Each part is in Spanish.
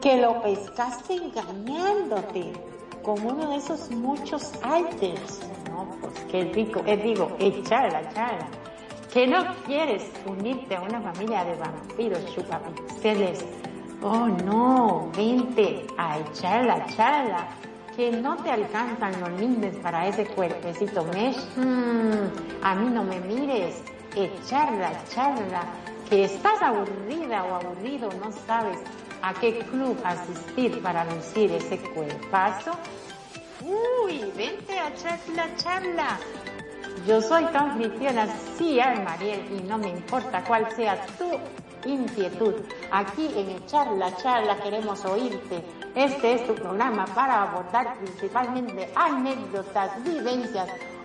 Que lo pescaste engañándote con uno de esos muchos alters. No, pues qué rico, es digo, echar la charla. Que no quieres unirte a una familia de vampiros chupapixeles. Oh no, vente a echar la charla que no te alcanzan los lindes para ese cuerpecito mesh, hmm, a mí no me mires, echarla, echarla, que estás aburrida o aburrido, no sabes a qué club asistir para lucir ese cuerpazo. Uy, vente a echar la charla. Yo soy tu anfitriona, sí, Mariel, y no me importa cuál sea tu inquietud. Aquí en Echar la Charla queremos oírte este es tu programa para abordar principalmente anécdotas, vivencias,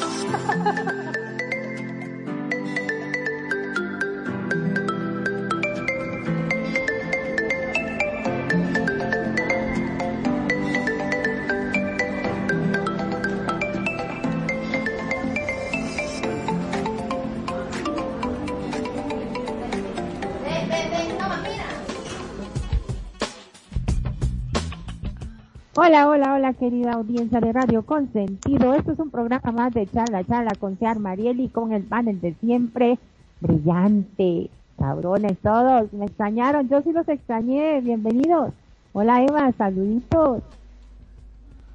哈哈哈哈哈哈 Hola, hola, hola, querida audiencia de Radio Consentido. Esto es un programa más de charla, charla con Sear Marieli con el panel de siempre. Brillante, cabrones todos. Me extrañaron, yo sí los extrañé. Bienvenidos. Hola, Eva, saluditos.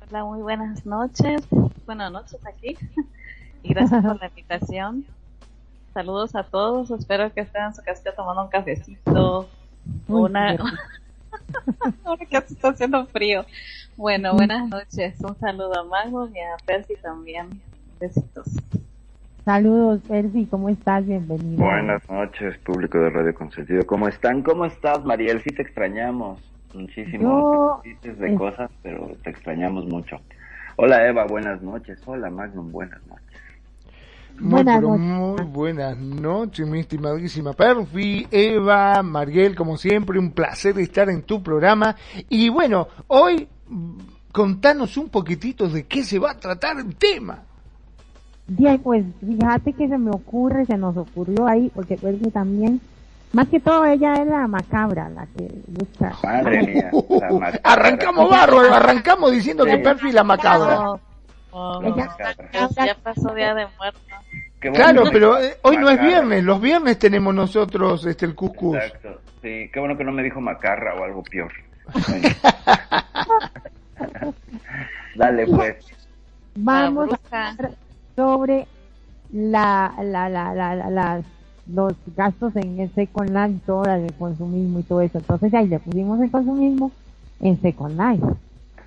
Hola, muy buenas noches. Buenas noches aquí. Y gracias por la invitación. Saludos a todos. Espero que estén en su casita tomando un cafecito. una. Ahora que está haciendo frío. Bueno, buenas noches. Un saludo a Mago y a Percy también. Besitos. Saludos, Percy. ¿Cómo estás? Bienvenido. Buenas noches, público de Radio Consentido. ¿Cómo están? ¿Cómo estás, Mariel? Sí te extrañamos muchísimo. de cosas, pero te extrañamos mucho. Hola, Eva. Buenas noches. Hola, Magnum. Buenas noches. Muy, muy buenas noches, mi estimadísima Perfi, Eva, Mariel, como siempre, un placer estar en tu programa. Y bueno, hoy contanos un poquitito de qué se va a tratar el tema. Bien, pues fíjate que se me ocurre, se nos ocurrió ahí, porque pues también, más que todo ella es la macabra, la que busca. Madre mía, arrancamos barro, arrancamos diciendo que Perfi la macabra. ya pasó día de muerto. Claro, pero eh, hoy no es viernes, los viernes tenemos nosotros este el cuscús. Exacto, sí, qué bueno que no me dijo macarra o algo peor. Dale pues. Vamos a hablar sobre la, la, la, la, los gastos en el Second Life, todo el consumismo y todo eso. Entonces ahí le pusimos el consumismo en Second Life.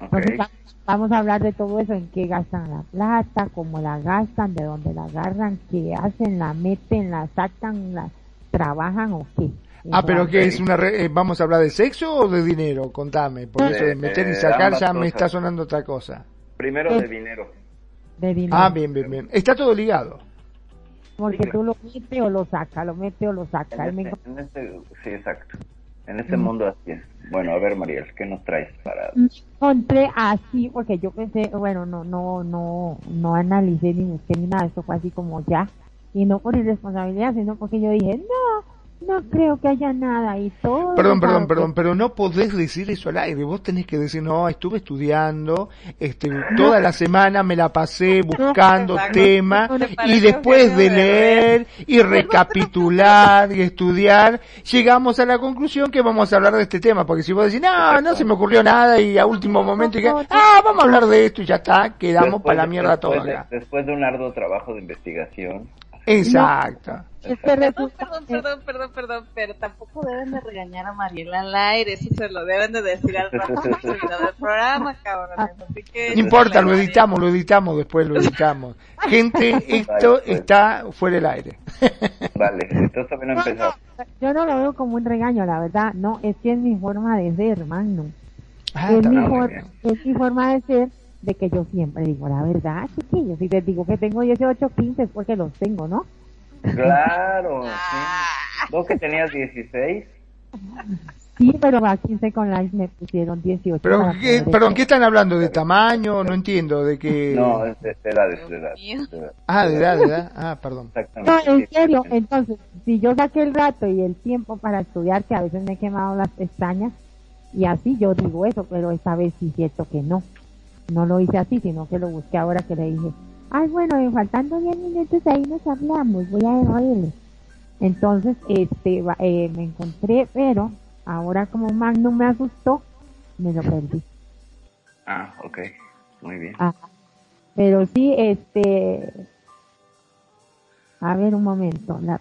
Entonces vamos a hablar de todo eso, en qué gastan la plata, cómo la gastan, de dónde la agarran, qué hacen, la meten, la sacan, la trabajan o qué. Ah, pero que es una eh, vamos a hablar de sexo o de dinero, contame, por eso de meter y sacar ya me está sonando otra cosa. Primero de dinero. De dinero. Ah, bien, bien, bien. Está todo ligado. Porque tú lo metes o lo sacas, lo metes o lo sacas. En, este, en este, sí, exacto. En este mundo así es. Bueno, a ver, Mariel, ¿qué nos traes para...? Encontré así, porque yo pensé, bueno, no, no, no, no analicé ni busqué ni nada, esto fue así como ya. Y no por irresponsabilidad, sino porque yo dije, no, No creo que haya nada y todo. Perdón, perdón, perdón, pero no podés decir eso al aire. Vos tenés que decir, no, estuve estudiando, este, toda la semana me la pasé buscando temas y después de leer y recapitular y estudiar, llegamos a la conclusión que vamos a hablar de este tema. Porque si vos decís, no, no se me ocurrió nada y a último momento, y ah, vamos a hablar de esto y ya está, quedamos para la mierda toda. después de un arduo trabajo de investigación. Exacto. perdón, perdón, perdón, perdón, pero tampoco deben de regañar a Mariela al aire, eso se lo deben de decir al del programa, cabrón. Así que no importa, lo editamos, lo editamos, después lo editamos. Gente, esto está fuera del aire. Vale, entonces también no empezó. Yo no lo veo como un regaño, la verdad, no, es que es mi forma de ser, hermano. Ah, es, mi es mi forma de ser de que yo siempre digo la verdad, chiquillos. Si te digo que tengo 18, 15 es porque los tengo, ¿no? Claro. sí. ¿Vos que tenías 16? Sí, pero aquí se con Live me pusieron 18. Pero, ¿qué, perdón, ¿qué están hablando? ¿De tamaño? No entiendo, ¿de qué? No, es de, edad, de edad, Ah, de edad, de edad. Ah, perdón. No, en serio, entonces, si yo saqué el rato y el tiempo para estudiar, que a veces me he quemado las pestañas, y así yo digo eso, pero esta vez sí siento que no no lo hice así, sino que lo busqué ahora que le dije, ay, bueno, faltando 10 minutos ahí nos hablamos, voy a verle. Entonces, este, eh, me encontré, pero ahora como no me asustó, me lo perdí. Ah, ok, muy bien. Pero sí, este, a ver un momento. La...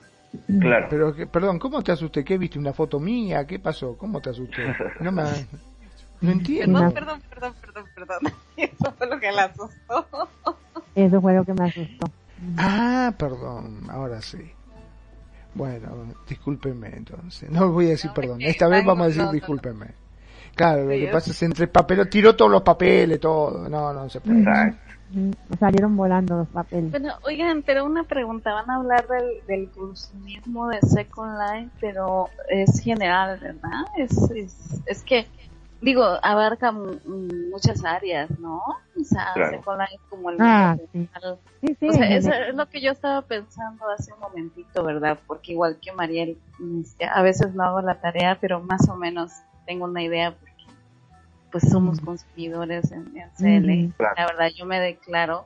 Claro. Pero, perdón, ¿cómo te asusté? ¿Qué viste? ¿Una foto mía? ¿Qué pasó? ¿Cómo te asusté? No me... No entiendo. Perdón, perdón, perdón, perdón, perdón. Eso fue lo que la asustó. Eso fue lo que me asustó. Ah, perdón, ahora sí. Bueno, discúlpenme entonces. No voy a decir perdón. Esta vez vamos a decir discúlpenme. Claro, lo que pasa es entre papeles, tiró todos los papeles, todo. No, no se puede. Mm, salieron volando los papeles. Bueno, oigan, pero una pregunta. Van a hablar del, del consumismo de Second Life, pero es general, ¿verdad? Es, es, es que digo, abarca muchas áreas, ¿no? O sea, se cola como el ah, sí. Sí, o sea, eso es lo que yo estaba pensando hace un momentito, ¿verdad? Porque igual que Mariel, este, a veces no hago la tarea, pero más o menos tengo una idea porque pues somos consumidores en, CL. La verdad, yo me declaro,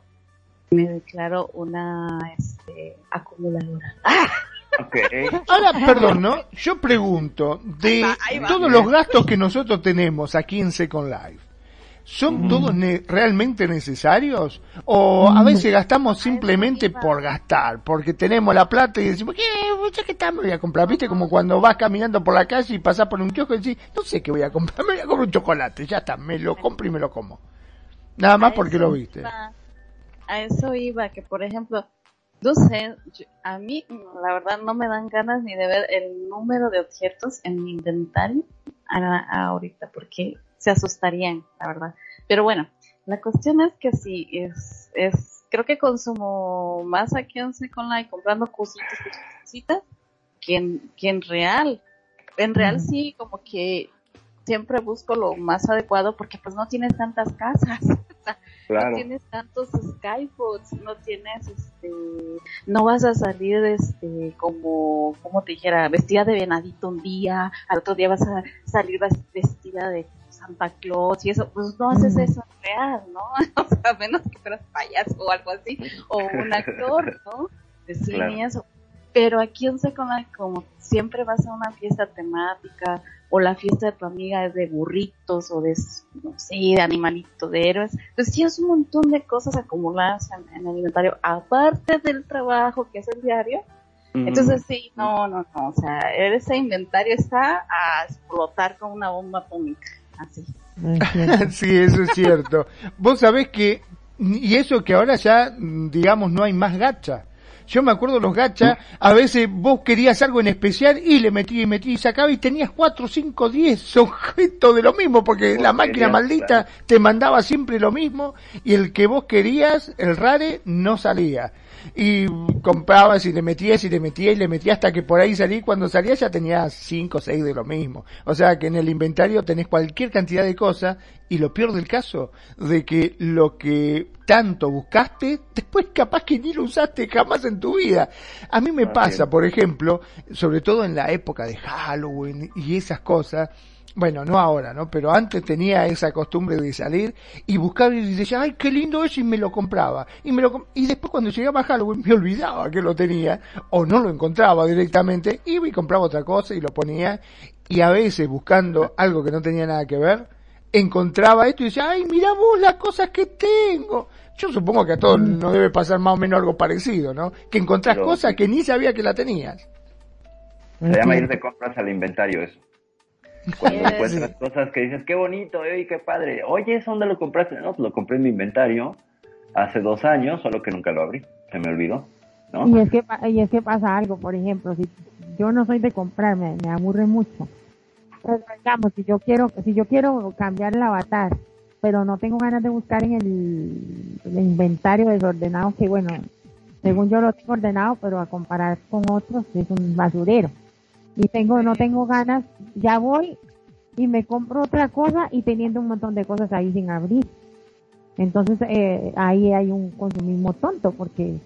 me declaro una este, acumuladora. ¡Ah! Ahora, perdón, ¿no? Yo pregunto, de todos los gastos que nosotros tenemos aquí en Second Life, ¿son mm. todos realmente necesarios? ¿O a veces gastamos simplemente por gastar? Porque tenemos la plata y decimos, ¿qué? ¿Qué tal me voy a comprar? ¿Viste? Como cuando vas caminando por la calle y pasas por un kiosco y decís, no sé qué voy a comprar, me voy a comprar un chocolate, ya está, me lo compro y me lo como. Nada más porque lo viste. A eso iba, que por ejemplo, no sé, a mí la verdad no me dan ganas ni de ver el número de objetos en mi inventario ahorita porque se asustarían, la verdad. Pero bueno, la cuestión es que sí, es, es creo que consumo más aquí en Second Life comprando cositas, cositas que en, que en real. En real sí, como que siempre busco lo más adecuado porque pues no tienes tantas casas. No tienes tantos skybots, no tienes, este, no vas a salir, este, como, como te dijera, vestida de venadito un día, al otro día vas a salir vestida de Santa Claus y eso, pues no haces eso en real, ¿no? O sea, a menos que fueras payaso o algo así, o un actor, ¿no? De cine eso. Pero aquí en Second como siempre vas a una fiesta temática, o la fiesta de tu amiga es de burritos o de, no sé, de animalitos, de héroes. Entonces tienes un montón de cosas acumuladas en, el inventario, aparte del trabajo que es el diario. Entonces sí, no, no, no, o sea, ese inventario está a explotar con una bomba atómica, así. sí, eso es cierto. Vos sabés que, y eso que ahora ya, digamos, no hay más gacha yo me acuerdo los gachas, a veces vos querías algo en especial y le metí y metí y sacaba y tenías 4, 5, 10 objetos de lo mismo, porque la máquina maldita te mandaba siempre lo mismo y el que vos querías, el rare, no salía. Y comprabas y le metías y le metías y le metías hasta que por ahí salí, cuando salías ya tenías 5 o 6 de lo mismo. O sea que en el inventario tenés cualquier cantidad de cosas y lo peor del caso, de que lo que tanto buscaste, después capaz que ni lo usaste jamás en tu vida. A mí me pasa, por ejemplo, sobre todo en la época de Halloween y esas cosas, bueno, no ahora, ¿no? Pero antes tenía esa costumbre de salir y buscar y decía, ay, qué lindo es y me lo compraba. Y me lo y después cuando llegaba a Halloween me olvidaba que lo tenía o no lo encontraba directamente, iba y compraba otra cosa y lo ponía y a veces buscando algo que no tenía nada que ver, encontraba esto y decía, ay, mira vos las cosas que tengo. Yo supongo que a todos mm. nos debe pasar más o menos algo parecido, ¿no? Que encontrás cosas que ni sabía que la tenías. Se llama ir de compras al inventario eso. Cuando encuentras cosas que dices, qué bonito, eh, qué padre. Oye, ¿dónde lo compraste? No, pues lo compré en mi inventario hace dos años, solo que nunca lo abrí. Se me olvidó. ¿no? Y, es que, y es que pasa algo, por ejemplo, si yo no soy de comprar, me, aburre mucho. Pues, digamos, si yo quiero, si yo quiero cambiar el avatar, pero no tengo ganas de buscar en el, el inventario desordenado, que bueno, según yo lo tengo ordenado, pero a comparar con otros es un basurero y tengo, no tengo ganas, ya voy y me compro otra cosa y teniendo un montón de cosas ahí sin abrir. Entonces eh, ahí hay un consumismo tonto porque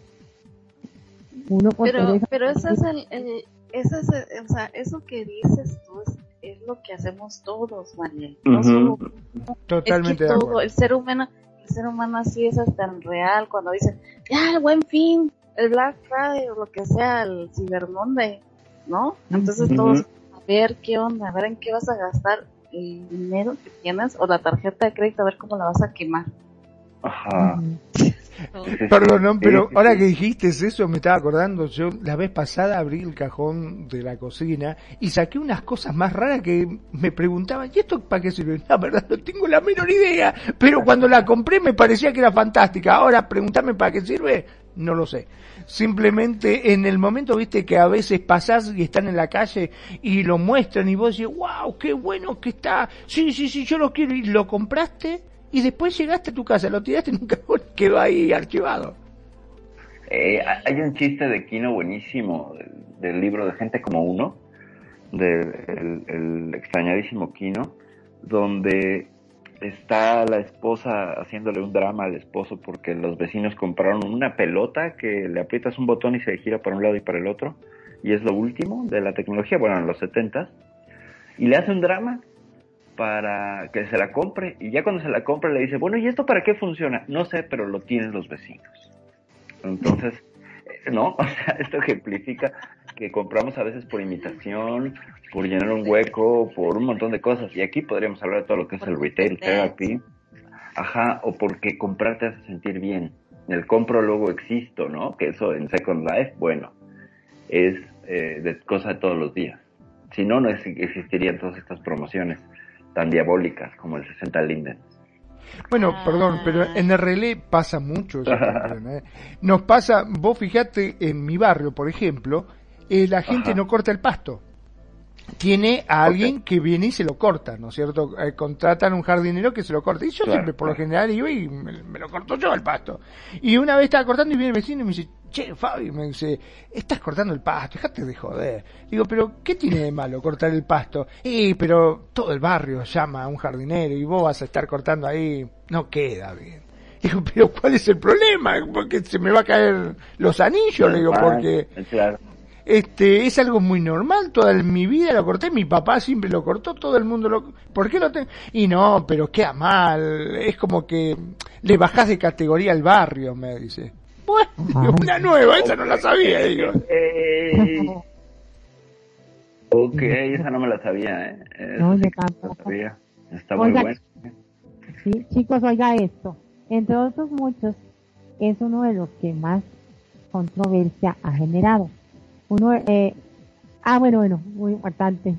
uno pero pero eso es el, eso es o sea eso que dices tú es, lo que hacemos todos María totalmente todo el ser humano el ser humano así es tan real cuando dicen ya el buen fin el Black Friday o lo que sea el Cyber Monday ¿no? Entonces todos, a ver qué onda, a ver en qué vas a gastar el dinero que tienes o la tarjeta de crédito, a ver cómo la vas a quemar. Ajá. Perdón, pero ahora que dijiste eso me estaba acordando, yo la vez pasada abrí el cajón de la cocina y saqué unas cosas más raras que me preguntaban, ¿y esto para qué sirve? La verdad no tengo la menor idea, pero cuando la compré me parecía que era fantástica, ahora preguntarme para qué sirve, no lo sé. Simplemente en el momento, viste, que a veces pasás y están en la calle y lo muestran y vos decís, wow, qué bueno que está, sí, sí, sí, yo lo quiero y lo compraste y después llegaste a tu casa, lo tiraste y nunca quedó ahí archivado. Eh, hay un chiste de Kino buenísimo del, libro de Gente como Uno, del el extrañadísimo Kino, donde está la esposa haciéndole un drama al esposo porque los vecinos compraron una pelota que le aprietas un botón y se gira para un lado y para el otro y es lo último de la tecnología, bueno, en los 70 y le hace un drama para que se la compre y ya cuando se la compra le dice, bueno, ¿y esto para qué funciona? No sé, pero lo tienen los vecinos. Entonces, ¿no? O sea, esto ejemplifica que compramos a veces por imitación, por llenar un hueco, por un montón de cosas. Y aquí podríamos hablar de todo lo que es el retail therapy. Ajá, o porque comprar te hace sentir bien. El compro luego existo, ¿no? Que eso en Second Life, bueno, es eh, de cosa de todos los días. Si no, no existirían todas estas promociones tan diabólicas como el 60 Linden. Bueno, perdón, pero en el relé pasa mucho. ¿eh? Nos pasa, vos fijate, en mi barrio, por ejemplo, eh, la gente no corta el pasto. Tiene a alguien que viene y se lo corta, ¿no es cierto? Eh, contratan un jardinero que se lo corta. Y yo siempre, por lo general, iba y me, lo corto yo el pasto. Y una vez estaba cortando y viene el vecino y me dice, che, Fabi, me dice, estás cortando el pasto, déjate de joder. Digo, pero ¿qué tiene de malo cortar el pasto? Y, pero todo el barrio llama a un jardinero y vos vas a estar cortando ahí, no queda bien. Digo, pero ¿cuál es el problema? Porque se me va a caer los anillos, le digo, porque este es algo muy normal, toda mi vida lo corté, mi papá siempre lo cortó, todo el mundo lo ¿Por qué lo tengo? Y no, pero queda mal, es como que le bajás de categoría al barrio, me dice. Bueno, una nueva, esa no la sabía, digo. ok, esa no me la sabía, ¿eh? no, tampoco. Está muy buena. Sí, chicos, oiga esto. Entre otros muchos, es uno de los que más controversia ha generado. Uno, eh, ah, bueno, bueno, muy importante.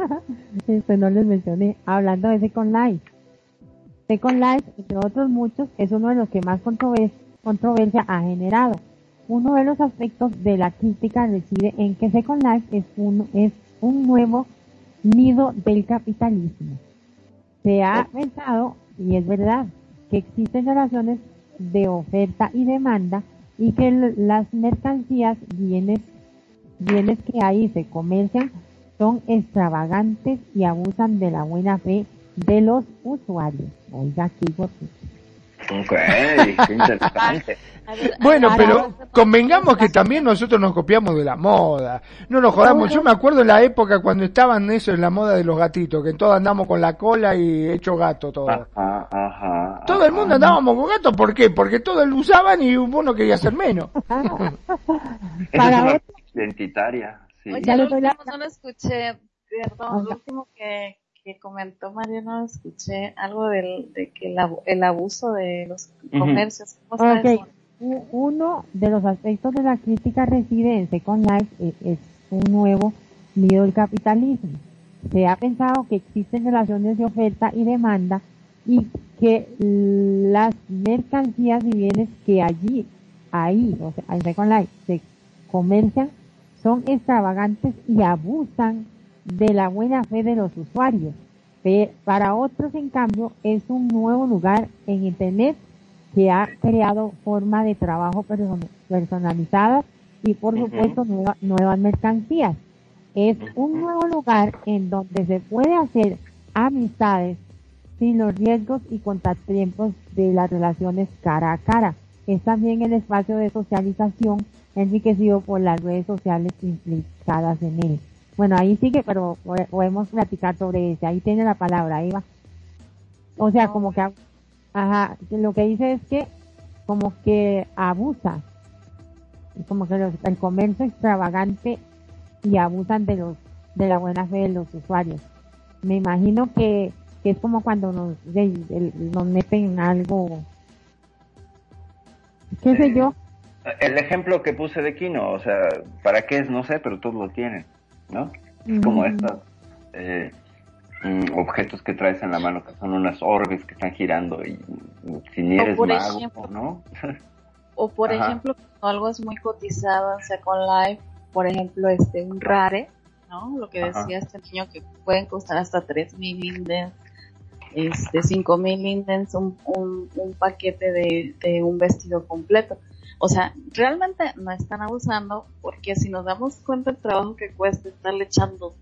Esto no les mencioné. Hablando de Second Life. Second Life, entre otros muchos, es uno de los que más controversia controversia ha generado. Uno de los aspectos de la crítica reside en que Second Life es un, es un nuevo nido del capitalismo. Se ha pensado, y es verdad, que existen relaciones de oferta y demanda y que las mercancías, bienes, bienes que ahí se comercian, son extravagantes y abusan de la buena fe de los usuarios. Oiga, qué Ok, qué interesante. Bueno, pero convengamos que también nosotros nos copiamos de la moda. No nos jodamos. Yo me acuerdo en la época cuando estaban eso en la moda de los gatitos, que todos andamos con la cola y hecho gato todo. Ajá, todo el mundo andábamos con gato, ¿por qué? Porque todos lo usaban y uno quería ser menos. Para es identitaria. Sí. Oye, lo último no lo escuché, perdón, lo último que, que comentó María no lo escuché, algo del, de que el, abuso de los comercios. Okay uno de los aspectos de la crítica reside en Second Life es, es un nuevo nido del capitalismo. Se ha pensado que existen relaciones de oferta y demanda y que las mercancías y bienes que allí, ahí, o sea, en Second Life se comercian son extravagantes y abusan de la buena fe de los usuarios. Para otros, en cambio, es un nuevo lugar en Internet que ha creado formas de trabajo personalizadas y por supuesto nuevas mercancías. Es un nuevo lugar en donde se puede hacer amistades sin los riesgos y contratiempos de las relaciones cara a cara. Es también el espacio de socialización enriquecido por las redes sociales implicadas en él. Bueno, ahí sigue, pero podemos platicar sobre ese. Ahí tiene la palabra, Eva. O sea, como que Ajá, lo que dice es que como que abusa, como que el comercio extravagante y abusan de los de la buena fe de los usuarios. Me imagino que, que es como cuando nos, nos meten algo, qué sé yo. El ejemplo que puse de Kino, o sea, ¿para qué es? No sé, pero todos lo tienen, ¿no? Es como estas eh, Mm, objetos que traes en la mano, que son unas orbes que están girando y si ni eres mago, ¿no? o por ejemplo, algo es muy cotizado en Second Life, por ejemplo, este un rare, ¿no? Lo que decía este niño que pueden costar hasta 3000 lindens, este 5000 lindens, un, un, un paquete de, de un vestido completo. O sea, realmente no están abusando porque si nos damos cuenta el trabajo que cuesta estarle echando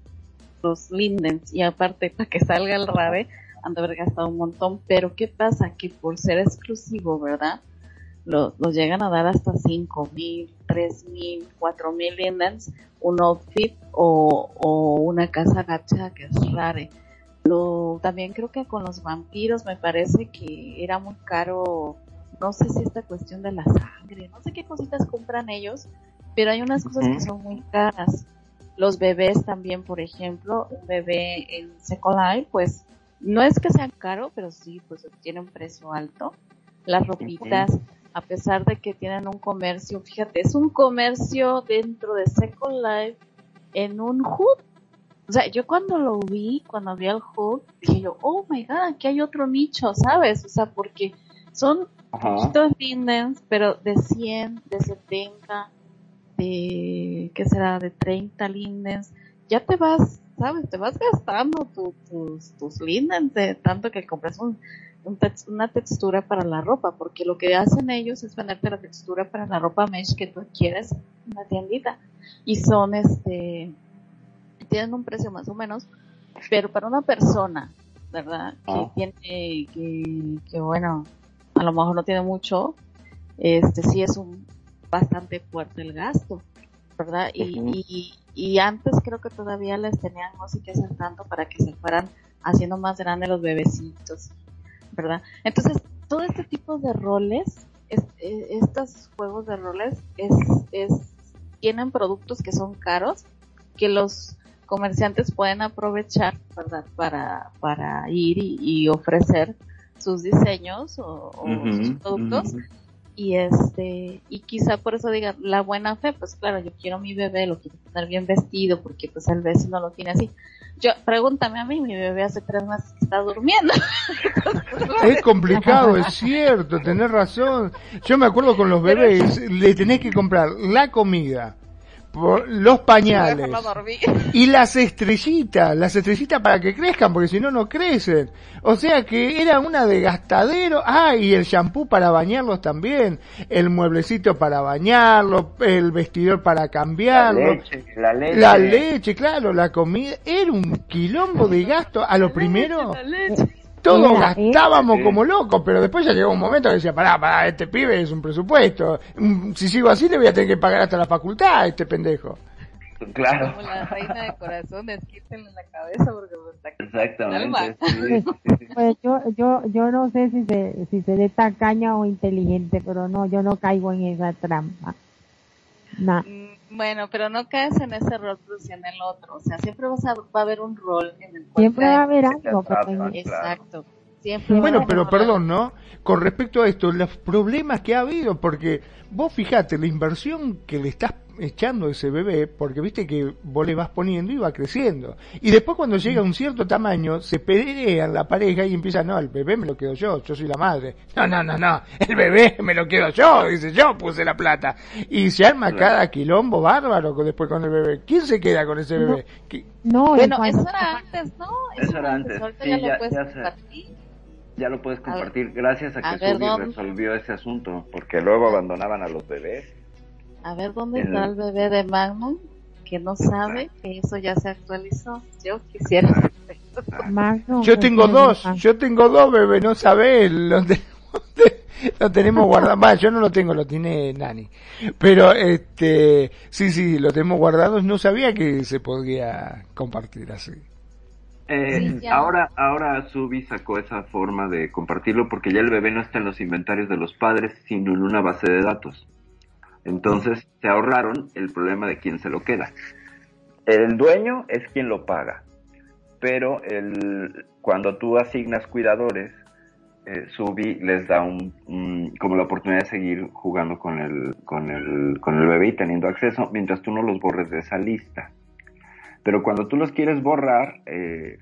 los lindens y aparte para que salga el rave han de haber gastado un montón, pero ¿qué pasa? Que por ser exclusivo, ¿verdad? Lo, los llegan a dar hasta cinco mil, tres mil, cuatro mil lindens, un outfit o, o una casa gacha que es rare. Lo, también creo que con los vampiros me parece que era muy caro, no sé si esta cuestión de la sangre, no sé qué cositas compran ellos, pero hay unas cosas que son muy caras los bebés también, por ejemplo, un bebé en Second pues no es que sean caro, pero sí, pues tiene un precio alto. Las ropitas, a pesar de que tienen un comercio, fíjate, es un comercio dentro de Second Life en un hood. O sea, yo cuando lo vi, cuando vi el hood, dije yo, oh my god, aquí hay otro nicho, ¿sabes? O sea, porque son poquitos lindens, pero de 100, de 70, de, ¿qué será? De 30 lindens, ya te vas, ¿sabes? Te vas gastando tus, tus lindens de tanto que compras un, una textura para la ropa, porque lo que hacen ellos es venderte la textura para la ropa mesh que tú quieres en la tiendita. Y son, este, tienen un precio más o menos, pero para una persona, ¿verdad? Que ah. tiene, que, que bueno, a lo mejor no tiene mucho, este sí es un bastante fuerte el gasto, ¿verdad? Y, y, antes creo que todavía les tenían no sé qué hacer tanto para que se fueran haciendo más grandes los bebecitos, ¿verdad? Entonces, todo este tipo de roles, es, e, estos juegos de roles, es, es, tienen productos que son caros, que los comerciantes pueden aprovechar, ¿verdad? Para, para ir y, ofrecer sus diseños o, sus productos. Y este y quizá por eso diga la buena fe pues claro yo quiero mi bebé lo quiero tener bien vestido porque pues el vecino lo tiene así. Yo pregúntame a mí mi bebé hace tres meses que está durmiendo. Es complicado es cierto tenés razón. Yo me acuerdo con los bebés le tenés que comprar la comida los pañales y las estrellitas, las estrellitas para que crezcan, porque si no, no crecen. O sea que era una de gastadero. Ah, y el shampoo para bañarlos también, el mueblecito para bañarlos, el vestidor para cambiarlo, la leche, la leche, la leche claro, la comida. Era un quilombo de gasto. A lo primero, todos gastábamos como locos, pero después ya llegó un momento que decía, pará, pará, este pibe es un presupuesto. Mm, si sigo así le voy a tener que pagar hasta la facultad a este pendejo. Claro. Como la reina de corazones, quítenle la cabeza porque está Exactamente. Pues yo, yo, yo no sé si se, si se de tacaña o inteligente, pero no, yo no caigo en esa trampa. Nah. Mm, bueno, pero no caes en ese rol plus en el otro. O sea, siempre vas a, va a haber un rol en el cual Siempre va a haber algo. Exacto. Siempre bueno, pero perdón, ¿no? Con respecto a esto, los problemas que ha habido, porque vos fijate, la inversión que le estás echando ese bebé, porque viste que vos le vas poniendo y va creciendo. Y después cuando llega a un cierto tamaño, se pelean la pareja y empieza, no, el bebé me lo quedo yo, yo soy la madre. No, no, no, no, el bebé me lo quedo yo, dice, yo puse la plata. Y se arma cada quilombo bárbaro después con el bebé. ¿Quién se queda con ese bebé? No, bueno, eso era antes, ¿no? Eso, era antes. Sí, ya, lo puedes compartir. Ya lo puedes compartir gracias a que Subi resolvió ese asunto, porque luego abandonaban a los bebés a ver dónde está el bebé de Magnum que no sabe que eso ya se actualizó. Yo quisiera. Magnum, yo tengo dos, yo tengo dos bebés, no sabe lo, lo tenemos guardado. yo no lo tengo, lo tiene Nani. Pero este, sí, sí, lo tenemos guardado. No sabía que se podía compartir así. Eh, ahora, ahora Subi sacó esa forma de compartirlo porque ya el bebé no está en los inventarios de los padres, sino en una base de datos. Entonces se ahorraron el problema de quién se lo queda. El dueño es quien lo paga, pero el, cuando tú asignas cuidadores, eh, Subi les da un, como la oportunidad de seguir jugando con el, con, el, con el bebé y teniendo acceso mientras tú no los borres de esa lista. Pero cuando tú los quieres borrar, eh,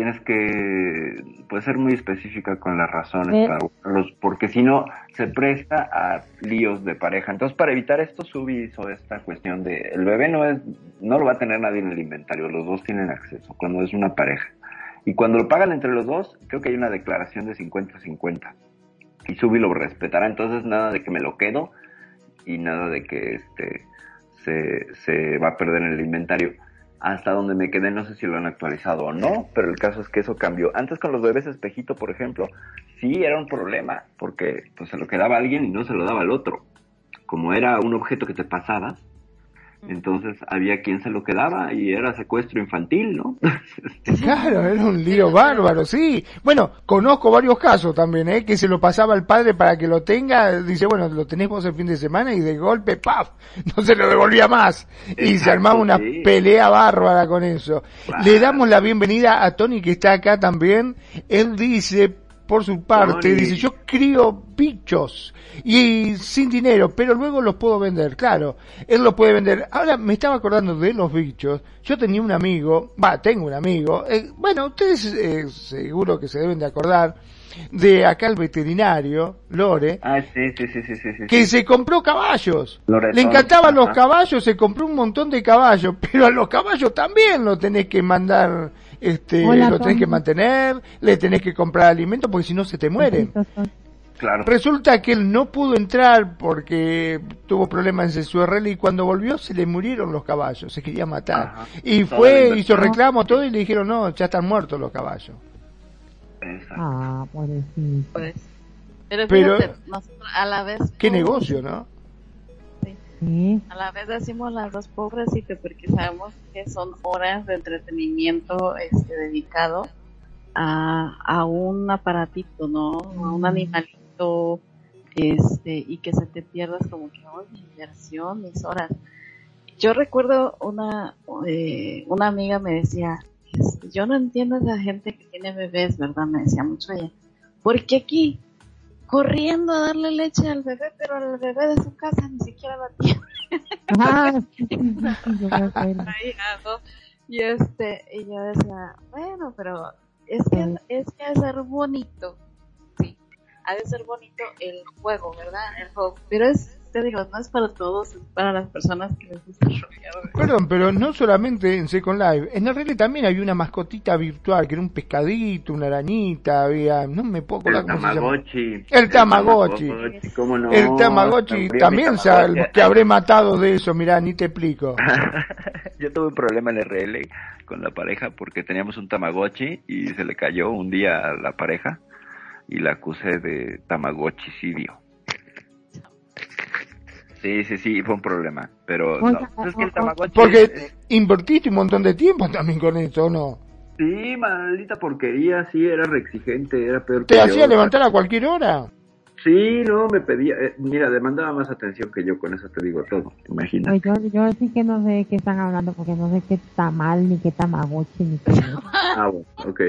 tienes que puede ser muy específica con las razones para los, porque si no se presta a líos de pareja. Entonces, para evitar esto, Subi hizo esta cuestión de el bebé no es no lo va a tener nadie en el inventario, los dos tienen acceso cuando es una pareja. Y cuando lo pagan entre los dos, creo que hay una declaración de 50-50. Y Subi lo respetará, entonces nada de que me lo quedo y nada de que este se, se va a perder en el inventario hasta donde me quedé, no sé si lo han actualizado o no, pero el caso es que eso cambió. Antes con los bebés espejito, por ejemplo, sí era un problema, porque pues se lo quedaba alguien y no se lo daba al otro. Como era un objeto que te pasabas, entonces había quien se lo quedaba y era secuestro infantil, ¿no? claro, era un lío bárbaro, sí. Bueno, conozco varios casos también, ¿eh? Que se lo pasaba al padre para que lo tenga, dice, bueno, lo tenés vos el fin de semana y de golpe, ¡paf! No se lo devolvía más. y se armaba una pelea bárbara con eso. Le damos la bienvenida a Tony que está acá también. Él dice, por su parte, dice, yo crío bichos y sin dinero, pero luego los puedo vender, claro, él los puede vender. Ahora me estaba acordando de los bichos, yo tenía un amigo, va, tengo un amigo, eh, bueno, ustedes eh, seguro que se deben de acordar, de acá el veterinario, Lore, ah, sí, sí, sí, sí, que se compró caballos. Le encantaban los caballos, se compró un montón de caballos, pero a los caballos también lo tenés que mandar este, lo tenés que mantener, le tenés que comprar alimento porque si no se te mueren. Claro. Resulta que él no pudo entrar porque tuvo problemas en su RL y cuando volvió se le murieron los caballos, se quería matar. Y fue, hizo reclamo todo y le dijeron, no, ya están muertos los caballos. Ah, Pues, pero, a la vez... Qué negocio, ¿no? A la vez decimos las dos pobrecitas porque sabemos que son horas de entretenimiento este, dedicado a, a un aparatito, ¿no? A un animalito este, y que se te pierdas como que, oh, mi inversión, mis horas. Yo recuerdo una, eh, una amiga me decía, este, yo no entiendo a esa gente que tiene bebés, ¿verdad? Me decía mucho ella. Porque aquí corriendo a darle leche al bebé, pero al bebé de su casa ni siquiera la tiene. Ah, y este, y yo decía, bueno, pero es que es que ha de ser bonito, sí, ha de ser bonito el juego, ¿verdad? El juego, pero es te digo, no es para todos, es para las personas que les gusta rolear. Perdón, pero no solamente en Second Life, en RL también había una mascotita virtual, que era un pescadito, una arañita, había, no me puedo acordar cómo Tamagotchi. se llama. El Tamagotchi. ¿cómo no? El Tamagotchi también, se, te habré matado de eso, mirá, ni te explico. Yo tuve un problema en RL con la pareja porque teníamos un Tamagotchi y se le cayó un día a la pareja y la acusé de Tamagotchicidio. Sí, sí, sí, fue un problema, pero no, es que el Tamagotchi Porque invertiste un montón de tiempo también con esto, ¿no? Sí, maldita porquería, sí, era reexigente, era peor. ¿Te hacía levantar a cualquier hora? Sí, no, me pedía, eh, mira, demandaba más atención que yo, con eso te digo todo, imagínate. Yo, yo sí que no sé de qué están hablando, porque no sé qué tamal, ni qué tamagotchi, ni qué... ah, bueno, ok.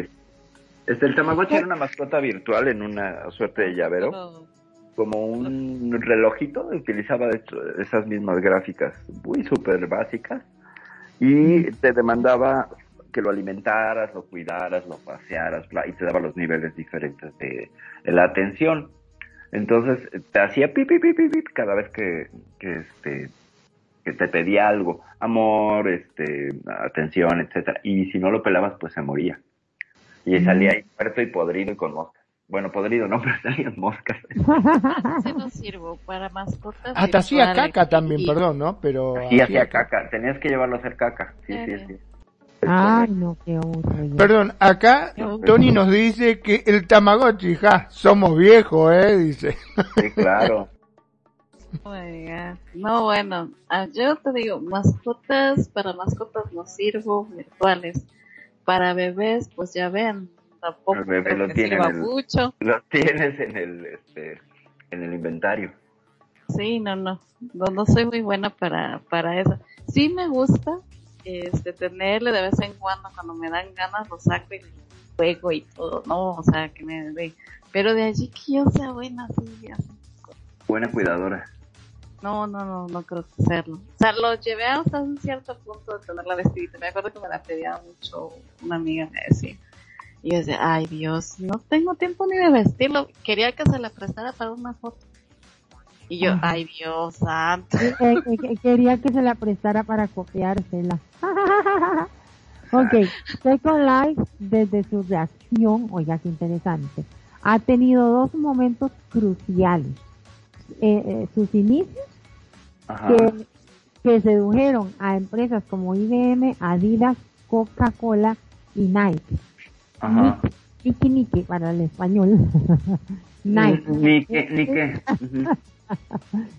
Este, el tamagotchi era una mascota virtual en una suerte de llavero como un relojito, utilizaba esas mismas gráficas muy súper básicas y te demandaba que lo alimentaras, lo cuidaras, lo pasearas y te daba los niveles diferentes de, la atención. Entonces te hacía pip, pip, pip, cada vez que, que, este, que te pedía algo, amor, este, atención, etcétera. Y si no lo pelabas, pues se moría. Y salía ahí muerto y podrido y con moscas. Bueno, podrido no, pero salían moscas. Se nos sirvo para mascotas. Hasta hacía caca también, perdón, ¿no? Pero sí, hacía caca. Tenías que llevarlo a hacer caca. Sí, sí, sí. Ay, no, qué horror. Perdón, acá Tony nos dice que el Tamagotchi, ja, somos viejos, ¿eh? Dice. Sí, claro. no, bueno, ah, yo te digo, mascotas, para mascotas no sirvo, virtuales. Para bebés, pues ya ven, tampoco lo, mucho. lo tienes en el este en el inventario sí no no no soy muy buena para para eso sí me gusta este tenerle de vez en cuando cuando me dan ganas lo saco y juego y todo no o sea que me dé pero de allí que yo sea buena sí buena cuidadora no, no, no, no creo que serlo. O sea, lo llevé hasta un cierto punto de tener la vestidita. Me acuerdo que me la pedía mucho una amiga, me decía, y yo decía, ay Dios, no tengo tiempo ni de vestirlo. Quería que se le prestara para una foto. Y yo, ay Dios santo. Quería que se la prestara para copiársela. ok, Second Life, desde su reacción, oiga qué interesante, ha tenido dos momentos cruciales. Eh, eh, sus inicios, que, que sedujeron a empresas como IBM, Adidas, Coca-Cola y Nike Ajá. Nike, Nike para el español. Nike. Nike, Nike.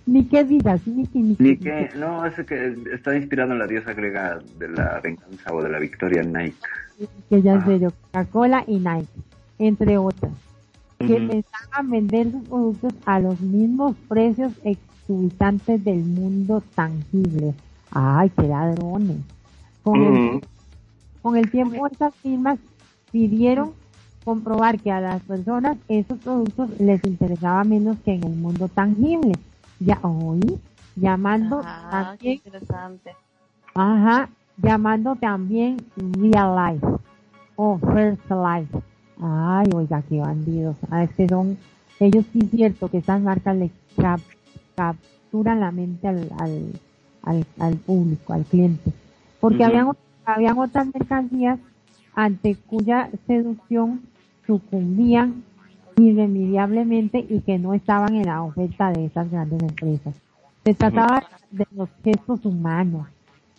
Nike digas, Nike, Nike. Nike, no, ese que está inspirado en la diosa griega de la venganza o de la victoria Nike. Que ya sé yo, Coca-Cola y Nike, entre otras. Que pensaban vender sus productos a los mismos precios exorbitantes del mundo tangible. Ay, qué ladrones. Con, el, con el tiempo estas firmas pidieron comprobar que a las personas esos productos les interesaba menos que en el mundo tangible. Ya hoy llamando ah, también, interesante. Ajá, llamando también real life o first life. Ay, oiga, qué bandidos. Ah, es que son, ellos sí es cierto que estas marcas le capturan la mente al, al, al, público, al cliente. Porque habían, habían otras mercancías ante cuya seducción sucumbían irremediablemente y que no estaban en la oferta de esas grandes empresas. Se trataba de los gestos humanos,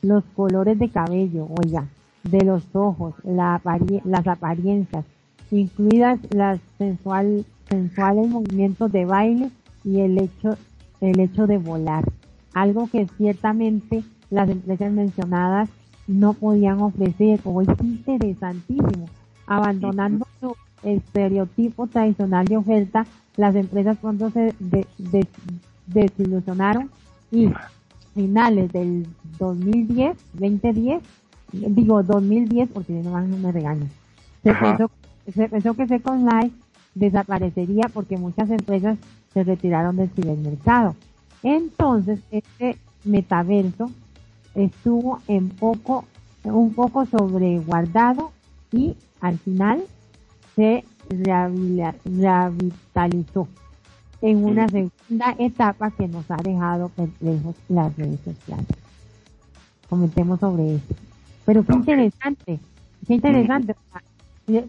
los colores de cabello, oiga, de los ojos, la las apariencias, incluidas las sensual, sensuales movimientos de baile y el hecho, el hecho de volar. Algo que ciertamente las empresas mencionadas no podían ofrecer, o es interesantísimo, abandonando su estereotipo tradicional de oferta, las empresas pronto se desilusionaron y finales del 2010, 2010, digo 2010 porque no me regaño, se pensó, se pensó que Second Life desaparecería porque muchas empresas se retiraron del cibermercado. Entonces, este metaverso estuvo en poco, un poco sobreguardado y al final se revitalizó. en una segunda etapa que nos ha dejado perplejos las redes sociales. Comentemos sobre eso. Pero qué interesante, qué interesante.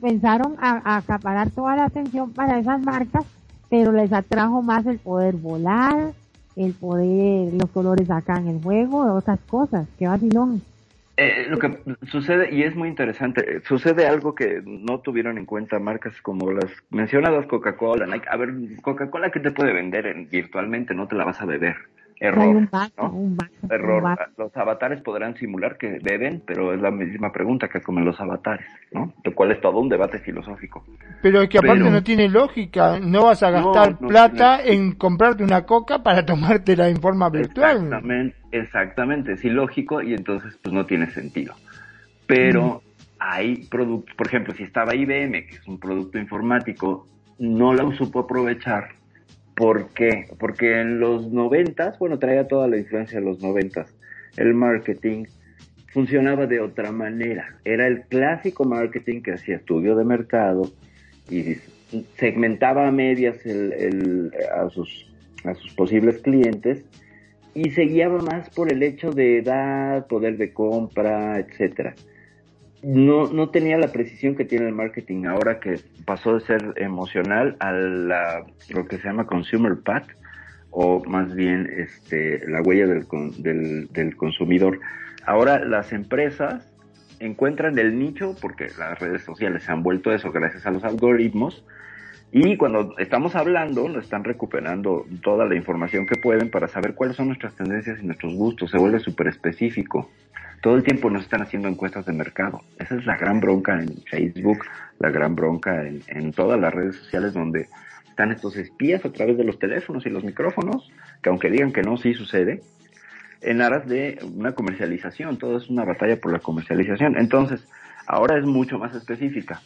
Pensaron a, acaparar toda la atención para esas marcas, pero les atrajo más el poder volar, el poder, los colores acá en el juego, otras cosas. Qué vacilón. Eh, lo que sucede, y es muy interesante, sucede algo que no tuvieron en cuenta marcas como las mencionadas Coca-Cola, Nike. A ver, Coca-Cola, ¿qué te puede vender virtualmente? No te la vas a beber. Error. Error. Los avatares podrán simular que beben, pero es la misma pregunta que comen los avatares, ¿no? Lo cual es todo un debate filosófico. Pero es que aparte no tiene lógica. No vas a gastar plata en comprarte una coca para tomártela en forma virtual. Exactamente, exactamente. Es ilógico y entonces pues no tiene sentido. Pero hay productos, por ejemplo, si estaba IBM, que es un producto informático, no lo supo aprovechar ¿Por qué? Porque en los noventas, bueno, traía toda la influencia de los noventas, el marketing funcionaba de otra manera. Era el clásico marketing que hacía estudio de mercado y segmentaba a medias a, sus, a sus posibles clientes y se guiaba más por el hecho de edad, poder de compra, etcétera no, no tenía la precisión que tiene el marketing ahora que pasó de ser emocional a la, lo que se llama consumer path o más bien este, la huella del, del, del consumidor. Ahora las empresas encuentran el nicho porque las redes sociales se han vuelto eso gracias a los algoritmos y cuando estamos hablando, nos están recuperando toda la información que pueden para saber cuáles son nuestras tendencias y nuestros gustos. Se vuelve súper específico. Todo el tiempo nos están haciendo encuestas de mercado. Esa es la gran bronca en Facebook, la gran bronca en, todas las redes sociales donde están estos espías a través de los teléfonos y los micrófonos, que aunque digan que no, sí sucede, en aras de una comercialización. Todo es una batalla por la comercialización. Entonces, ahora es mucho más específica.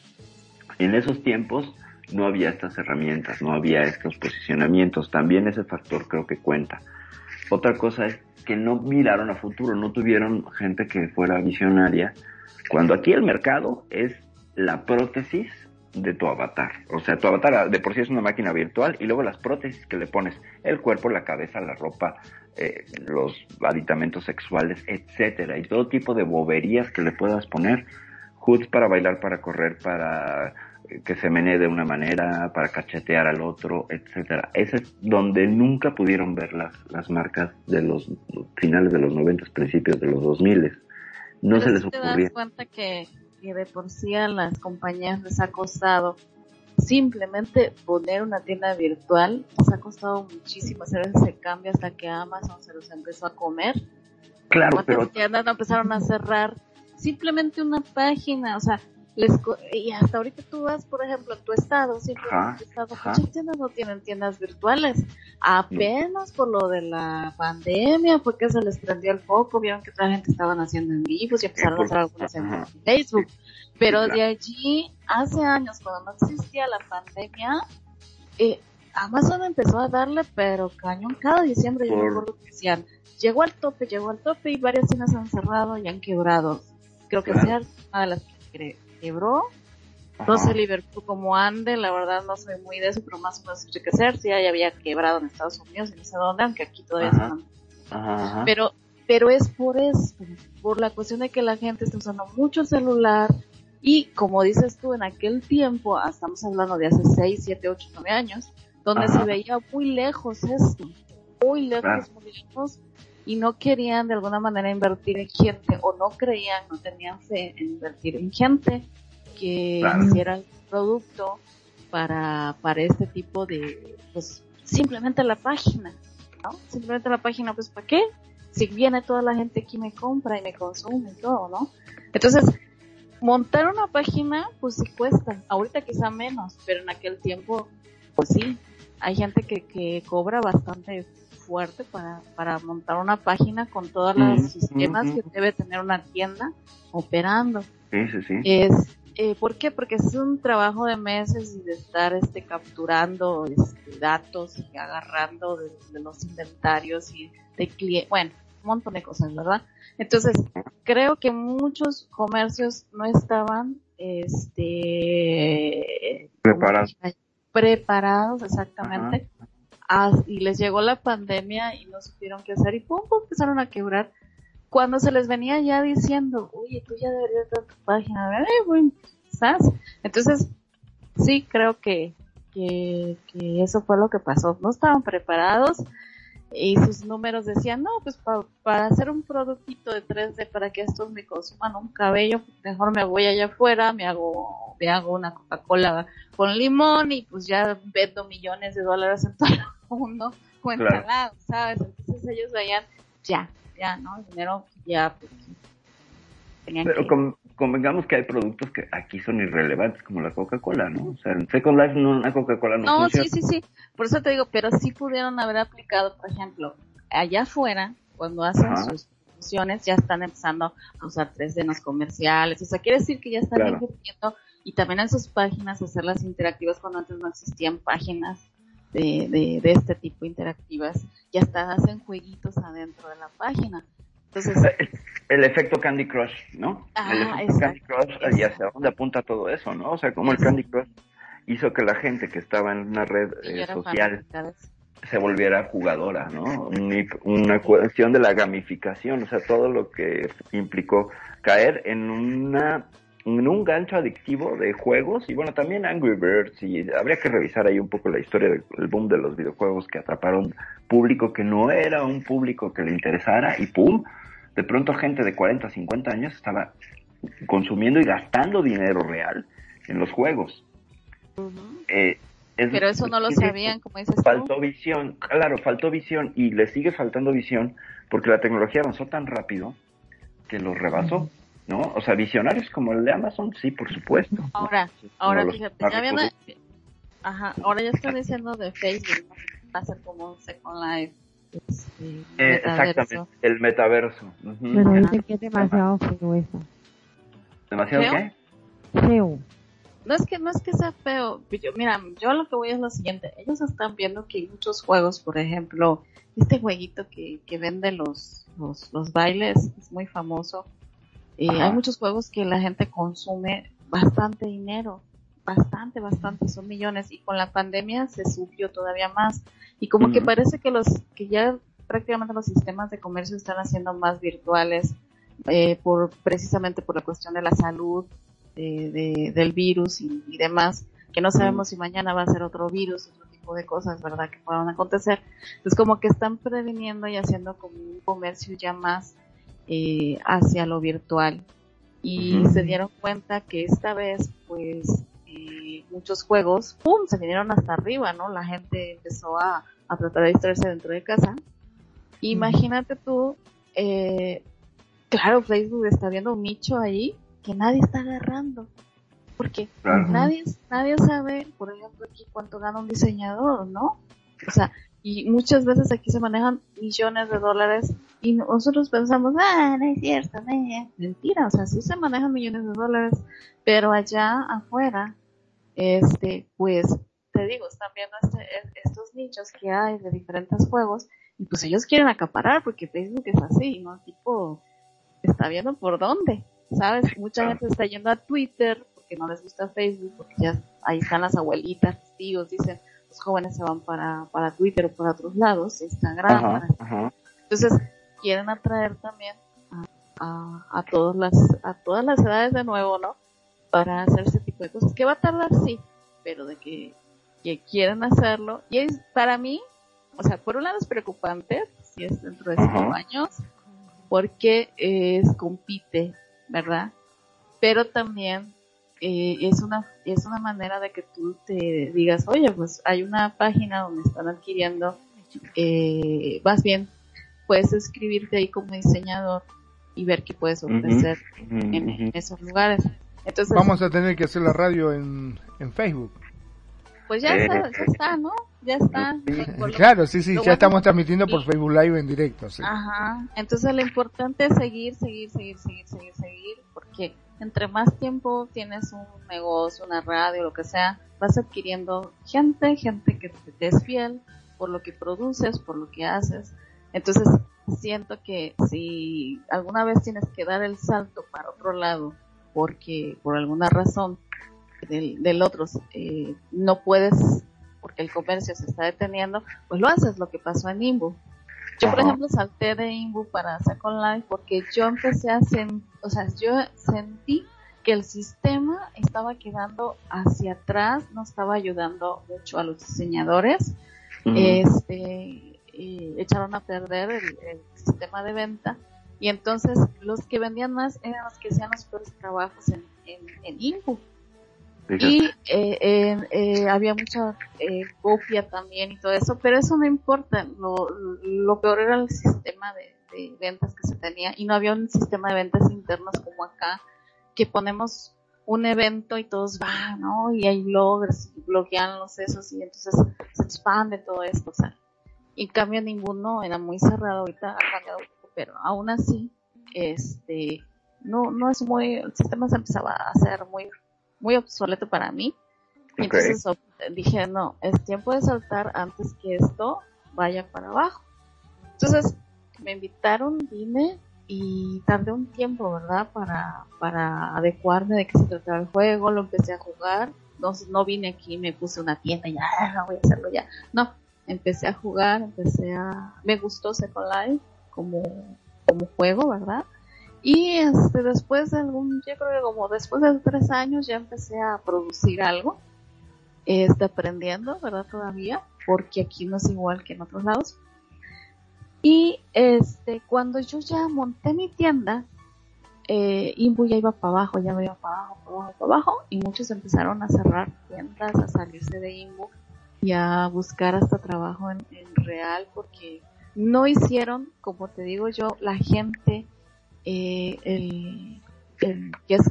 En esos tiempos, no había estas herramientas, no había estos posicionamientos. También ese factor creo que cuenta. Otra cosa es que no miraron a futuro, no tuvieron gente que fuera visionaria, cuando aquí el mercado es la prótesis de tu avatar. O sea, tu avatar de por sí es una máquina virtual y luego las prótesis que le pones, el cuerpo, la cabeza, la ropa, eh, los aditamentos sexuales, etcétera, y todo tipo de boberías que le puedas poner, hoods para bailar, para correr, para que se menee de una manera para cachetear al otro, etcétera. Ese es donde nunca pudieron ver las, las marcas de los finales de los 90, principios de los 2000. No se les ocurría. Te das cuenta que, de por sí a las compañías les ha costado simplemente poner una tienda virtual, les ha costado muchísimo hacer ese cambio hasta que Amazon se los empezó a comer. Claro, pero tiendas empezaron a cerrar simplemente una página, o sea, y hasta ahorita tú vas, por ejemplo, a tu estado, siempre tu estado, muchas tiendas no tienen tiendas virtuales. Apenas por lo de la pandemia fue que se les prendió el foco, vieron que otra gente estaban haciendo en vivos y empezaron a hacer algunas en Facebook. Pero de allí, hace años, cuando no existía la pandemia, eh, Amazon empezó a darle, pero cañón, cada diciembre yo me acuerdo que decían, llegó al tope, llegó al tope y varias tiendas han cerrado y han quebrado. Creo que sea una de las que quebró. No sé Liverpool como ande, la verdad no soy muy de eso, pero más o menos que ser, si ya había quebrado en Estados Unidos y no sé dónde, aunque aquí todavía están. Pero, pero es por eso, por la cuestión de que la gente está usando mucho el celular y como dices tú, en aquel tiempo, ah, estamos hablando de hace 6, 7, 8, 9 años, donde se veía muy lejos esto, muy lejos, muy lejos, y no querían de alguna manera invertir en gente o no creían, no tenían fe en invertir en gente que hiciera el producto para, para este tipo de, pues simplemente la página, ¿no? Simplemente la página, pues ¿para qué? Si viene toda la gente aquí me compra y me consume y todo, ¿no? Entonces, montar una página, pues sí cuesta, ahorita quizá menos, pero en aquel tiempo, pues sí, hay gente que, que cobra bastante fuerte para, para montar una página con todos los sistemas que debe tener una tienda operando. Sí, sí, sí. Es, eh, ¿Por qué? Porque es un trabajo de meses y de estar este, capturando este, datos y agarrando de, los inventarios y de clientes, bueno, un montón de cosas, ¿verdad? Entonces, creo que muchos comercios no estaban este preparados preparados exactamente y les llegó la pandemia y no supieron qué hacer y pum, pum, empezaron a quebrar. Cuando se les venía ya diciendo, oye, tú ya deberías dar tu página, eh, bueno, ¿sabes? Entonces, sí, creo que, que, que eso fue lo que pasó. No estaban preparados y sus números decían, no, pues para hacer un productito de 3D para que estos me consuman un cabello, mejor me voy allá afuera, me hago, me hago una Coca-Cola con limón y pues ya vendo millones de dólares en todo el mundo cuenta ¿sabes? Entonces ellos veían, ya, ya, ¿no? El dinero ya, pues, tenían Pero convengamos que hay productos que aquí son irrelevantes, como la Coca-Cola, ¿no? O sea, en Second Life no, una Coca-Cola no No, sí, sí, sí. Por eso te digo, pero sí pudieron haber aplicado, por ejemplo, allá afuera, cuando hacen sus funciones, ya están empezando a usar 3D en los comerciales. O sea, quiere decir que ya están invirtiendo y también en sus páginas hacerlas interactivas cuando antes no existían páginas de, de, de este tipo interactivas. Ya están, hacen jueguitos adentro de la página. Entonces, el efecto Candy Crush, ¿no? el efecto Candy Crush y hacia dónde apunta todo eso, ¿no? O sea, como el Candy Crush hizo que la gente que estaba en una red eh, social se volviera jugadora, ¿no? Una cuestión de la gamificación, o sea, todo lo que implicó caer en una en un gancho adictivo de juegos y bueno, también Angry Birds y habría que revisar ahí un poco la historia del boom de los videojuegos que atraparon público que no era un público que le interesara y pum, de pronto gente de 40, 50 años estaba consumiendo y gastando dinero real en los juegos. Eh, Pero eso no lo sabían, como dices Faltó visión, claro, faltó visión y le sigue faltando visión porque la tecnología avanzó tan rápido que los rebasó. ¿No? O sea, visionarios como el de Amazon, sí, por supuesto. Ahora, ahora fíjate, ya viene, ajá, ahora ya estoy diciendo de Facebook, va a ser como un Second Life. Este, eh, exactamente, el metaverso. Pero dice que es demasiado feo eso. ¿Demasiado qué? Feo. No es que no es que sea feo. Yo, mira, yo lo que voy es lo siguiente. Ellos están viendo que hay muchos juegos, por ejemplo, este jueguito que, que vende los, los, los bailes es muy famoso hay muchos juegos que la gente consume bastante dinero, bastante, bastante, son millones y con la pandemia se subió todavía más. Y como que parece que los que ya prácticamente los sistemas de comercio están haciendo más virtuales eh, por precisamente por la cuestión de la salud de, del virus y, demás que no sabemos si mañana va a ser otro virus otro tipo de cosas verdad que puedan acontecer. Entonces como que están previniendo y haciendo como un comercio ya más eh, hacia lo virtual. Y se dieron cuenta que esta vez pues eh, muchos juegos ¡pum! se vinieron hasta arriba no la gente empezó a, a tratar de distraerse dentro de casa. Imagínate tú eh, claro Facebook está viendo un nicho ahí que nadie está agarrando porque nadie nadie sabe por ejemplo aquí cuánto gana un diseñador no o sea y muchas veces aquí se manejan millones de dólares y nosotros pensamos, ah, no es cierto, no mentira, o sea, sí se manejan millones de dólares, pero allá afuera, este, pues, te digo, están viendo este, estos nichos que hay de diferentes juegos y pues ellos quieren acaparar porque Facebook es así, ¿no? Tipo, está viendo por dónde, ¿sabes? Mucha gente está yendo a Twitter porque no les gusta Facebook, porque ya ahí están las abuelitas, tíos, dicen, los jóvenes se van para, para Twitter o para otros lados, Instagram. Entonces, quieren atraer también a, a, todas las, a todas las edades de nuevo, ¿no? Para hacer ese tipo de cosas. Que va a tardar, sí, pero de que, que quieren hacerlo. Y es, para mí, o sea, por un lado es preocupante, si es dentro de cinco años, porque es, compite, ¿verdad? Pero también eh, es una es una manera de que tú te digas, oye, pues hay una página donde están adquiriendo, eh, más bien puedes escribirte ahí como diseñador y ver qué puedes ofrecer en, esos lugares. Entonces, Vamos a tener que hacer la radio en, en Facebook. Pues ya está, ya está, ¿no? Ya está. claro, sí, sí, ya estamos transmitiendo por Facebook Live en directo. Sí. Ajá. Entonces lo importante es seguir, seguir, seguir, seguir, seguir, seguir, porque entre más tiempo tienes un negocio, una radio, lo que sea, vas adquiriendo gente, gente que te es fiel por lo que produces, por lo que haces. Entonces, siento que si alguna vez tienes que dar el salto para otro lado, porque por alguna razón del, del otro eh, no puedes porque el comercio se está deteniendo, pues lo haces, lo que pasó en Imbu. Yo, por ejemplo, salté de Imbu para Second Life porque yo empecé a sentir, o sea, yo sentí que el sistema estaba quedando hacia atrás, no estaba ayudando mucho a los diseñadores. Este, echaron a perder el, sistema de venta y entonces los que vendían más eran los que hacían los peores trabajos en, en, en Imbu. Y eh, eh, había mucha eh, copia también y todo eso, pero eso no importa. Lo, lo peor era el sistema de, ventas que se tenía y no había un sistema de ventas internos como acá, que ponemos un evento y todos van, ¿no? Y hay y bloquean los esos y entonces se expande todo esto, o sea. En cambio ninguno era muy cerrado, ahorita ha cambiado, pero aún así, este, no, no es muy, el sistema se empezaba a hacer muy muy obsoleto para mí. Entonces dije, no, es tiempo de saltar antes que esto vaya para abajo. Entonces me invitaron, vine y tardé un tiempo, ¿verdad? Para, para adecuarme de qué se trataba el juego, lo empecé a jugar. No, no vine aquí, me puse una tienda y ya, ah, voy a hacerlo ya. No, empecé a jugar, empecé a... Me gustó Second Life como, como juego, ¿verdad? Y este, después de algún, yo creo que como después de tres años ya empecé a producir algo, este, aprendiendo, ¿verdad? Todavía, porque aquí no es igual que en otros lados. Y este, cuando yo ya monté mi tienda, eh, Imbu ya iba para abajo, ya me iba para abajo, para abajo, para abajo, y muchos empezaron a cerrar tiendas, a salirse de Imbu y a buscar hasta trabajo en, en real, porque no hicieron, como te digo yo, la gente eh, el, el, que es,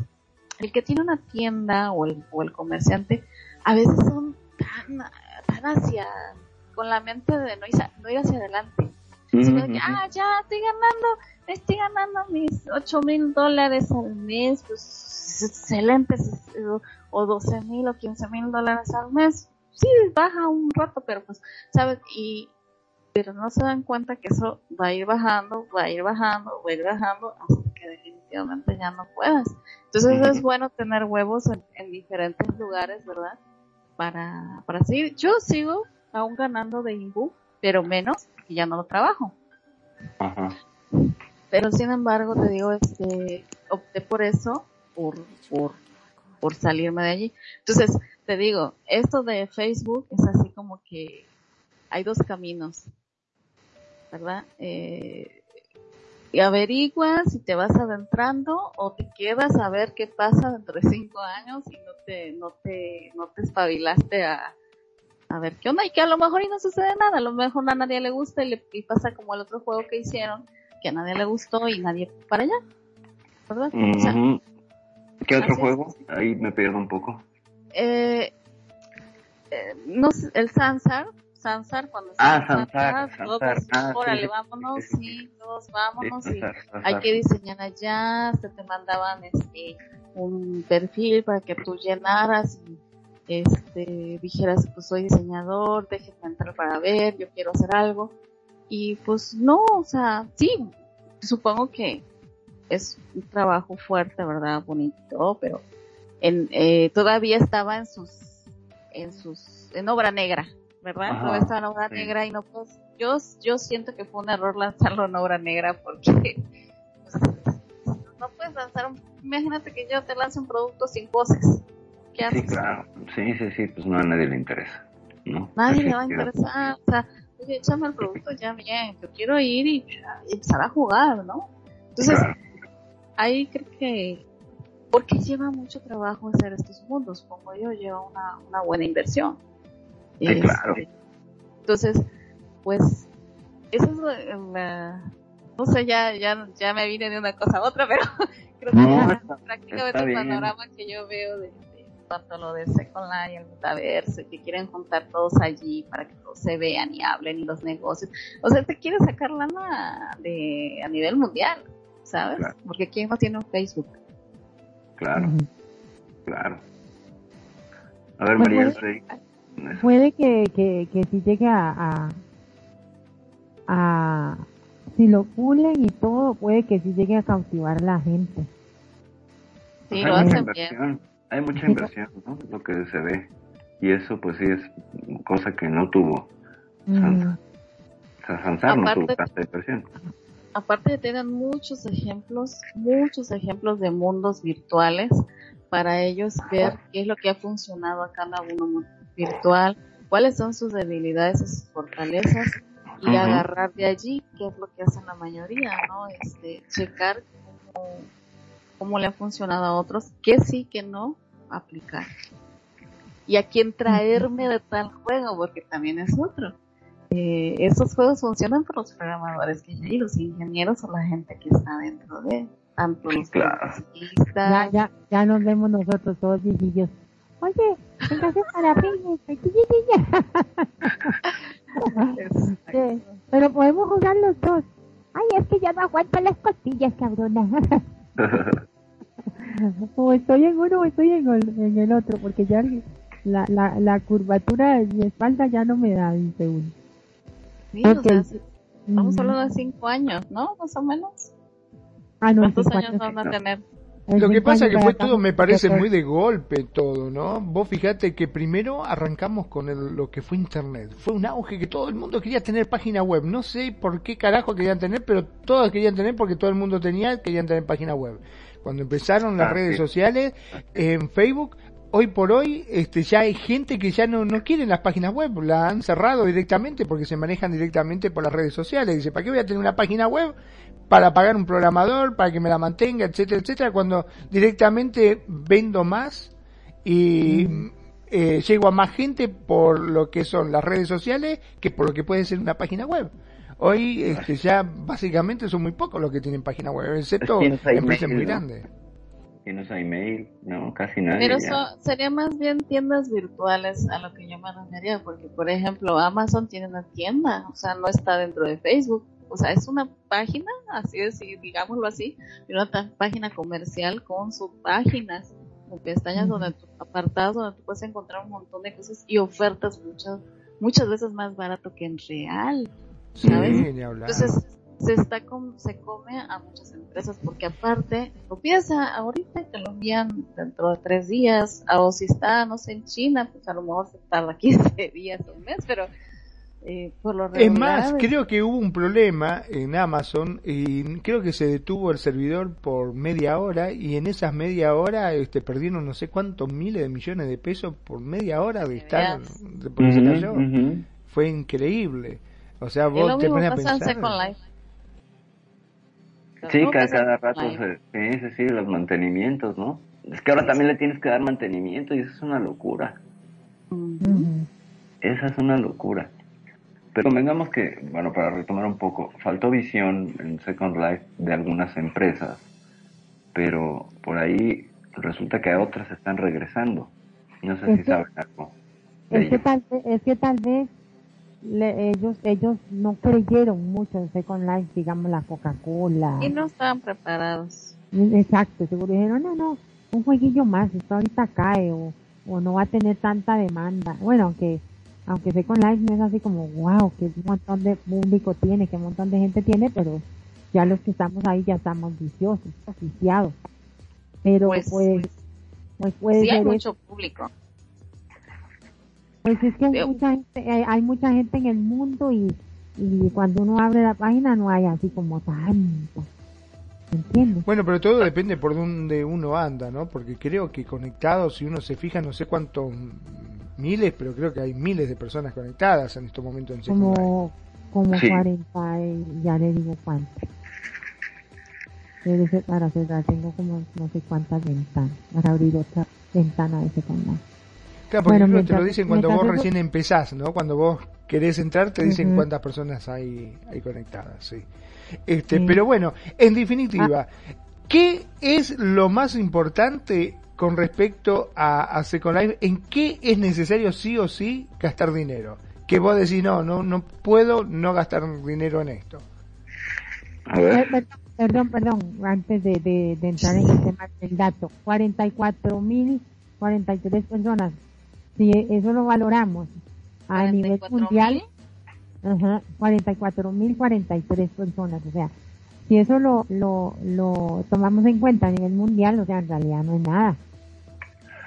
el que tiene una tienda o el, o el comerciante, a veces son tan, tan hacia, con la mente de no ir, no ir hacia adelante. Sino que, ah, ya estoy ganando, estoy ganando mis 8 mil dólares al mes, pues excelentes, o 12 mil o 15 mil dólares al mes. Sí, baja un rato, pero pues, ¿sabes? Y, pero no se dan cuenta que eso va a ir bajando, va a ir bajando, va a ir bajando hasta que definitivamente ya no puedas. Entonces es bueno tener huevos en, diferentes lugares, ¿verdad? Para, para seguir. Yo sigo aún ganando de Imbu, pero menos y ya no lo trabajo. Pero sin embargo, te digo, este, opté por eso, por, por, por salirme de allí. Entonces, te digo, esto de Facebook es así como que hay dos caminos. ¿Verdad? Eh, y averiguas si te vas adentrando o te quedas a ver qué pasa dentro de cinco años y no te, no te, no te espabilaste a, a ver qué onda y que a lo mejor y no sucede nada, a lo mejor a nadie le gusta y, le, pasa como el otro juego que hicieron, que a nadie le gustó y nadie para allá, ¿verdad? ¿Qué otro juego? Ahí me pierdo un poco. Eh, eh, no el Sansar, Sansar, cuando ah, Sansar, todos, ah, órale, vámonos, sí, todos vámonos, y hay que diseñar allá, se te mandaban este un perfil para que tú llenaras y este dijeras pues soy diseñador, déjenme entrar para ver, yo quiero hacer algo y pues no, o sea, sí, supongo que es un trabajo fuerte, verdad, bonito, pero en, eh, todavía estaba en sus en sus en obra negra, ¿verdad? Ajá, estaba en obra negra y no pues yo yo siento que fue un error lanzarlo en obra negra porque no puedes lanzar un, imagínate que yo te lance un producto sin voces. ¿Qué haces? Sí, claro. Sí, sí, sí, pues no a nadie le interesa, ¿no? Nadie le va a interesar, o sea, oye, échame el producto ya bien, yo quiero ir y, empezar a jugar, ¿no? Entonces, ahí creo que porque lleva mucho trabajo hacer estos mundos, como yo, lleva una, una buena inversión. Sí, claro. Este, entonces, pues, eso es la, no sé, ya, ya, ya me vine de una cosa a otra, pero creo que es prácticamente el panorama que yo veo de, cuanto lo de Second Life, el metaverso, que quieren juntar todos allí para que todos se vean y hablen y los negocios. O sea, te quieren sacar lana de, a nivel mundial, ¿sabes? Porque ¿quién no tiene un Facebook? Claro, claro. A ver, pues María, puede que, que, que si llegue a, a, si lo pulen y todo, puede que si llegue a cautivar la gente. Sí, lo hacen bien. Hay mucha inversión, ¿no? Lo que se ve. Y eso pues sí es cosa que no tuvo. Sansar no tuvo tanta inversión aparte de tener muchos ejemplos, muchos ejemplos de mundos virtuales para ellos ver qué es lo que ha funcionado a cada uno virtual, cuáles son sus debilidades y sus fortalezas y agarrar de allí qué es lo que hacen la mayoría, ¿no? Este, checar cómo, le ha funcionado a otros, qué sí, qué no aplicar. Y a quién traerme de tal juego, porque también es otro eh, estos juegos funcionan por los programadores que hay, los ingenieros o la gente que está dentro de ya, ya, ya nos vemos nosotros todos viejillos. Oye, véngase para sí, Pero podemos jugar los dos. Ay, es que ya no aguanto las costillas, cabrona. o estoy en uno o estoy en el, en el otro, porque ya la, la, la curvatura de mi espalda ya no me da, dice uno. Sí, estamos hablando de cinco años, ¿no? Más o menos. Ah, ¿Cuántos años van a tener? Lo que pasa es que fue todo, me parece muy de golpe todo, ¿no? Vos fíjate que primero arrancamos con lo que fue Internet. Fue un auge que todo el mundo quería tener página web. No sé por qué carajo querían tener, pero todos querían tener porque todo el mundo tenía, querían tener página web. Cuando empezaron las ah, redes sociales, en Facebook, hoy por hoy este, ya hay gente que ya no, no quiere las páginas web, la han cerrado directamente porque se manejan directamente por las redes sociales. Dice, ¿para qué voy a tener una página web? Para pagar un programador, para que me la mantenga, etcétera, etcétera, cuando directamente vendo más y mm. eh, llego a más gente por lo que son las redes sociales que por lo que puede ser una página web. Hoy este, ya básicamente son muy pocos los que tienen página web, excepto empresas muy grandes tienes email, no, casi nadie. Pero eso sería más bien tiendas virtuales a lo que yo me refería, porque por ejemplo Amazon tiene una tienda, o sea, no está dentro de Facebook, o sea, es una página, así es, digámoslo así, una página comercial con sus páginas, con pestañas donde apartados donde tú puedes encontrar un montón de cosas y ofertas muchas muchas veces más barato que en real, ¿sabes? Entonces se está se come a muchas empresas porque aparte lo pides ahorita te lo envían dentro de tres días o si está no sé en China pues a lo mejor se tarda 15 días o un mes pero eh, por lo es más creo que hubo un problema en Amazon y creo que se detuvo el servidor por media hora y en esas media hora este perdieron no sé cuántos miles de millones de pesos por media hora de estar de fue increíble. O sea vos te pones a pensar. Sí, cada, cada rato se, sí, sí, los mantenimientos, ¿no? Es que ahora también le tienes que dar mantenimiento y eso es una locura. Esa es una locura. Pero convengamos que, bueno, para retomar un poco, faltó visión en Second Life de algunas empresas, pero por ahí resulta que otras están regresando. No sé si saben algo. Es que, tal, es que tal vez ellos ellos no creyeron mucho en Second Life, digamos la Coca-Cola. Y no estaban preparados. Exacto, seguro dijeron, no, no, un jueguillo más, esto ahorita cae o, o no va a tener tanta demanda. Bueno, aunque aunque Second Life no es así como, wow, que un montón de público tiene, que montón de gente tiene, pero ya los que estamos ahí ya estamos viciosos, oficiados. Pero pues, pues, pues puede sí hay mucho público. Pues es que hay mucha gente, hay, mucha gente en el mundo y, y cuando uno abre la página no hay así como tanto. ¿Entiendes? Bueno, pero todo depende por dónde uno anda, ¿no? Porque creo que conectados, si uno se fija, no sé cuántos miles, pero creo que hay miles de personas conectadas en estos momentos en Como, como 40, y ya le digo cuánto. Para cerrar, tengo como no sé cuántas ventanas, para abrir otra ventana de canal. Claro, porque te lo dicen cuando vos recién empezás, ¿no? Cuando vos querés entrar, te dicen cuántas personas hay, hay conectadas, sí. Este, Pero bueno, en definitiva, ¿qué es lo más importante con respecto a, a Second Life? ¿En qué es necesario sí o sí gastar dinero? Que vos decís, no, no, no puedo no gastar dinero en esto. A ver. Eh, perdón, perdón, antes de, de, de entrar en el tema del dato. 44 mil 43 personas si eso lo valoramos a nivel mundial, ajá, 44.043 personas, o sea, si eso lo, lo, lo tomamos en cuenta a nivel mundial, o sea, en realidad no es nada.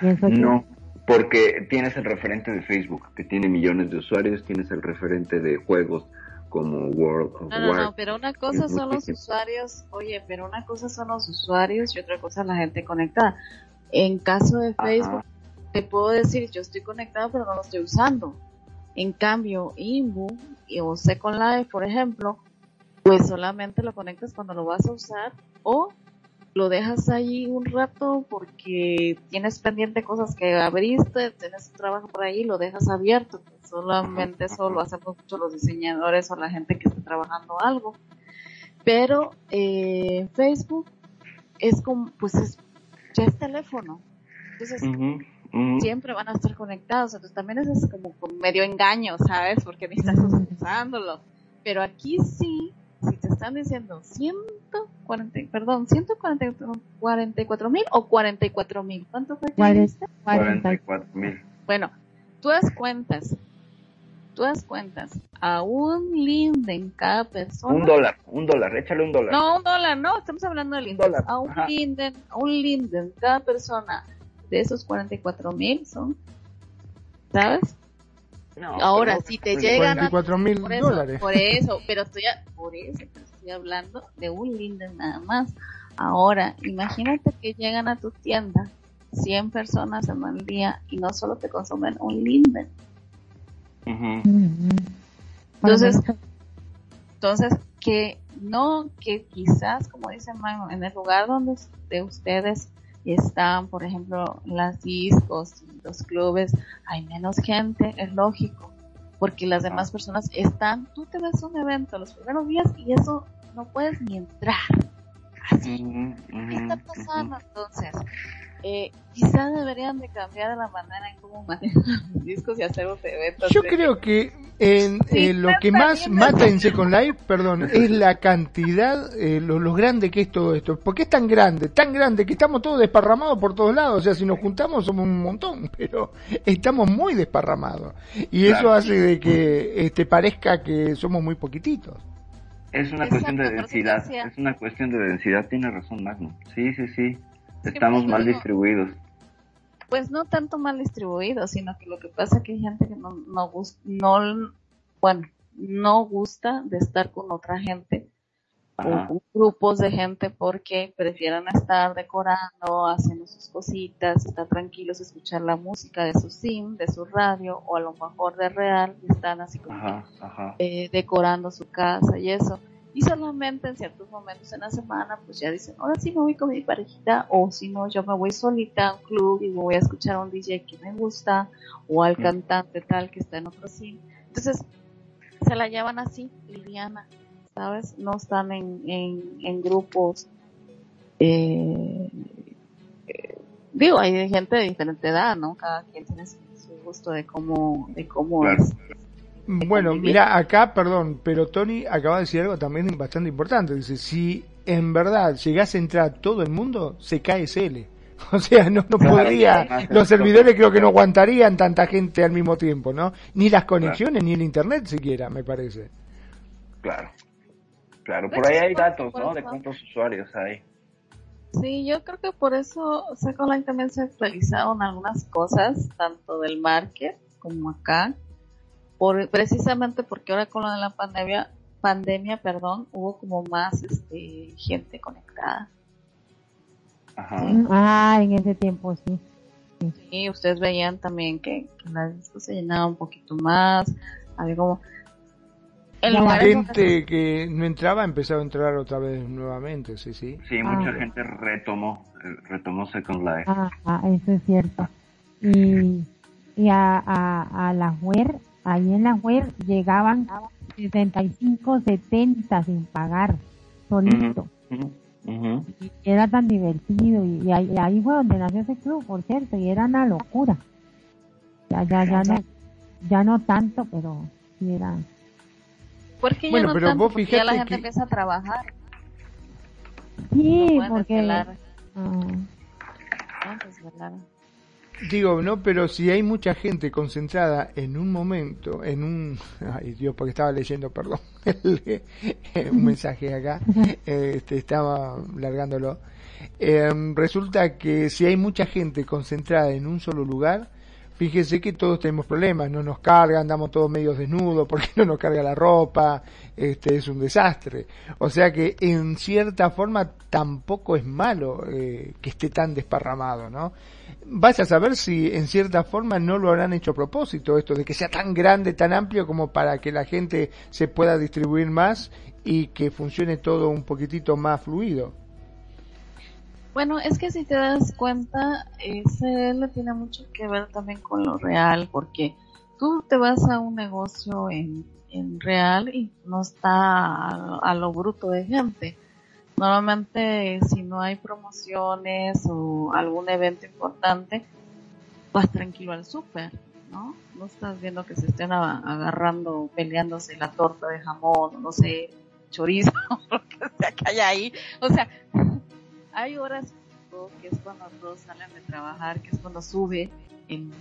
No, porque tienes el referente de Facebook, que tiene millones de usuarios, tienes el referente de juegos como World of no, no, No, pero una cosa son los usuarios, oye, pero una cosa son los usuarios y otra cosa es la gente conectada. En caso de Facebook, te puedo decir, yo estoy conectado, pero no lo estoy usando. En cambio, Inbu o Second Life, por ejemplo, pues solamente lo conectas cuando lo vas a usar o lo dejas ahí un rato porque tienes pendiente cosas que abriste, tienes un trabajo por ahí, lo dejas abierto. Solamente eso lo hacemos mucho los diseñadores o la gente que está trabajando algo. Pero eh, Facebook es como, pues es, ya es teléfono. Entonces, siempre van a estar conectados. Entonces también es como medio engaño, ¿sabes? Porque ni estás usándolo. Pero aquí sí si te están diciendo 140, perdón, 144 mil o 44 mil, ¿cuánto fue? 44 mil. Bueno, tú das cuentas, tú das cuentas a un linden cada persona. Un dólar, un dólar, échale un dólar. No, un dólar, no, estamos hablando de linden. A un linden, a un linden cada persona de esos 44 mil son, ¿sabes? Ahora, si te llegan a... mil dólares. Por eso, pero estoy, por eso estoy hablando de un Linden nada más. Ahora, imagínate que llegan a tu tienda 100 personas en un día y no solo te consumen un Linden. Entonces, entonces, que no, que quizás, como dice Mago, en el lugar donde de ustedes están, por ejemplo, las discos, los clubes, hay menos gente, es lógico, porque las demás personas están, tú te ves un evento los primeros días y eso no puedes ni entrar. Así, ¿qué está pasando entonces? Eh, quizás deberían de cambiar la manera en cómo manejan los discos y hacer los eventos. Yo creo que en, lo que más mata en Second Life, perdón, es la cantidad, eh, lo, lo, grande que es todo esto. Porque es tan grande, tan grande que estamos todos desparramados por todos lados. O sea, si nos juntamos somos un montón, pero estamos muy desparramados. Y eso hace de que este, parezca que somos muy poquititos. Es una cuestión de densidad, es una cuestión de densidad, tiene razón Magno. Sí, sí, sí. Estamos mal distribuidos. Pues no tanto mal distribuidos, sino que lo que pasa es que hay gente que no, no, no bueno, no gusta de estar con otra gente o con grupos de gente porque prefieren estar decorando, haciendo sus cositas, estar tranquilos, escuchar la música de su sim, de su radio o a lo mejor de real y están así como eh, decorando su casa y eso y solamente en ciertos momentos en la semana pues ya dicen, ahora sí me voy con mi parejita o si no yo me voy solita a un club y voy a escuchar a un DJ que me gusta o al cantante tal que está en otro cine. Entonces se la llevan así, liviana, ¿sabes? No están en, en, grupos. Eh, digo, hay gente de diferente edad, ¿no? Cada quien tiene su, gusto de cómo, de cómo es bueno, mira, acá, perdón, pero Tony acaba de decir algo también bastante importante. Dice, si en verdad llegase a entrar todo el mundo, se cae SL. O sea, no, no podría, los servidores creo que no aguantarían tanta gente al mismo tiempo, ¿no? Ni las conexiones, ni el internet siquiera, me parece. Claro, claro, por ahí hay datos, ¿no? De cuántos usuarios hay. Sí, yo creo que por eso Second Line también se actualizaron algunas cosas, tanto del market como acá, precisamente porque ahora con lo de la pandemia, pandemia, perdón, hubo como más este, gente conectada. Ajá. Ah, en ese tiempo sí. Sí, ustedes veían también que, la disco se llenaba un poquito más, algo la gente que no entraba empezaba a entrar otra vez nuevamente, sí, sí. Sí, mucha ah. gente retomó, retomó Second Life. Ah, ah, eso es cierto. Y, y a, a, a la web ahí en la web llegaban 65, 70 sin pagar, solito. Y era tan divertido y, ahí, fue donde nació ese club, por cierto, y era una locura. Ya, ya, ya no, ya no tanto, pero sí era. Porque bueno, no pero tanto, vos porque ya la gente empieza a trabajar. Sí, porque... Ah. Digo, no, pero si hay mucha gente concentrada en un momento, en un... Ay Dios, porque estaba leyendo, perdón, un mensaje acá, este, estaba largándolo. Em, resulta que si hay mucha gente concentrada en un solo lugar, fíjese que todos tenemos problemas, no nos carga, andamos todos medios desnudos, porque no nos carga la ropa, este es un desastre. O sea que en cierta forma tampoco es malo eh, que esté tan desparramado, ¿no? Vaya a saber si en cierta forma no lo habrán hecho a propósito, esto de que sea tan grande, tan amplio como para que la gente se pueda distribuir más y que funcione todo un poquitito más fluido. Bueno, es que si te das cuenta, le tiene mucho que ver también con lo real, porque tú te vas a un negocio en, en real y no está a, lo bruto de gente. Normalmente si no hay promociones o algún evento importante, vas tranquilo al súper, ¿no? No estás viendo que se estén agarrando, peleándose la torta de jamón, no sé, chorizo, lo que sea que haya ahí. O sea, hay horas que es cuando todos salen de trabajar, que es cuando sube en,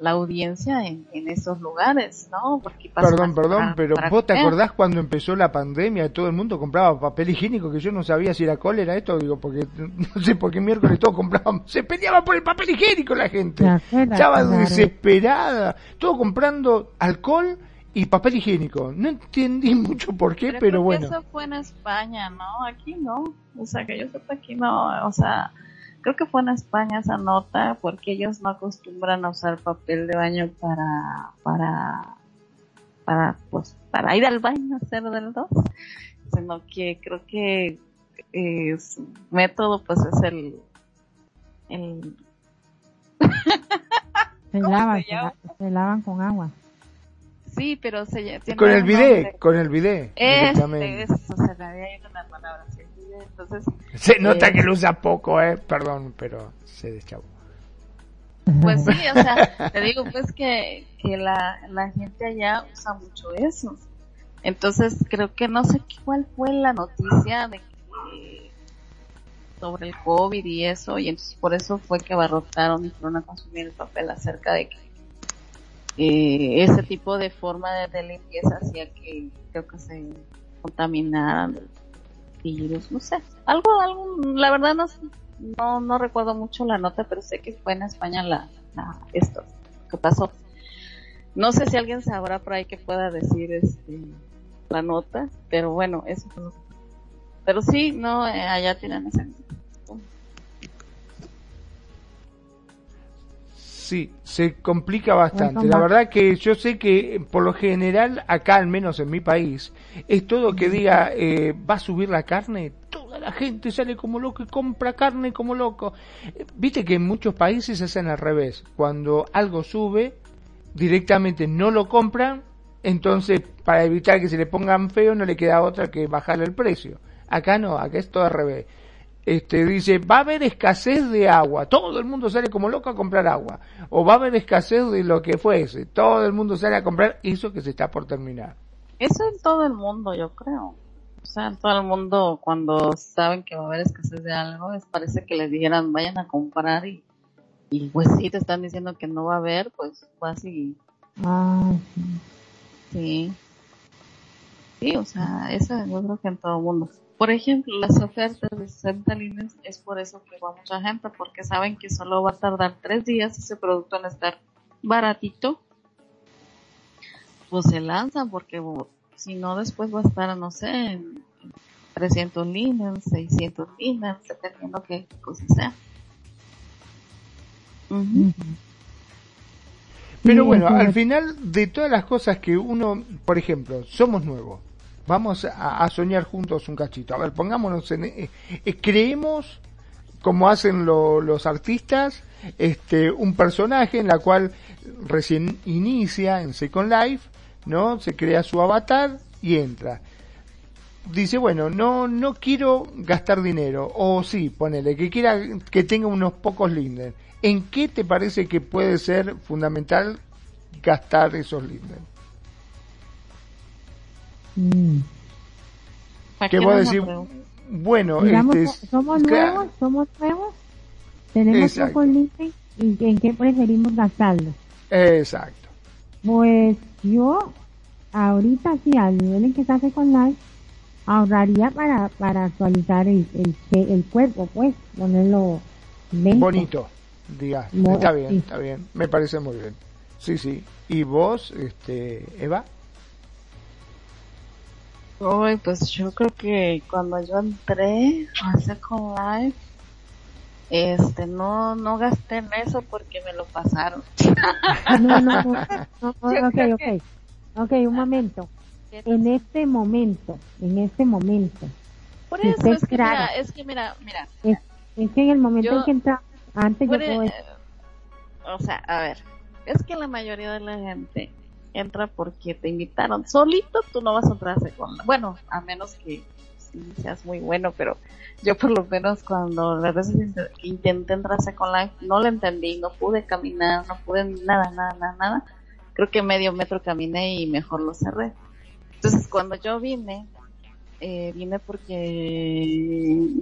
la, audiencia en, esos lugares, ¿no? Porque perdón, perdón, pero vos te acordás cuando empezó la pandemia, todo el mundo compraba papel higiénico, que yo no sabía si era cólera esto, digo, porque no sé por qué miércoles todos compraban, se peleaba por el papel higiénico la gente, estaba desesperada, todo comprando alcohol y papel higiénico. No entendí mucho por qué, pero, bueno. Eso fue en España, ¿no? Aquí no. O sea, que yo sepa aquí no. O sea, creo que fue en España esa nota porque ellos no acostumbran a usar papel de baño para, para, para, pues, para ir al baño, hacer del dos. Sino que creo que eh, su método, pues, es el, el... se lavan, se lavan con agua. Sí, pero se con el bidet, con el bidet. Este, eso, se había ido. Entonces, se nota que lo usa poco, eh, perdón, pero se deschavó. Pues sí, o sea, te digo pues que, que la, la gente allá usa mucho eso. Entonces creo que no sé cuál fue la noticia de que sobre el COVID y eso, y entonces por eso fue que abarrotaron y fueron a consumir el papel acerca de que eh, ese tipo de forma de, limpieza hacía que creo que se contaminaran virus, no sé, algo, algo, la verdad no, no, no recuerdo mucho la nota, pero sé que fue en España la, esto que pasó. No sé si alguien sabrá por ahí que pueda decir este, la nota, pero bueno, eso Pero sí, no, eh, allá tienen ese Sí, se complica bastante. La verdad que yo sé que por lo general, acá al menos en mi país, es todo que diga, eh, va a subir la carne, toda la gente sale como loco y compra carne como loco. Viste que en muchos países se hacen al revés. Cuando algo sube, directamente no lo compran, entonces para evitar que se le pongan feo no le queda otra que bajarle el precio. Acá no, acá es todo al revés este, dice, va a haber escasez de agua, todo el mundo sale como loco a comprar agua, o va a haber escasez de lo que fuese, todo el mundo sale a comprar eso que se está por terminar. Eso en todo el mundo, yo creo. O sea, en todo el mundo, cuando saben que va a haber escasez de algo, les parece que les dijeran, vayan a comprar y, y pues si te están diciendo que no va a haber, pues vas y... Ah, sí. Sí, o sea, eso yo creo que en todo el mundo. Por ejemplo, las ofertas de 60 líneas es por eso que va mucha gente, porque saben que solo va a tardar tres días ese producto en estar baratito. Pues se lanzan, porque si no, después va a estar, no sé, en 300 líneas, 600 líneas, dependiendo qué cosa sea. Pero bueno, al final de todas las cosas que uno, por ejemplo, somos nuevos, Vamos a, soñar juntos un cachito. A ver, pongámonos en... Eh, eh, creemos, como hacen los artistas, este, un personaje en la cual recién inicia en Second Life, ¿no? Se crea su avatar y entra. Dice, bueno, no, no quiero gastar dinero. O sí, ponele, que quiera que tenga unos pocos lindens. ¿En qué te parece que puede ser fundamental gastar esos lindens? Mm. ¿Qué voy a decir? Bueno, este somos nuevos, somos nuevos, tenemos pocos límites y en qué preferimos gastarlo. Exacto. Pues yo, ahorita sí, al nivel en que se hace con Live, ahorraría para, para actualizar el, el, el cuerpo, pues, ponerlo Bonito. digas. está bien, está bien, me parece muy bien. Sí, sí. ¿Y vos, este, Eva? Uy, pues yo creo que cuando yo entré a Second Life, este, no, no gasté en eso porque me lo pasaron. no, no, no, ok, ok, ok, un momento. En este momento, en este momento. Por eso es que, mira, es que mira, mira. Es, que en el momento en que entra, antes yo puedo... O sea, a ver, es que la mayoría de la gente entra porque te invitaron. Solito tú no vas a entrar a con Bueno, a menos que seas muy bueno, pero yo por lo menos cuando las veces intenté entrar a con la no lo entendí, no pude caminar, no pude nada, nada, nada, nada. Creo que medio metro caminé y mejor lo cerré. Entonces cuando yo vine, eh, vine porque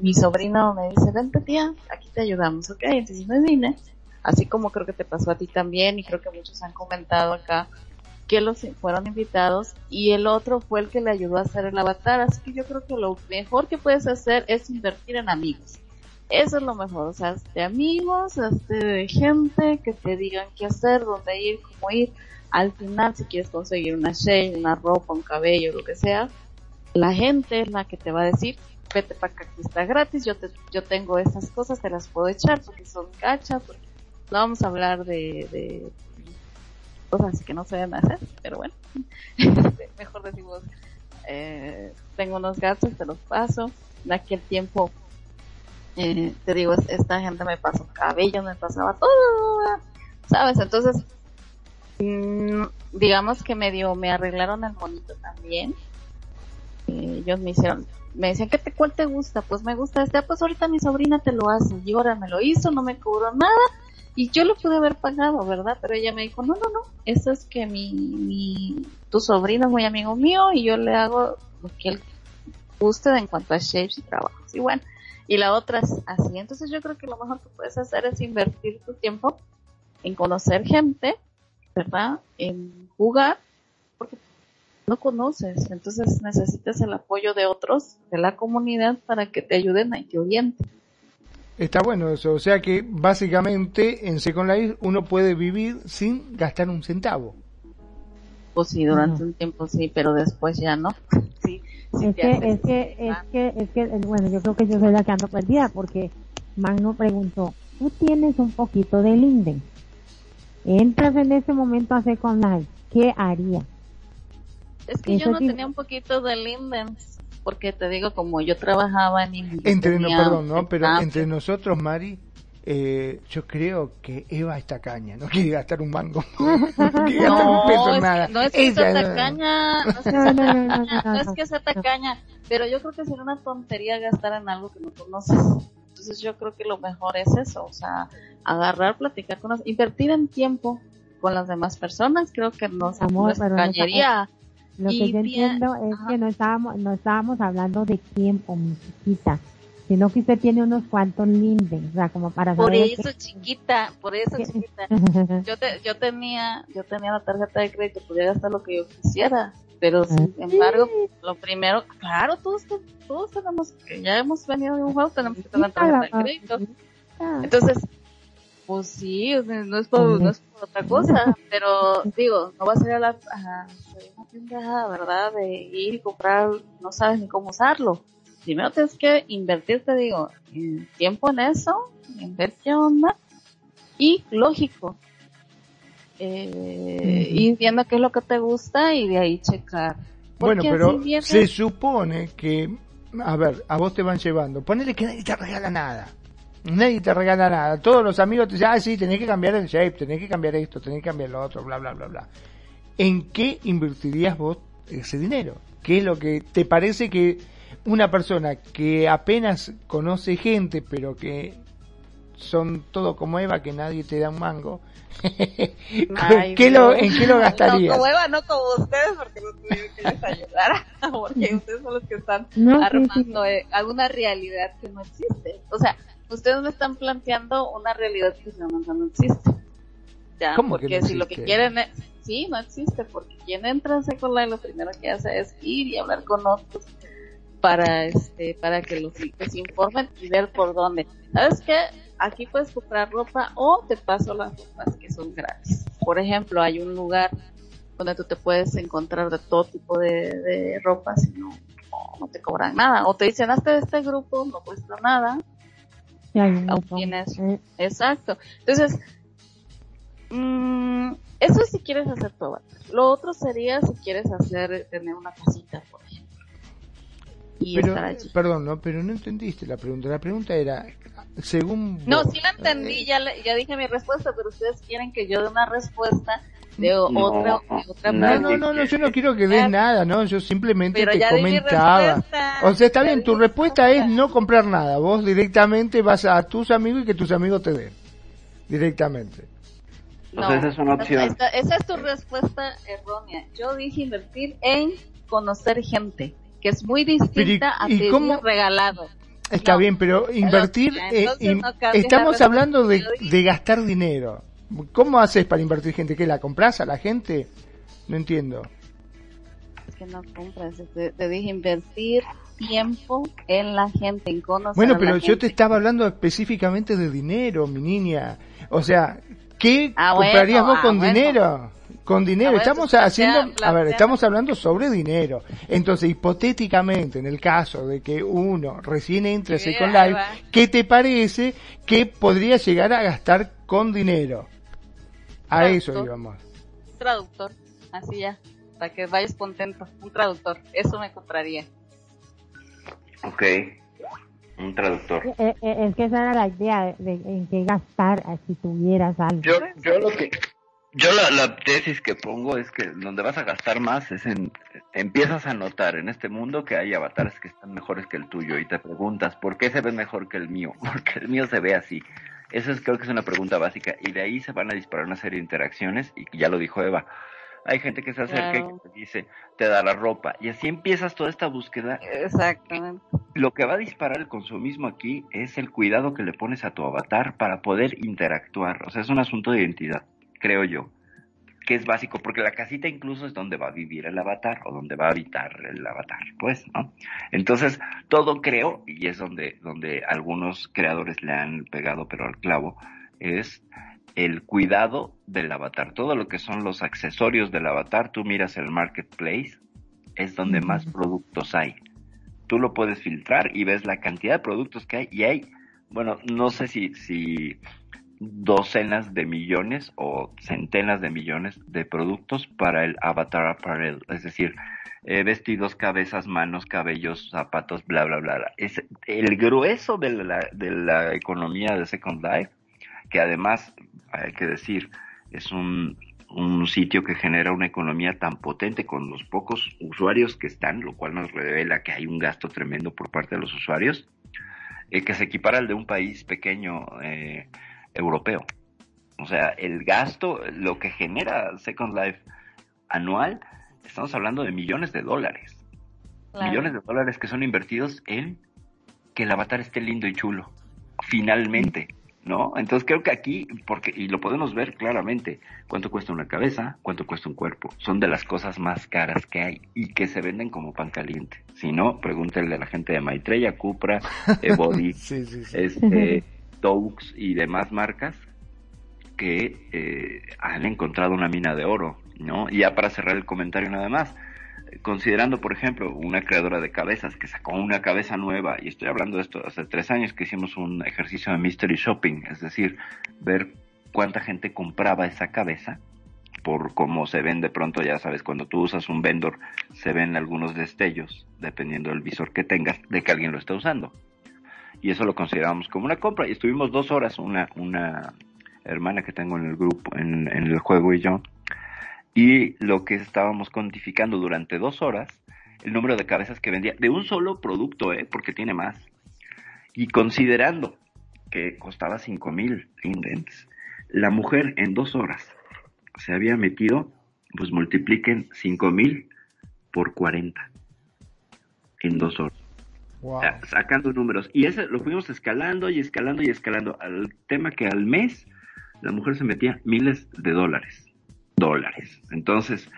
mi sobrino me dice, vente tía, aquí te ayudamos, ok, entonces me vine, así como creo que te pasó a ti también y creo que muchos han comentado acá que los fueron invitados y el otro fue el que le ayudó a hacer el avatar. Así que yo creo que lo mejor que puedes hacer es invertir en amigos. Eso es lo mejor, o sea, de amigos, este, de gente que te digan qué hacer, dónde ir, cómo ir. Al final, si quieres conseguir una shade, una ropa, un cabello, lo que sea, la gente es la que te va a decir, vete para acá que está gratis, yo te, yo tengo esas cosas, te las puedo echar porque son gachas, no vamos a hablar de así que no se deben hacer, pero bueno, este, mejor decimos, eh, tengo unos gastos, te los paso, de aquel tiempo, eh, te digo, esta gente me pasó cabello, me pasaba todo, ¿sabes? Entonces, mm, digamos que medio me arreglaron el monito también, eh, ellos me hicieron, me decían, ¿qué te, ¿cuál te gusta? Pues me gusta este, ah, pues ahorita mi sobrina te lo hace, y ahora me lo hizo, no me cobró nada, y yo lo pude haber pagado, ¿verdad? Pero ella me dijo, no, no, no, eso es que mi, mi, tu sobrino es muy amigo mío y yo le hago lo que él guste en cuanto a shapes y trabajos. Y bueno, y la otra es así. Entonces yo creo que lo mejor que puedes hacer es invertir tu tiempo en conocer gente, ¿verdad? En jugar, porque no conoces, entonces necesitas el apoyo de otros, de la comunidad, para que te ayuden y te orienten. Está bueno eso, o sea que básicamente en Second Life uno puede vivir sin gastar un centavo. Pues sí, durante un tiempo sí, pero después ya no. sí, es, que, es, que, es que, es que, bueno, yo creo que yo soy la que ando perdida porque Magno preguntó, tú tienes un poquito de Linden, entras en ese momento a Second Life, ¿qué haría? Es que yo no tenía un poquito de Linden porque te digo, como yo trabajaba en... Entre, no, perdón, ¿no? Pero entre nosotros, Mari, eh, yo creo que Eva está caña, no quiere gastar un mango, no quiere gastar un peso, nada. No es que sea tacaña, no es que sea no es que sea tacaña, pero yo creo que sería una tontería gastar en algo que no conoces. Entonces yo creo que lo mejor es eso, o sea, agarrar, platicar con las, invertir en tiempo con las demás personas, creo que nos, Amor, nos cañería. Lo que yo entiendo es que no estábamos, no estábamos hablando de tiempo, mi chiquita, sino que usted tiene unos cuantos lindes, o sea, como para Por eso, chiquita, por eso, chiquita. Yo, te, yo tenía, yo tenía la tarjeta de crédito, podía gastar lo que yo quisiera, pero sin embargo, lo primero, claro, todos, todos tenemos, que ya hemos venido de un juego, tenemos que tener tarjeta de crédito. Entonces, pues sí, no es por, no es por otra cosa, pero digo, no vas a ir a la a una tienda, ¿verdad? De ir y comprar, no sabes ni cómo usarlo. Primero tienes que invertir, te digo, tiempo en eso, inversión y lógico. Eh, Ir viendo qué es lo que te gusta y de ahí checar. bueno, pero se supone que, a ver, a vos te van llevando. Ponele que nadie te regala nada Nadie te regala nada. Todos los amigos te dicen, ah, sí, tenés que cambiar el shape, tenés que cambiar esto, tenés que cambiar lo otro, bla, bla, bla, bla. ¿En qué invertirías vos ese dinero? ¿Qué es lo que te parece que una persona que apenas conoce gente, pero que son todo como Eva, que nadie te da un mango, ¿Qué lo, ¿en qué lo gastarías? No, como Eva, no como ustedes, porque no tuvieron que les ayudara, porque ustedes son los que están armando eh, alguna realidad que no existe. O sea, ustedes me están planteando una realidad que no existe. Ya, porque si lo que quieren es, sí, no existe, porque quien entra a Second lo primero que hace es ir y hablar con otros para este, para que los se informen y ver por dónde. ¿Sabes qué? aquí puedes comprar ropa o te paso las ropas que son gratis. Por ejemplo, hay un lugar donde tú te puedes encontrar de todo tipo de, ropa si no, no, te cobran nada. O te dicen, hazte de este grupo, no cuesta nada. exacto. Entonces, mmm, eso si quieres hacer todo. Lo otro sería si quieres hacer, tener una casita, por ejemplo. Y pero, Perdón, no, pero no entendiste la pregunta. La pregunta era, según... No, sí la entendí, ya, ya dije mi respuesta, pero ustedes quieren que yo dé una respuesta de otra, otra no, no, no, no, yo no quiero que des nada, ¿no? Yo simplemente te comentaba. O sea, está bien, tu respuesta es no comprar nada. Vos directamente vas a tus amigos y que tus amigos te den. Directamente. No, esa es una opción. Esa, es tu respuesta errónea. Yo dije invertir en conocer gente, que es muy distinta a pedir regalado. Está bien, pero invertir, eh, estamos hablando de, de gastar dinero. ¿Cómo haces para invertir gente? ¿Qué la compras a la gente? No entiendo. Es que no compras, te, dije invertir tiempo en la gente, en conocer Bueno, pero yo te estaba hablando específicamente de dinero, mi niña. O sea, ¿qué ah, comprarías vos ah, con dinero? Con dinero, ah, estamos haciendo, a ver, estamos hablando sobre dinero. Entonces, hipotéticamente, en el caso de que uno recién entre a Second Life, ¿qué te parece que podría llegar a gastar con dinero? A eso íbamos. Traductor, así ya, para que vayas contento. Un traductor, eso me compraría. Ok, un traductor. Eh, eh, eh, es que esa era la idea de, en qué gastar si tuvieras algo. Yo, yo lo que yo la, la, tesis que pongo es que donde vas a gastar más es en empiezas a notar en este mundo que hay avatares que están mejores que el tuyo y te preguntas por qué se ve mejor que el mío porque el mío se ve así esa es, creo que es una pregunta básica y de ahí se van a disparar una serie de interacciones y ya lo dijo Eva. Hay gente que se acerca y te dice, te da la ropa y así empiezas toda esta búsqueda. Exactamente. Lo que va a disparar el consumismo aquí es el cuidado que le pones a tu avatar para poder interactuar. O sea, es un asunto de identidad, creo yo que es básico, porque la casita incluso es donde va a vivir el avatar o donde va a habitar el avatar, pues, ¿no? Entonces, todo creo, y es donde, donde algunos creadores le han pegado pero al clavo, es el cuidado del avatar. Todo lo que son los accesorios del avatar, tú miras el marketplace, es donde más productos hay. Tú lo puedes filtrar y ves la cantidad de productos que hay y hay, bueno, no sé si, si docenas de millones o centenas de millones de productos para el avatar apparel, es decir, eh, vestidos, cabezas, manos, cabellos, zapatos, bla, bla, bla. Es el grueso de la, de la economía de Second Life, que además, hay que decir, es un, un sitio que genera una economía tan potente con los pocos usuarios que están, lo cual nos revela que hay un gasto tremendo por parte de los usuarios, eh, que se equipara al de un país pequeño eh, europeo. O sea, el gasto, lo que genera Second Life anual, estamos hablando de millones de dólares. Millones de dólares que son invertidos en que el avatar esté lindo y chulo. Finalmente. ¿No? Entonces creo que aquí, porque, y lo podemos ver claramente, cuánto cuesta una cabeza, cuánto cuesta un cuerpo. Son de las cosas más caras que hay y que se venden como pan caliente. Si no, pregúntenle a la gente de Maitreya, Cupra, Body, este, Stokes y demás marcas que eh, han encontrado una mina de oro, ¿no? Y ya para cerrar el comentario nada más, considerando, por ejemplo, una creadora de cabezas que sacó una cabeza nueva, y estoy hablando de esto hace tres años que hicimos un ejercicio de mystery shopping, es decir, ver cuánta gente compraba esa cabeza por cómo se ven de pronto, ya sabes, cuando tú usas un vendor, se ven algunos destellos, dependiendo del visor que tengas, de que alguien lo está usando y eso lo consideramos como una compra. Y estuvimos dos horas, una, una hermana que tengo en el grupo, en, el juego y yo, y lo que estábamos cuantificando durante dos horas, el número de cabezas que vendía, de un solo producto, ¿eh? porque tiene más. Y considerando que costaba cinco mil indents, la mujer en dos horas se había metido, pues multipliquen cinco mil por 40 en dos horas sacando números. Y eso lo fuimos escalando y escalando y escalando al tema que al mes la mujer se metía miles de dólares. Dólares. Entonces,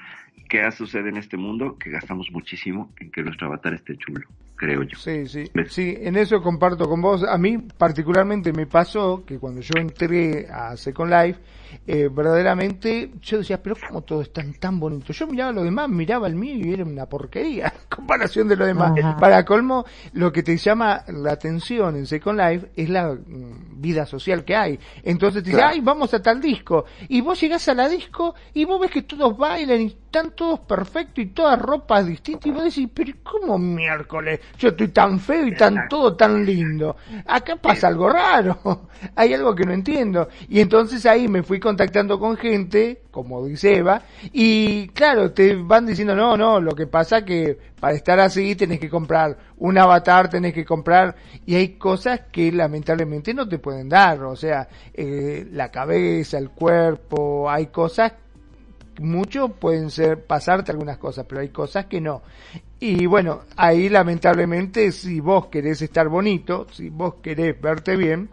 ¿qué sucede en este mundo? Que gastamos muchísimo en que nuestro avatar esté chulo. creo yo. Sí, sí, sí, en eso comparto con vos. A mí particularmente me pasó que cuando yo entré a Second Life, eh, verdaderamente yo decía, pero como todo es tan, tan bonito. Yo miraba lo demás, miraba el mío y era una porquería en comparación de lo demás. Para colmo, lo que te llama la atención en Second Life es la mm, vida social que hay. Entonces te dice, ay, vamos a tal disco. Y vos llegás a la disco y vos ves que todos bailan y están todos perfectos y todas ropas distintas. Y vos decís, pero ¿cómo miércoles? Yo estoy tan feo y tan todo tan lindo. Acá pasa algo raro. hay algo que no entiendo. Y entonces ahí me fui contactando con gente, como dice Eva, y claro, te van diciendo, no, no, lo que pasa que para estar así tenés que comprar un avatar, tenés que comprar, y hay cosas que lamentablemente no te pueden dar, o sea, eh, la cabeza, el cuerpo, hay cosas mucho pueden ser pasarte algunas cosas, pero hay cosas que no. Y bueno, ahí lamentablemente si vos querés estar bonito, si vos querés verte bien,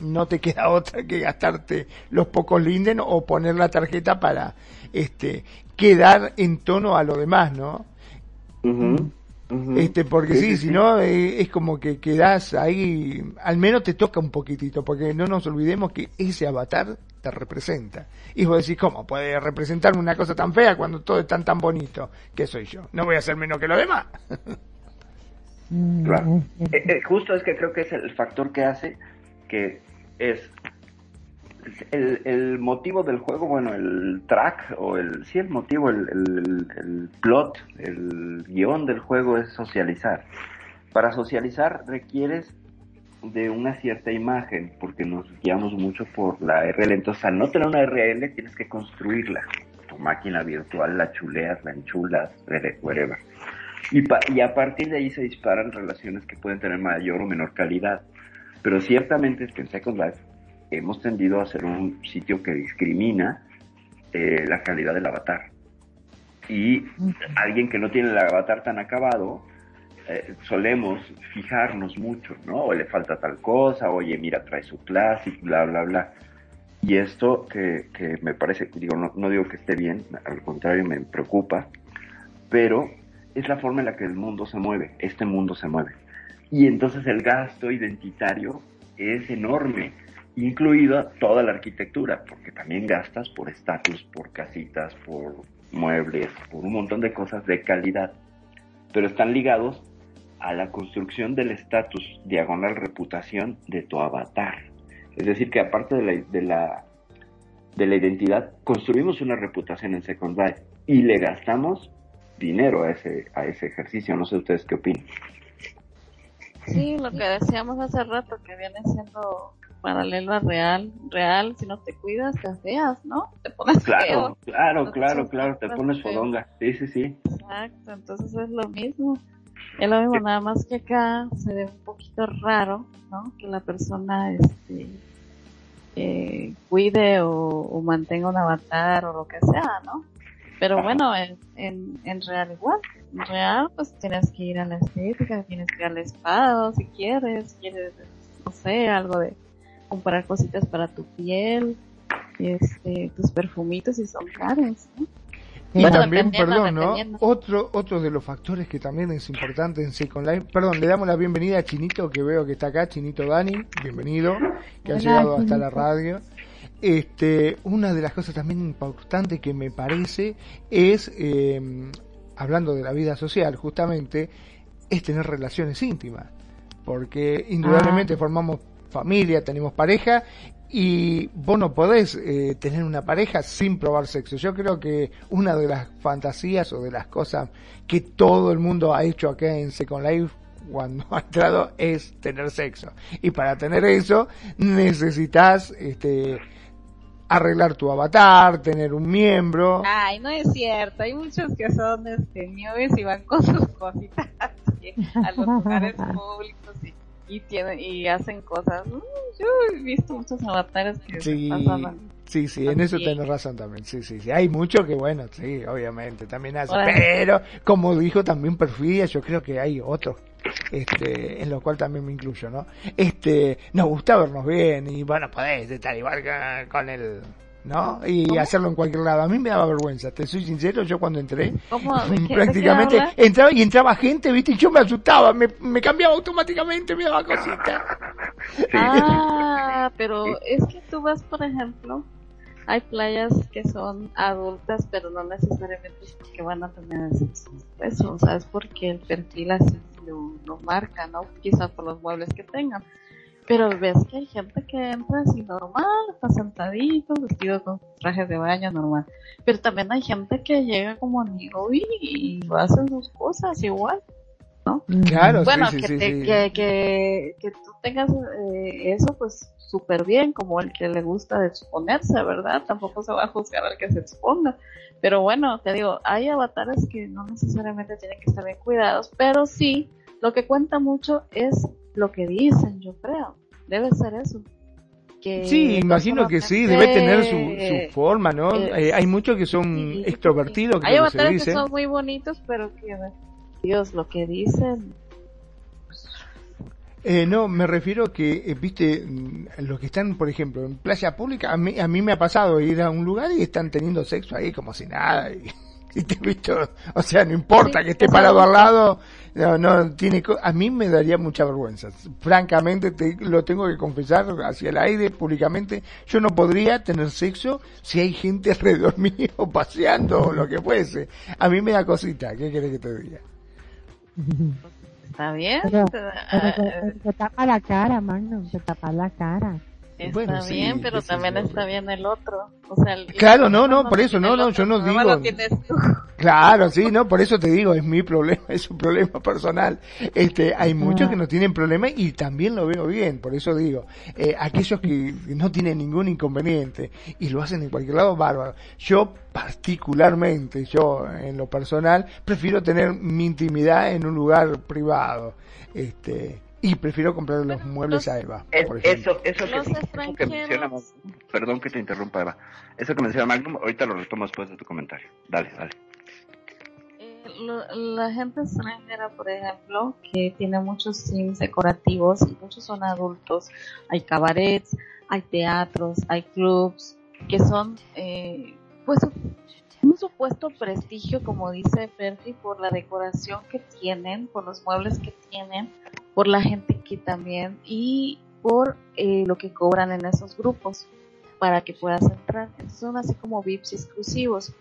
no te queda otra que gastarte los pocos linden o poner la tarjeta para este quedar en tono a lo demás, ¿no? Este, porque sí, si no, eh, es como que quedas ahí, al menos te toca un poquitito, porque no nos olvidemos que ese avatar te representa. Y vos decís, ¿cómo puede representarme una cosa tan fea cuando todo es tan tan bonito? que soy yo? No voy a ser menos que lo demás. claro. Eh, eh, justo es que creo que es el factor que hace que es el, el, motivo del juego, bueno, el track o el, sí, el motivo, el, el, plot, el guion del juego es socializar. Para socializar requieres de una cierta imagen, porque nos guiamos mucho por la RL. Entonces, al no tener una RL, tienes que construirla. Tu máquina virtual la chuleas, la enchulas, whatever. Y, y a partir de ahí se disparan relaciones que pueden tener mayor o menor calidad. Pero ciertamente es que en Second Life hemos tendido a ser un sitio que discrimina eh, la calidad del avatar. Y alguien que no tiene el avatar tan acabado, eh, solemos fijarnos mucho, ¿no? O le falta tal cosa, oye, mira, trae su clase, bla, bla, bla. Y esto que, que me parece, digo, no, no, digo que esté bien, al contrario, me preocupa, pero es la forma en la que el mundo se mueve, este mundo se mueve. Y entonces el gasto identitario es enorme, incluida toda la arquitectura, porque también gastas por estatus, por casitas, por muebles, por un montón de cosas de calidad, pero están ligados a la construcción del estatus diagonal reputación de tu avatar. Es decir, que aparte de la, de la, de la identidad, construimos una reputación en Second Life y le gastamos dinero a ese, a ese ejercicio. No sé ustedes qué opinan. Sí, lo que decíamos hace rato, que viene siendo paralelo a real, real, si no te cuidas, te feas, ¿no? Te pones Claro, claro, claro, claro, te pones fodonga, sí, sí, sí. Exacto, entonces es lo mismo. Es lo mismo, nada más que acá se ve un poquito raro, ¿no? Que la persona, este, eh, cuide o, o mantenga un avatar o lo que sea, ¿no? Pero bueno, en, en, en real igual. En real, pues tienes que ir a la estética, tienes que ir al espada si quieres, quieres, no sé, algo de comprar cositas para tu piel, este, tus perfumitos y son caros, ¿no? Y también, perdón, ¿no? Otro, otro de los factores que también es importante en Second Life, perdón, le damos la bienvenida a Chinito, que veo que está acá, Chinito Dani, bienvenido, que ha llegado hasta la radio. Este, una de las cosas también importantes que me parece es, eh, hablando de la vida social, justamente, es tener relaciones íntimas. Porque indudablemente ah. formamos familia, tenemos pareja y vos no podés eh, tener una pareja sin probar sexo. Yo creo que una de las fantasías o de las cosas que todo el mundo ha hecho acá en Second Life cuando ha entrado es tener sexo. Y para tener eso necesitas este arreglar tu avatar, tener un miembro. Ay, no es cierto, hay muchos que son este y van con sus cositas a los lugares públicos y y tienen y hacen cosas. Mm, yo he visto muchos avatares que sí, Sí, sí, en eso tienes razón también. Sí, sí, sí. Hay mucho que, bueno, sí, obviamente, también hace. Pero, como dijo también Perfidia, yo creo que hay otros, este, en lo cual también me incluyo, ¿no? Este, nos gusta vernos bien y, bueno, podés estar igual con el ¿no? Y hacerlo en cualquier lado. A mí me daba vergüenza, te soy sincero, yo cuando entré, prácticamente entraba y entraba gente, ¿viste? Y yo me asustaba, me, me cambiaba automáticamente, me daba cosita. Ah, pero es que tú vas, por ejemplo, hay playas que son adultas, pero no necesariamente es porque van a tener eso, o sea, es porque el perfil así lo, lo marca, ¿no? Quizás por los muebles que tengan. Pero ves que hay gente que entra así normal, está sentadito, vestido con trajes de baño normal. Pero también hay gente que llega como amigo y, y hace sus cosas igual. ¿no? Claro, bueno, sí, que, sí, te, sí. Que, que, que tú tengas eh, eso, pues súper bien, como el que le gusta exponerse, ¿verdad? Tampoco se va a juzgar al que se exponga. Pero bueno, te digo, hay avatares que no necesariamente tienen que estar bien cuidados, pero sí, lo que cuenta mucho es lo que dicen, yo creo. Debe ser eso. Que Sí, imagino que sí, debe tener su, su forma, ¿no? eh, hay muchos que son sí, extrovertidos, Hay que se avatares dice. que son muy bonitos, pero que, Dios, lo que dicen. Eh, no, me refiero que, eh, viste, mm, los que están, por ejemplo, en playa pública, a mí, a mí me ha pasado ir a un lugar y están teniendo sexo ahí como si nada. Y, y te he visto, o sea, no importa que esté es parado al lado, no, no, tiene, co- a mí me daría mucha vergüenza. Francamente, te, lo tengo que confesar hacia el aire, públicamente, yo no podría tener sexo si hay gente alrededor mío paseando o lo que fuese. A mí me da cosita, ¿qué querés que te diga? Está bien. Pero, ah, tapa la cara, mano, se tapa la cara. Está Bueno, sí, bien, pero también está bien el otro. O sea, el- Claro, no, no, por eso, no, no, yo no digo- lo tienes tú. Claro, sí, no, por eso te digo, es mi problema, es un problema personal. Este, hay muchos Ah. que no tienen problema y también lo veo bien, por eso digo, eh, aquellos que no tienen ningún inconveniente y lo hacen en cualquier lado, bárbaro. Yo particularmente, yo en lo personal, prefiero tener mi intimidad en un lugar privado, este, y prefiero comprar los muebles a Eva, Es- por eso, eso que, Los eso que menciona, perdón que te interrumpa Eva, eso que menciona Malcolm, ahorita lo retomo después de tu comentario. Dale, dale. Eh, lo- la gente extranjera, por ejemplo, que tiene muchos sims decorativos y muchos son adultos, hay cabarets, hay teatros, hay clubs que son, eh, pues, un supuesto prestigio, como dice Perfi, por la decoración que tienen, por los muebles que tienen, por la gente que también y por eh, lo que cobran en esos grupos para que puedas entrar. Son así como VIPs exclusivos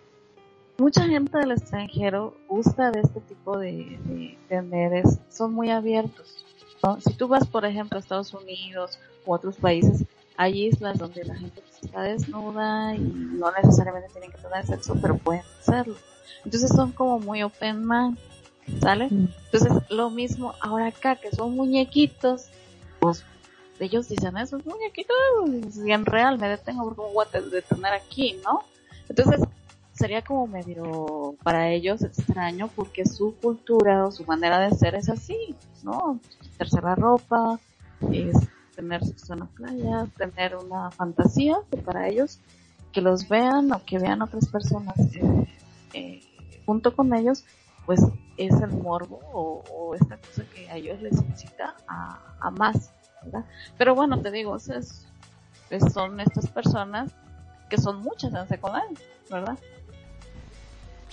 mucha gente del extranjero gusta de este tipo de, de teneres, son muy abiertos. Si tú vas, por ejemplo, a Estados Unidos u otros países, hay islas donde la gente pues, está desnuda y no necesariamente tienen que tener sexo, pero pueden hacerlo. Entonces son como muy open mind, ¿sale? Mm. Entonces lo mismo ahora acá, que son muñequitos, pues ellos dicen esos muñequitos, bien real, me detengo porque me voy a detener aquí, ¿no? Entonces sería como medio para ellos extraño porque su cultura o su manera de ser es así, ¿no? La ropa, es tener sexo en la playa, tener una fantasía que para ellos que los vean o que vean otras personas eh, eh, junto con ellos, pues es el morbo o, esta cosa que a ellos les incita a, más, ¿verdad? Pero bueno, te digo, es- son estas personas que son muchas en secundaria, ¿verdad?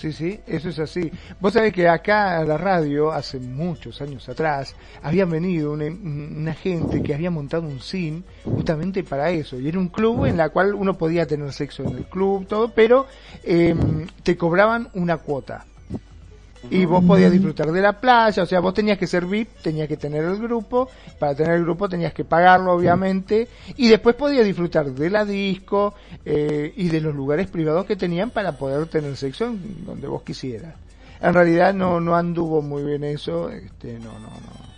Sí, sí, eso es así. Vos sabés que acá a la radio, hace muchos años atrás, había venido una, gente que había montado un sim justamente para eso. Y era un club en la cual uno podía tener sexo en el club, todo, pero eh, te cobraban una cuota. Y vos podías disfrutar de la playa, o sea, vos tenías que ser VIP, tenías que tener el grupo, para tener el grupo tenías que pagarlo obviamente, y después podías disfrutar de la disco eh, y de los lugares privados que tenían para poder tener sexo en donde vos quisieras. En realidad no, no anduvo muy bien eso, este, no, no, no.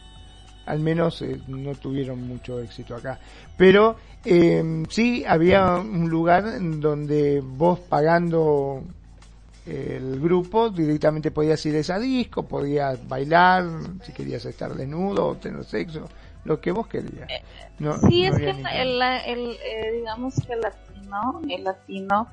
Al menos eh, no tuvieron mucho éxito acá. Pero eh, sí había un lugar en donde vos pagando el grupo directamente podías ir a esa disco, podías bailar, si querías estar desnudo o tener sexo, lo que vos querías. No, sí, no es que el, el, eh, digamos que el latino, el latino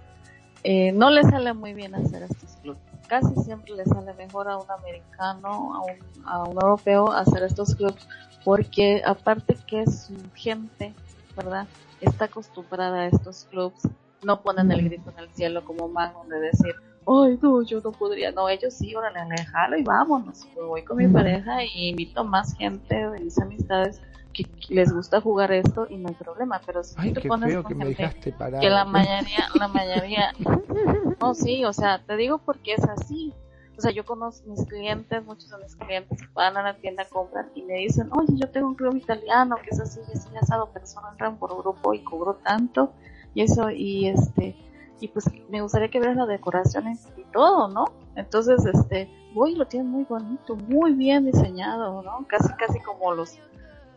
eh, no le sale muy bien hacer estos clubes. Casi siempre le sale mejor a un americano, a un, a un europeo hacer estos clubs, porque aparte que su gente, ¿verdad? Está acostumbrada a estos clubs no ponen el grito en el cielo como Magnum de decir, ay, no, yo no podría, no, ellos sí, órale, alejalo y vámonos, voy con mi pareja y invito más gente de mis amistades que les gusta jugar esto y no hay problema, pero si Ay, te pones con que gente que la mayoría, la mayoría, no, sí, o sea, te digo porque es así. O sea, yo conozco mis clientes, muchos de mis clientes van a la tienda, compran y me dicen, oye, yo tengo un club italiano que es así, y así asado, pero solo entran por grupo y cobro tanto y eso, y este, y pues me gustaría que veas la decoración y todo, ¿no? Entonces, este, voy y lo tienen muy bonito, muy bien diseñado, ¿no? Casi, casi como los,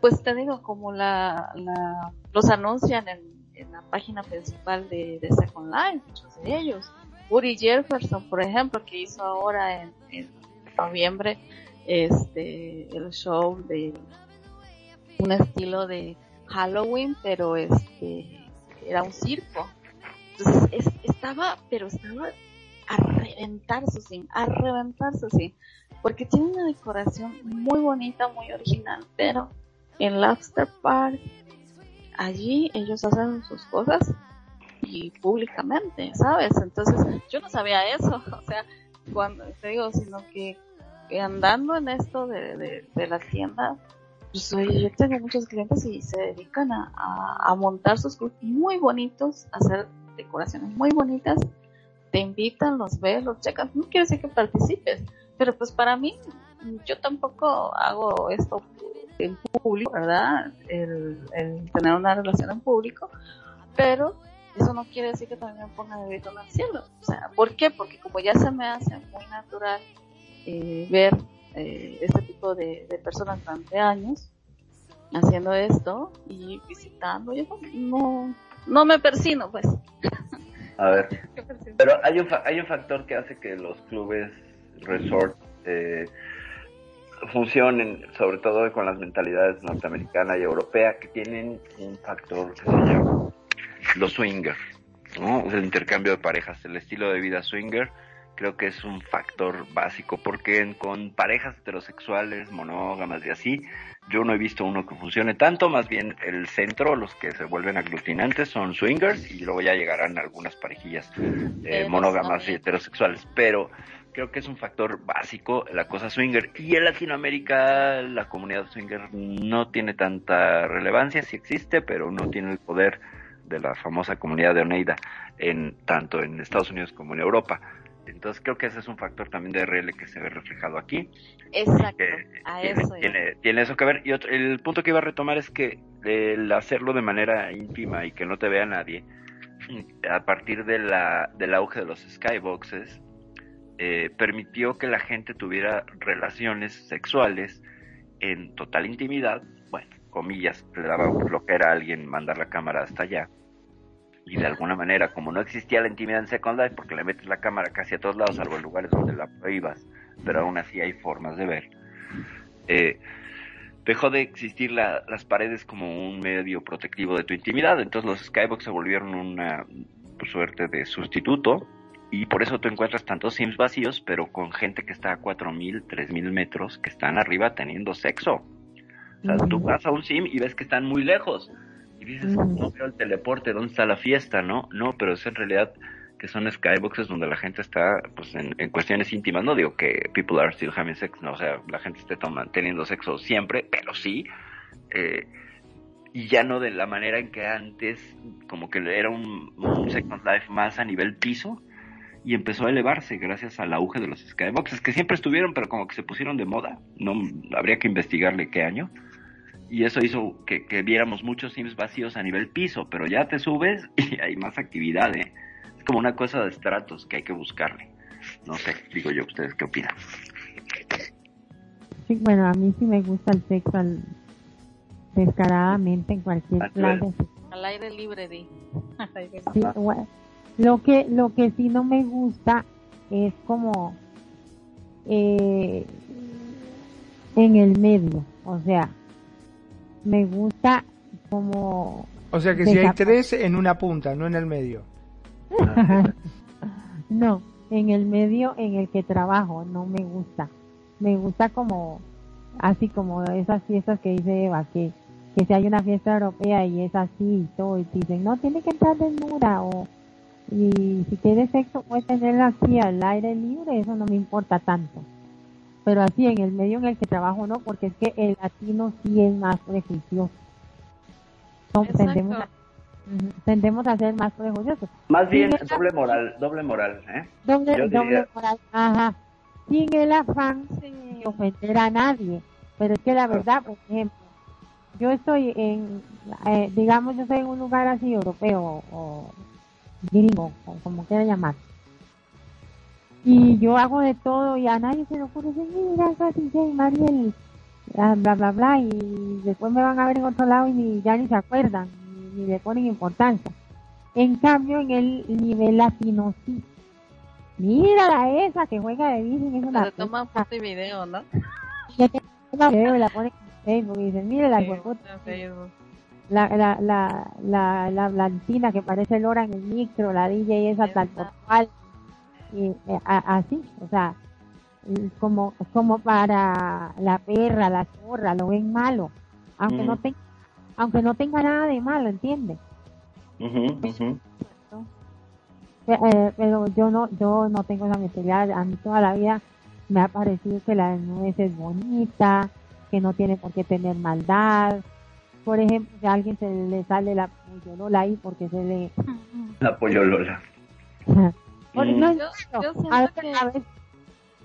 pues te digo, como la, la los anuncian en, la página principal de, de Second Life, muchos de ellos. Woody Jefferson, por ejemplo, que hizo ahora en noviembre este el show de un estilo de Halloween, pero este era un circo. Entonces es- estaba, pero estaba a reventar su sim, a reventar su sim, porque tiene una decoración muy bonita, muy original, pero en Lobster Park allí ellos hacen sus cosas y públicamente, ¿sabes? Entonces yo no sabía eso, o sea, cuando te digo, sino que, andando en esto de, de, de la tienda, pues oye, yo tengo muchos clientes y se dedican a, a, montar sus clubs muy bonitos, hacer decoraciones muy bonitas, te invitan, los ves, los checan, no quiere decir que participes, pero pues para mí, yo tampoco hago esto en público, ¿verdad? El, tener una relación en público, pero eso no quiere decir que también ponga de grito en el cielo. O sea, ¿por qué? Porque como ya se me hace muy natural eh, ver eh, este tipo de, personas durante años haciendo esto y visitando, yo no me persino, pues. A ver, pero hay un, hay un factor que hace que los clubes resort eh, funcionen, sobre todo con las mentalidades norteamericana y europea, que tienen un factor que se llama los swinger, ¿no? El intercambio de parejas, el estilo de vida swinger, creo que es un factor básico, porque con parejas heterosexuales, monógamas y así, yo no he visto uno que funcione tanto, más bien el centro, los que se vuelven aglutinantes son swingers y luego ya llegarán algunas parejillas eh, monógamas y heterosexuales, pero creo que es un factor básico la cosa swinger y en Latinoamérica la comunidad swinger no tiene tanta relevancia, sí existe, pero no tiene el poder de la famosa comunidad de Oneida en tanto en Estados Unidos como en Europa. Entonces creo que ese es un factor también de RL que se ve reflejado aquí Exacto, que a tiene, eso. iba. tiene, tiene eso que ver. Y otro, el punto que iba a retomar es que el hacerlo de manera íntima y que no te vea nadie, a partir de la, del auge de los skyboxes, eh, permitió que la gente tuviera relaciones sexuales en total intimidad, bueno, comillas, le daba flojera a alguien mandar la cámara hasta allá. Y de alguna manera, como no existía la intimidad en Second Life, porque le metes la cámara casi a todos lados, salvo en lugares donde la prohíbas, pero aún así hay formas de ver. Eh, dejó de existir la- las paredes como un medio protectivo de tu intimidad, entonces los skybox se volvieron una pues, suerte de sustituto y por eso tú encuentras tantos sims vacíos, pero con gente que está a 4.000, 3.000 metros, que están arriba teniendo sexo. O sea, tú vas a un sim y ves que están muy lejos. Dices, no veo el teleporte, ¿dónde está la fiesta? No, no, pero es en realidad que son skyboxes donde la gente está pues en, cuestiones íntimas. No digo que people are still having sex, no, o sea, la gente esté teniendo sexo siempre, pero sí. eh, y ya no de la manera en que antes, como que era un, un Second Life más a nivel piso, y empezó a elevarse gracias al auge de los skyboxes, que siempre estuvieron, pero como que se pusieron de moda. No habría que investigarle qué año. Y eso hizo que, que viéramos muchos sims vacíos a nivel piso, pero ya te subes y hay más actividad, ¿eh? Es como una cosa de estratos que hay que buscarle. No sé, digo yo, ¿ustedes qué opinan? Sí, bueno, a mí sí me gusta el sexo al- descaradamente en cualquier nivel. Al aire libre, di. Sí, bueno, lo que lo que sí no me gusta es como eh, en el medio, o sea, me gusta como O sea que si hay tres en una punta, no en el medio. no, en el medio en el que trabajo no me gusta. Me gusta como así como esas fiestas que dice Eva que que si hay una fiesta europea y es así y todo y te dicen no tiene que entrar desnuda o y si tiene sexo puede tenerlo aquí al aire libre, eso no me importa tanto. Pero así en el medio en el que trabajo no, porque es que el latino sí es más prejuicioso. tendemos, a, tendemos a ser más prejuiciosos. Más bien doble moral, doble moral, ¿eh? Doble, doble moral, ajá. Sin el afán de ofender a nadie. Pero es que la verdad, por ejemplo, yo estoy en, eh, digamos, yo estoy en un lugar así europeo o gringo, o como quiera llamar. Y yo hago de todo y a nadie se le ocurre decir, mira, casi Mariel, bla, bla, bla, bla, y después me van a ver en otro lado y ni, ya ni se acuerdan, ni, le ponen importancia. En cambio, en el nivel latino sí. Mira esa que juega de bici, es una... toma foto y video, ¿no? Y toma video y la pone en Facebook y dicen, mira la sí, la, la, la, la, la blantina que parece Lora en el micro, la DJ esa tal por cual, eh, así, o sea, como, como para la perra, la zorra, lo ven malo, aunque no tenga, aunque no tenga nada de malo, ¿entiendes? Eh, pero yo no, yo no tengo esa mentalidad, a mí toda la vida me ha parecido que la nuez es bonita, que no tiene por qué tener maldad, por ejemplo, si a alguien se le sale la pollolola ahí porque se le... La pollolola. no, no, a, veces, a veces,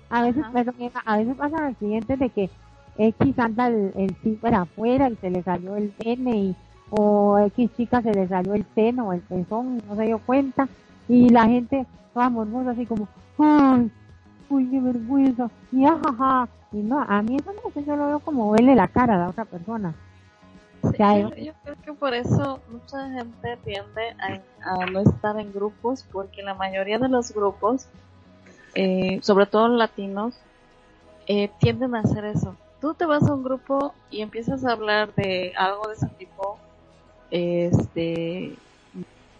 a veces, a veces pasan accidentes de que X anda el, el afuera y se le salió el pene y, o X chica se le salió el seno o el pezón no se dio cuenta. Y la gente toda mormosa así como ay uy qué vergüenza y ajaja y no a mí eso no sé yo lo veo como verle la cara a la otra persona yo, creo que por eso mucha gente tiende a, no estar en grupos, porque la mayoría de los grupos, eh, sobre todo latinos, eh, tienden a hacer eso. Tú te vas a un grupo y empiezas a hablar de algo de ese tipo, este,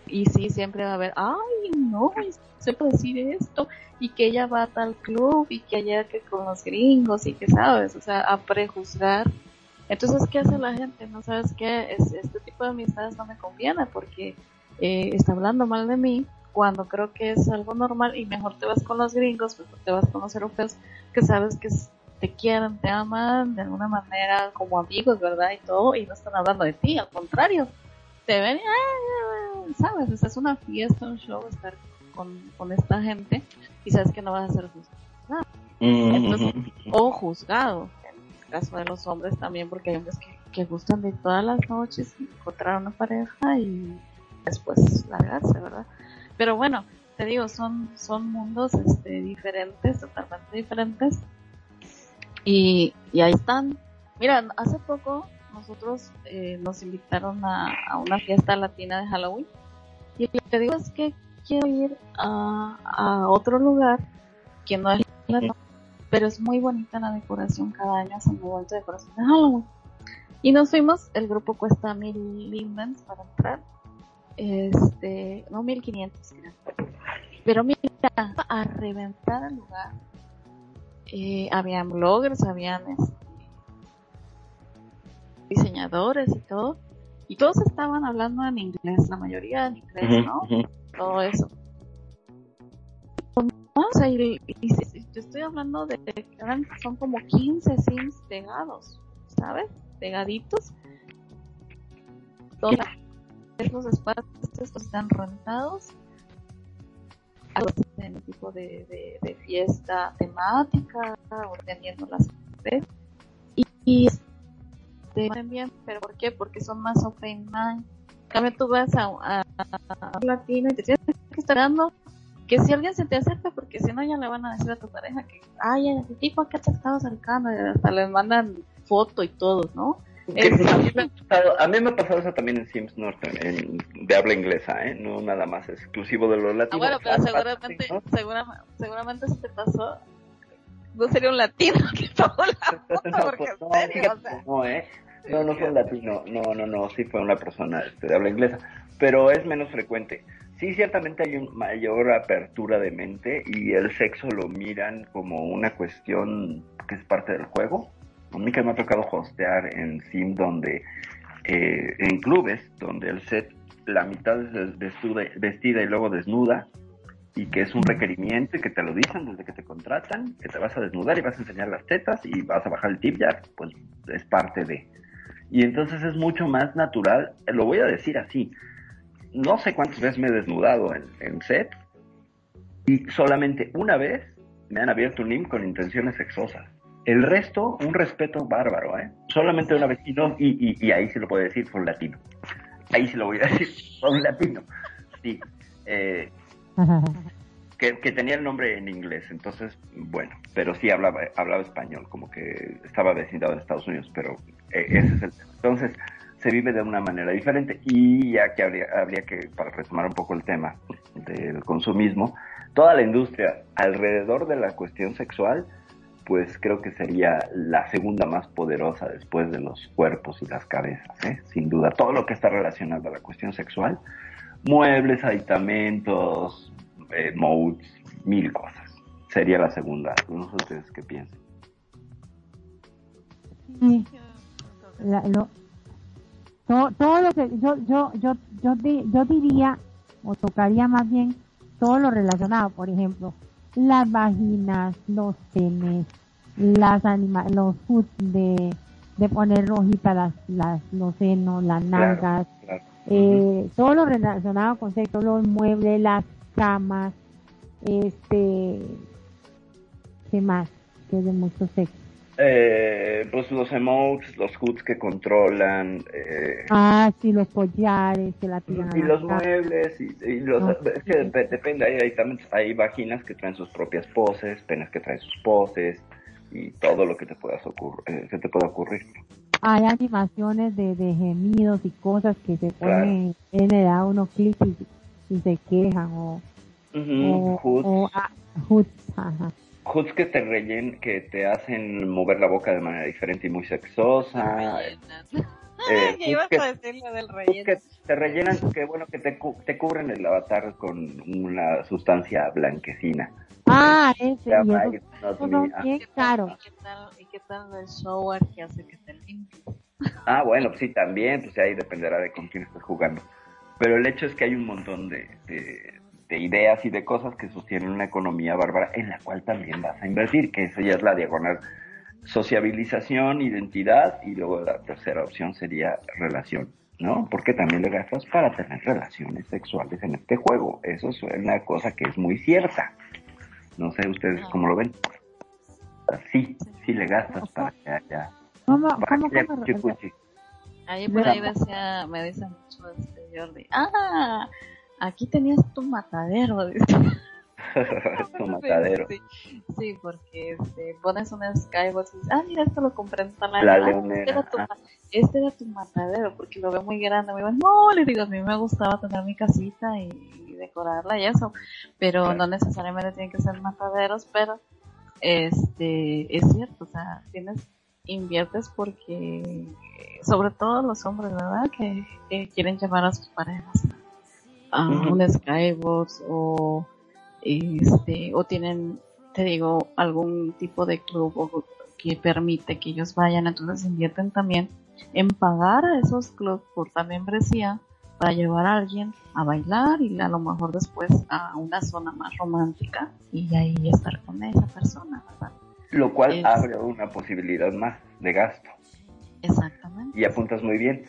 y sí, siempre va a haber, ay, no, se puede decir esto, y que ella va a tal club, y que allá que con los gringos, y que sabes, o sea, a prejuzgar entonces, ¿qué hace la gente? No sabes qué, es, este tipo de amistades no me conviene porque eh, está hablando mal de mí cuando creo que es algo normal y mejor te vas con los gringos, mejor te vas con los europeos que sabes que te quieren, te aman de alguna manera como amigos, ¿verdad? Y todo, y no están hablando de ti, al contrario, te ven y, ¿sabes? es una fiesta, un show estar con, con esta gente y sabes que no vas a ser juzgado. Entonces, o juzgado caso de los hombres también, porque hay hombres que, que gustan de todas las noches encontrar una pareja y después largarse, ¿verdad? Pero bueno, te digo, son, son mundos este, diferentes, totalmente diferentes. Y, y ahí están. Mira, hace poco nosotros eh, nos invitaron a, a, una fiesta latina de Halloween. Y lo que te digo es que quiero ir a, a otro lugar que no es pero es muy bonita la decoración cada año, hacen muy bonita decoración de Halloween. Y nos fuimos, el grupo cuesta mil lindens para entrar, este, no mil quinientos creo. Pero mira, a reventar el lugar. Eh, habían bloggers, habían este, diseñadores y todo. Y todos estaban hablando en inglés, la mayoría en inglés, ¿no? Todo eso. O sea, y, te estoy hablando de que son como 15 sims pegados, ¿sabes? Pegaditos. Todos los espacios están rentados. En tipo de, de, fiesta temática, o teniendo las y, y este, bien, pero ¿por qué? Porque son más open mind. También tú vas a, a, a, latino y te tienes que estar dando que si alguien se te acerca, porque si no ya le van a decir a tu pareja que, ay, ese tipo que te estado acercando, y hasta les mandan foto y todo, ¿no? a, mí me ha pasado eso también en Sims Norton, en, de habla inglesa, ¿eh? No nada más exclusivo de los latinos. Ah, bueno, pero seguramente, seguramente, seguramente si te pasó, no sería un latino que tomó la foto, no, porque pues, no, serio, o sea... no, ¿eh? No, no fue un latino, no, no, no, sí fue una persona este, de habla inglesa, pero es menos frecuente sí, ciertamente hay una mayor apertura de mente y el sexo lo miran como una cuestión que es parte del juego. A mí que me ha tocado hostear en Sim donde, eh, en clubes, donde el set la mitad es vestida y luego desnuda, y que es un requerimiento y que te lo dicen desde que te contratan, que te vas a desnudar y vas a enseñar las tetas y vas a bajar el tip ya, pues es parte de. Y entonces es mucho más natural, lo voy a decir así, no sé cuántas veces me he desnudado en, en set y solamente una vez me han abierto un IM con intenciones sexosas. El resto, un respeto bárbaro, ¿eh? Solamente una vez y, y, y, ahí sí lo puedo decir, fue un latino. Ahí sí lo voy a decir, fue un latino. Sí. Eh, que, tenía el nombre en inglés, entonces, bueno, pero sí hablaba, hablaba español, como que estaba vecindado en Estados Unidos, pero eh, ese es el Entonces, se vive de una manera diferente y ya que habría, habría que, para retomar un poco el tema del consumismo, toda la industria alrededor de la cuestión sexual, pues creo que sería la segunda más poderosa después de los cuerpos y las cabezas, ¿eh? sin duda. Todo lo que está relacionado a la cuestión sexual, muebles, aditamentos, eh, modes, mil cosas. Sería la segunda. No sé ustedes qué piensan. Sí. Todo, todo, lo que yo, yo, yo, yo, yo diría, o tocaría más bien, todo lo relacionado, por ejemplo, las vaginas, los penes, las anima los food de, de poner rojita las, las, los senos, las nalgas, Eh, todo lo relacionado con sexo, los muebles, las camas, este, ¿qué más? Que es de mucho sexo. Eh, pues los emotes, los hoods que controlan. Eh, ah, sí, los collares que la tiran. Y los muebles, y, los, es que depende, hay, hay, hay vaginas que traen sus propias poses, penas que traen sus poses, y todo lo que te, puedas eh, que te pueda ocurrir. Hay animaciones de, de gemidos y cosas que se ponen en el a unos clics y, se quejan, o. hoods. o ah, hoods, ajá hoods que te rellen, que te hacen mover la boca de manera diferente y muy sexosa. Eh, ¿Qué ibas a decir del relleno? Que te rellenan, que bueno, que te, te cubren el avatar con una sustancia blanquecina. Ah, ese, y eso, no, bien caro. ¿Y qué, tal, ¿Y qué tal el shower que hace que te limpie? Ah, bueno, sí, también, pues ahí dependerá de con quién estés jugando. Pero el hecho es que hay un montón de, de ideas y de cosas que sostienen una economía bárbara en la cual también vas a invertir, que eso ya es la diagonal sociabilización, identidad y luego la tercera opción sería relación, ¿no? Porque también le gastas para tener relaciones sexuales en este juego. Eso es una cosa que es muy cierta. No sé ustedes cómo lo ven. Sí, sí le gastas para que haya... ¿Cómo, para Ahí por ahí decía, me dice mucho este Jordi, ah, aquí tenías tu matadero. tu matadero. Sí, porque este, pones un Skybox y dices, ah, mira, esto lo compré en tal La leonera. Este, era tu, este era tu matadero, porque lo veo muy grande. Me digo, no, le digo, a mí me gustaba tener mi casita y, decorarla y eso, pero no necesariamente tienen que ser mataderos, pero este es cierto, o sea, tienes inviertes porque sobre todo los hombres, ¿verdad? Que, que quieren llamar a sus parejas a un Skybox o este o tienen te digo algún tipo de club que permite que ellos vayan. Entonces invierten también en pagar a esos clubs por la membresía para llevar a alguien a bailar y a lo mejor después a una zona más romántica y ahí estar con esa persona lo cual abre una posibilidad más de gasto. Exactamente. Y apuntas muy bien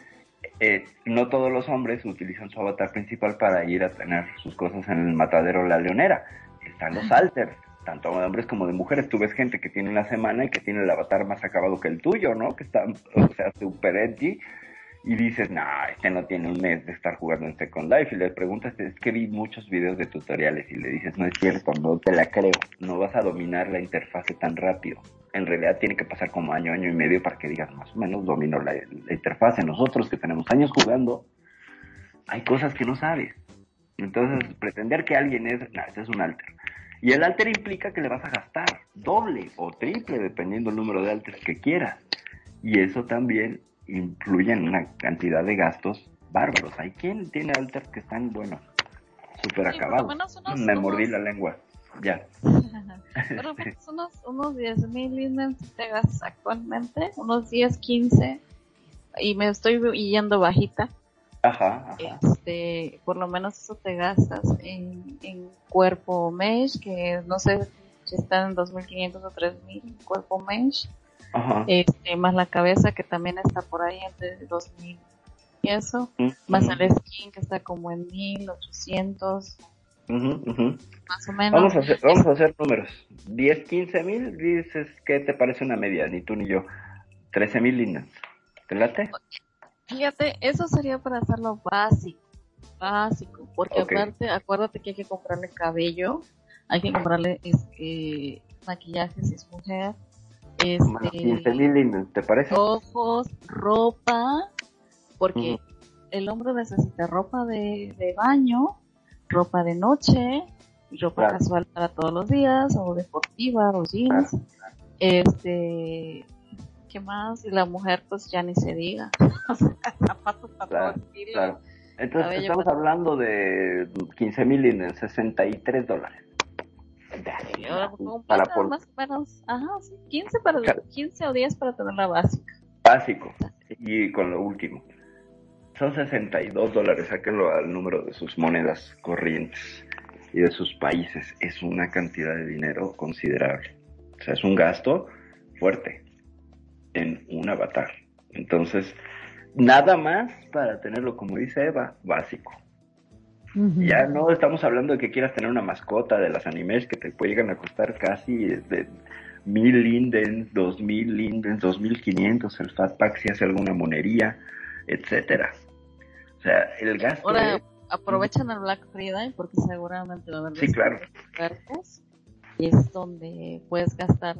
eh, no todos los hombres utilizan su avatar principal para ir a tener sus cosas en el matadero La Leonera. Están los alters, tanto de hombres como de mujeres. Tú ves gente que tiene una semana y que tiene el avatar más acabado que el tuyo, ¿no? Que está, o sea, super edgy y dices, no, este no tiene un mes de estar jugando en Second Life, y le preguntas, es que vi muchos videos de tutoriales, y le dices, no es cierto, no te la creo, no vas a dominar la interfase tan rápido. En realidad tiene que pasar como año, año y medio para que digas, más o menos domino la, interfase. Nosotros que tenemos años jugando, hay cosas que no sabes. Entonces, pretender que alguien es, no, ese es un alter. Y el alter implica que le vas a gastar doble o triple, dependiendo del número de alters que quieras. Y eso también influyen una cantidad de gastos bárbaros. Hay quien tiene alters que están, bueno, súper acabados. Me mordí la lengua, ya. Pero unos, unos 10 mil actualmente, unos 10, 15, y me estoy yendo bajita. Ajá, Este, por lo menos eso te gastas en, en cuerpo mesh, que no sé si están en 2.500 o 3.000 cuerpo mesh. Ajá. Este, más la cabeza que también está por ahí entre 2.000 y eso. Más el skin que está como en 1.800. Más o menos. Vamos a hacer, vamos a hacer números. 10, 15 mil, dices que te parece una media, ni tú ni yo. 13 mil líneas. ¿Te late? Fíjate, eso sería para hacerlo básico, básico, porque aparte, acuérdate que hay que comprarle cabello, hay que comprarle este, maquillaje si es mujer, este, 15 mil ¿te parece? Ojos, ropa, porque el hombre necesita ropa de, de, baño, ropa de noche, ropa casual para todos los días, o deportiva, o jeans, este, ¿qué más? Y la mujer, pues ya ni se diga. zapatos para claro, Entonces, estamos hablando de 15 mil en 63 dólares. Para por... más o menos, ajá, 15, para, 15 o 10 para tener la básica. Básico. Y con lo último. Son 62 dólares, sáquenlo al número de sus monedas corrientes y de sus países. Es una cantidad de dinero considerable. O sea, es un gasto fuerte en un avatar. Entonces, nada más para tenerlo, como dice Eva, básico. Ya no estamos hablando de que quieras tener una mascota de las animes que te pueden a costar casi de mil lindens, dos mil lindens, dos mil quinientos el fat pack si hace alguna monería, etcétera. O sea, el gasto. Ahora aprovechan el Black Friday porque seguramente va a haber sí, claro. y es donde puedes gastar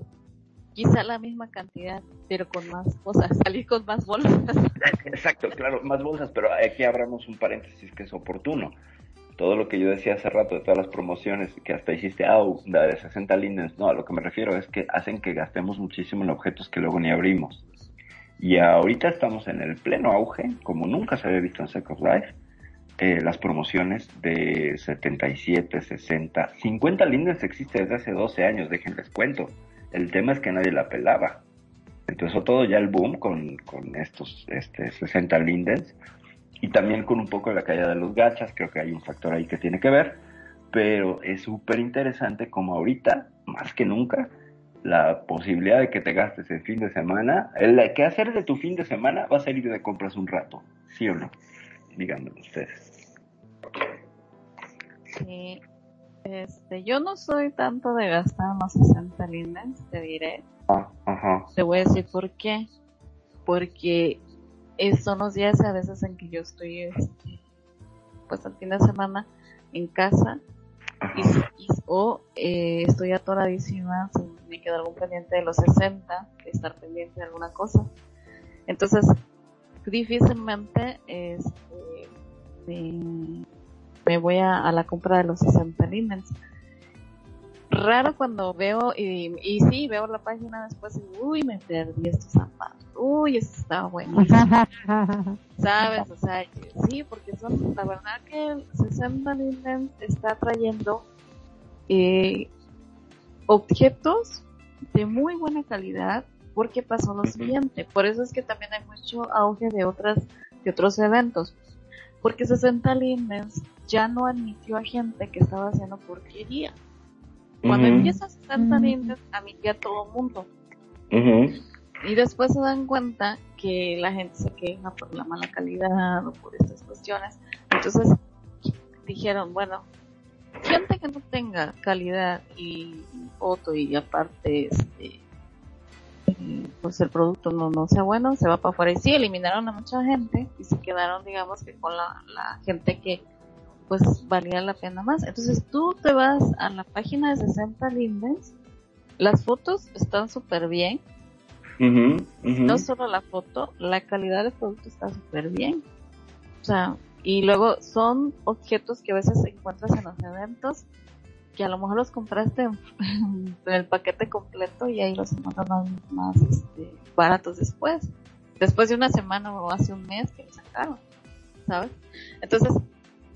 quizá la misma cantidad, pero con más cosas, salir con más bolsas. Exacto, claro, más bolsas, pero aquí abramos un paréntesis que es oportuno. Todo lo que yo decía hace rato de todas las promociones que hasta hiciste, ah, de 60 líneas, no, a lo que me refiero es que hacen que gastemos muchísimo en objetos que luego ni abrimos. Y ahorita estamos en el pleno auge, como nunca se había visto en Second Life, eh, las promociones de 77, 60, 50 líneas existe desde hace 12 años, déjenles cuento. El tema es que nadie la pelaba. Entonces todo ya el boom con, con estos este, 60 lindens y también con un poco de la caída de los gachas, creo que hay un factor ahí que tiene que ver, pero es súper interesante como ahorita, más que nunca, la posibilidad de que te gastes el fin de semana, el que hacer de tu fin de semana va a ser ir de compras un rato, ¿sí o no? Díganme ustedes. Sí, este, yo no soy tanto de gastar más 60 líneas, te diré. Ah, te voy a decir por qué. Porque son los días a veces en que yo estoy, este, pues al fin de semana en casa y, o eh, estoy atoradísima si me queda algún pendiente de los 60, estar pendiente de alguna cosa. Entonces, difícilmente este, me voy a, la compra de los 60 líneas. Raro cuando veo, y, y sí, veo la página después y, uy, me perdí estos zapatos, uy, eso estaba bueno. ¿Sabes? O sea, sí, porque son, la verdad que el 60 líneas está trayendo eh, objetos de muy buena calidad porque pasó lo siguiente. Por eso es que también hay mucho auge de otras de otros eventos porque 60 Lindens ya no admitió a gente que estaba haciendo porquería. Cuando empieza 60 Lindens, admitía a todo el mundo. Y después se dan cuenta que la gente se queja por la mala calidad o por estas cuestiones. Entonces dijeron, bueno, gente que no tenga calidad y foto y aparte este, pues el producto no, no sea bueno, se va para afuera. Y sí, eliminaron a mucha gente y se quedaron, digamos, que con la, gente que pues valía la pena más. Entonces tú te vas a la página de 60 Lindens, las fotos están súper bien. No solo la foto, la calidad del producto está súper bien. O sea, y luego son objetos que a veces encuentras en los eventos que a lo mejor los compraste en, el paquete completo y ahí los encuentran más, este, baratos después. Después de una semana o hace un mes que los sacaron, ¿sabes? Entonces,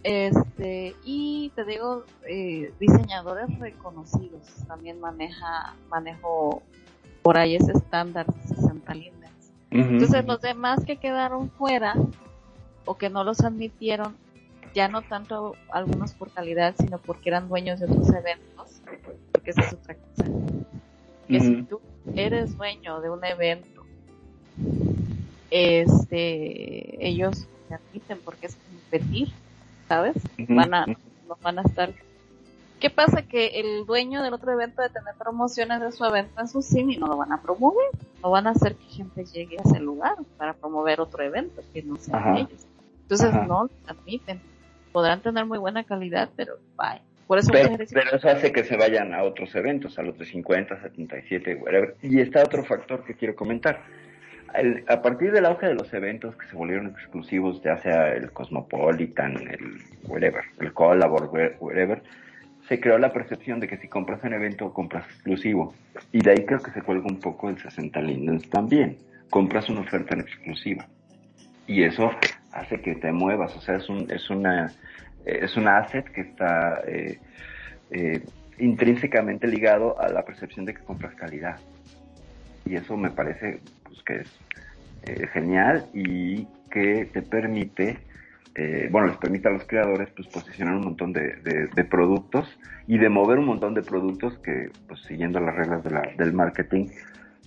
este, y te digo, eh, diseñadores reconocidos también maneja, manejo por ahí ese estándar de 60 líneas. Entonces, los demás que quedaron fuera, o que no los admitieron, ya no tanto algunos por calidad, sino porque eran dueños de otros eventos, porque esa es otra cosa. Que si tú eres dueño de un evento, este, ellos se admiten porque es competir, ¿sabes? Van a, van a estar ¿Qué pasa? Que el dueño del otro evento de tener promociones de su evento en su cine no lo van a promover. No van a hacer que gente llegue a ese lugar para promover otro evento que no sean ellos. Entonces no admiten. Podrán tener muy buena calidad, pero bye. Por eso pero, eso hace que se vayan a otros eventos, a los de 50, 77, whatever. Y está otro factor que quiero comentar. A partir del auge de los eventos que se volvieron exclusivos, ya sea el Cosmopolitan, el whatever, el Collabor, whatever, se creó la percepción de que si compras un evento, compras exclusivo. Y de ahí creo que se cuelga un poco el 60 Lindens también. Compras una oferta en exclusiva. Y eso hace que te muevas. O sea, es, un, es, una, es un asset que está eh, eh, intrínsecamente ligado a la percepción de que compras calidad. Y eso me parece pues, que es eh, genial y que te permite eh, bueno, les permite a los creadores pues posicionar un montón de, productos y de mover un montón de productos que, pues siguiendo las reglas de la, del marketing,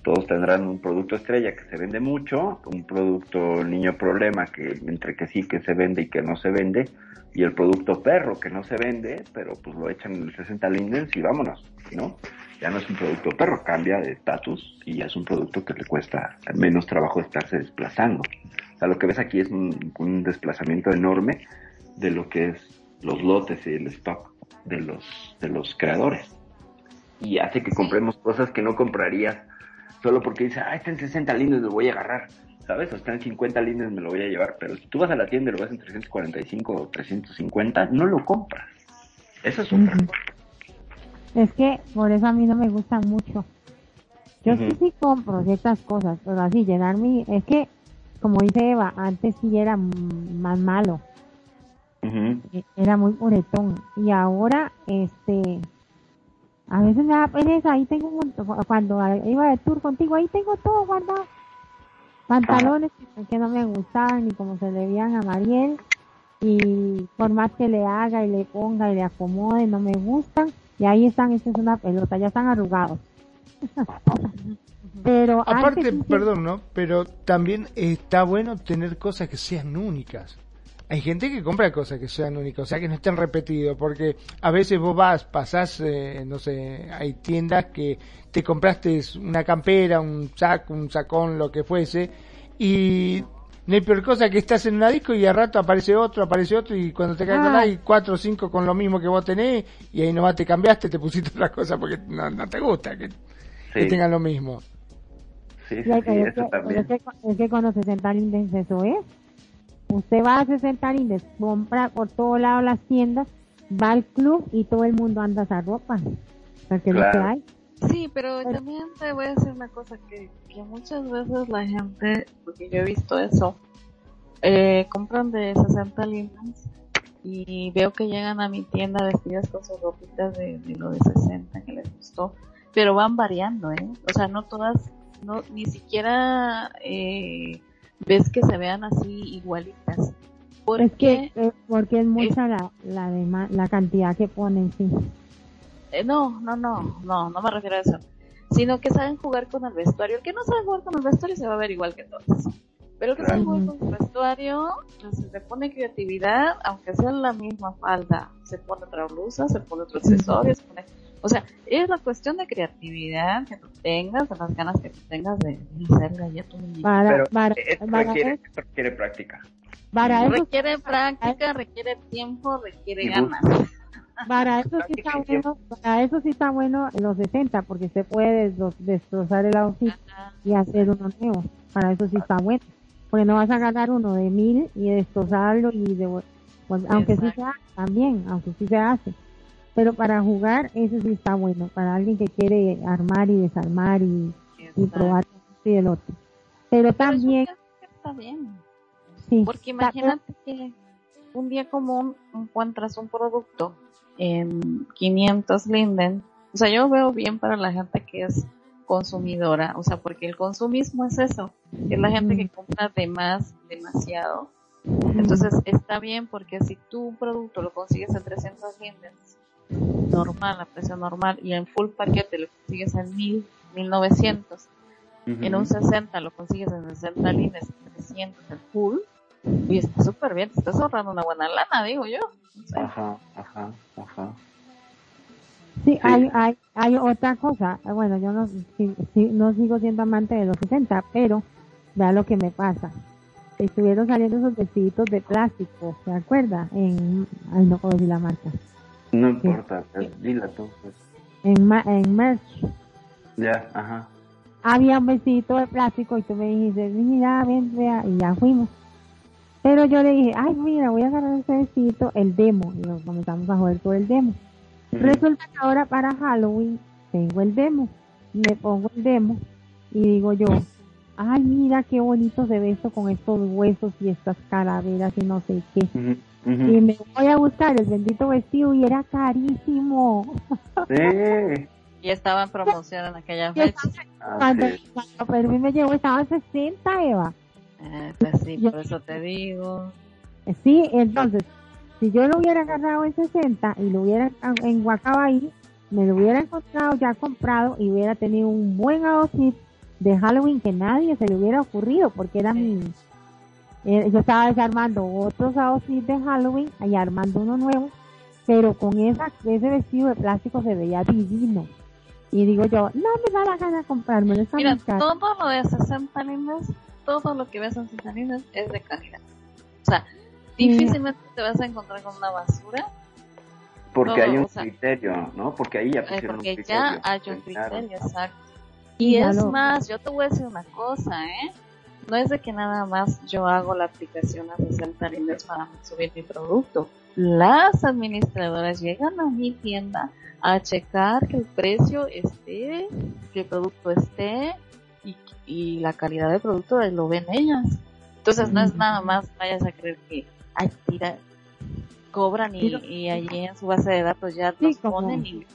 todos tendrán un producto estrella que se vende mucho, un producto niño problema que entre que sí que se vende y que no se vende, y el producto perro que no se vende, pero pues lo echan en el 60 lindens y vámonos, ¿no? Ya no es un producto perro, cambia de estatus y es un producto que le cuesta menos trabajo estarse desplazando. O sea, lo que ves aquí es un, desplazamiento enorme de lo que es los lotes y el stock de los, de los creadores. Y hace que compremos cosas que no comprarías solo porque dices, ah, está en 60 líneas, lo voy a agarrar. ¿Sabes? O está en 50 líneas, me lo voy a llevar. Pero si tú vas a la tienda y lo ves en 345 o 350, no lo compras. Eso es otra Es que por eso a mí no me gustan mucho. Yo sí, sí compro ciertas cosas, pero así llenar mi... Es que como dice Eva, antes sí era más malo. E-, era muy moretón. Y ahora, este, a veces me da pereza, ahí tengo un cuando iba de tour contigo, ahí tengo todo guardado. Pantalones que no me gustaban ni como se le veían a Mariel. Y por más que le haga y le ponga y le acomode, no me gustan. Y ahí están, esta es una pelota, ya están arrugados. Pero aparte, perdón, ¿no? Pero también está bueno tener cosas que sean únicas. Hay gente que compra cosas que sean únicas, o sea, que no estén repetidos, porque a veces vos vas, pasás, eh, no sé, hay tiendas que te compraste una campera, un saco, un sacón, lo que fuese, y no hay peor cosa que estás en una disco y a rato aparece otro, aparece otro, y cuando te caes con ah. hay cuatro o cinco con lo mismo que vos tenés, y ahí nomás te cambiaste, te pusiste otra cosa porque no, te gusta que, que tengan lo mismo. Sí, sí, eso también. Es que, con los 60 lindes eso es. Usted va a 60 lindes, compra por todos lados las tiendas, va al club y todo el mundo anda esa ropa. Porque lo que hay. Sí, pero, también te voy a decir una cosa que, que muchas veces la gente, porque yo he visto eso, eh, compran de 60 lindes y veo que llegan a mi tienda vestidas con sus ropitas de, de lo de 60 que les gustó, pero van variando, ¿eh? O sea, no todas no ni siquiera eh, ves que se vean así igualitas. Porque, es que porque es mucha la la, la cantidad que ponen, sí. Eh, no, no, no, no, no me refiero a eso. Sino que saben jugar con el vestuario. El que no sabe jugar con el vestuario se va a ver igual que todos. Pero el que sabe jugar con el vestuario, pues, se le pone creatividad, aunque sea la misma falda. Se pone otra blusa, se pone otro accesorio, se pone o sea, es la cuestión de creatividad que tú tengas, de las ganas que tú tengas de, hacer galletas. Para, Pero para, esto, requiere, requiere práctica. Para eso, requiere práctica, requiere tiempo, requiere ganas. Para eso sí está bueno, para eso sí está bueno los 60, porque se puede destrozar el outfit y hacer uno nuevo. Para eso sí está bueno. Porque no vas a ganar uno de mil y destrozarlo y de, pues, aunque sí se hace también, aunque sí se hace pero para jugar eso sí está bueno, para alguien que quiere armar y desarmar y, probar y el otro. Pero, también... Está bien. Sí, Porque imagínate que un día común encuentras un producto en 500 linden. O sea, yo veo bien para la gente que es consumidora, o sea, porque el consumismo es eso, es la gente que compra de más, demasiado, Entonces está bien porque si tu producto lo consigues en 300 líneas, normal, a precio normal, y en full paquete lo consigues en 1000, 1900, en un 60 lo consigues en 60 líneas, 300 en full, y está súper bien, te estás ahorrando una buena lana, digo yo. Ajá, ajá, ajá. Sí, Hay, hay, hay otra cosa. Bueno, yo no, no sigo siendo amante de los 60, pero vea lo que me pasa. Estuvieron saliendo esos vestiditos de plástico, ¿se acuerda? En, ay, no puedo decir la marca. No importa, dila tú. Pues. En, en merch. Ya, ajá. Había un vestidito de plástico y tú me dijiste, mira, ven, vea, y ya fuimos. Pero yo le dije, ay, mira, voy a agarrar ese vestidito, el demo, y nos comenzamos a joder por el demo. Resulta que ahora para Halloween tengo el demo, me pongo el demo y digo yo, ay, mira qué bonito se ve esto con estos huesos y estas calaveras y no sé qué. Y me voy a buscar el bendito vestido y era carísimo. Sí. y estaba en promoción en aquella fecha. Cuando, cuando mí me llegó estaba en 60, Eva. Eh, pues sí, por eso te digo. Sí, entonces, si yo lo hubiera agarrado en 60 y lo hubiera en Guacabay, me lo hubiera encontrado ya comprado y hubiera tenido un buen outfit de Halloween que nadie se le hubiera ocurrido porque era mi eh, yo estaba desarmando otros outfits de Halloween y armando uno nuevo pero con esa ese vestido de plástico se veía divino. Y digo yo no me da la gana comprarme mira todo lo de 60 líneas todo lo que ves en 60 líneas es de calidad o sea difícilmente te vas a encontrar con una basura. Porque hay un criterio, ¿no? Porque ahí ya eh, Porque ya hay un criterio, exacto. Y es más, yo te voy a decir una cosa, ¿eh? No es de que nada más yo hago la aplicación a 60 líneas para subir mi producto. Las administradoras llegan a mi tienda a checar que el precio esté, que el producto esté y, la calidad del producto lo ven ellas. Entonces no es nada más vayas a creer que ay, tira, cobran y, y allí en su base de datos ya los ponen y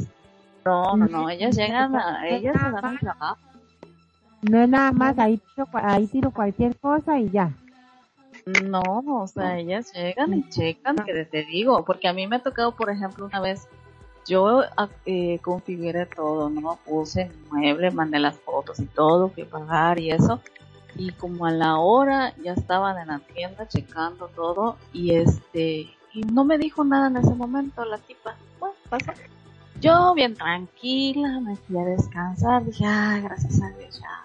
no, no, no, ellas llegan a, ellas se dan el trabajo. No es nada más, ahí tiro, ahí tiro cualquier cosa y ya. No, o sea, ellas llegan y checan, que te digo, porque a mí me ha tocado, por ejemplo, una vez, yo ah, eh, configuré todo, ¿no? Puse mueble, mandé las fotos y todo, que pagar y eso, y como a la hora ya estaban en la tienda checando todo y este y no me dijo nada en ese momento la tipa. Bueno pasó. Yo bien tranquila me fui a descansar dije ah gracias a Dios ya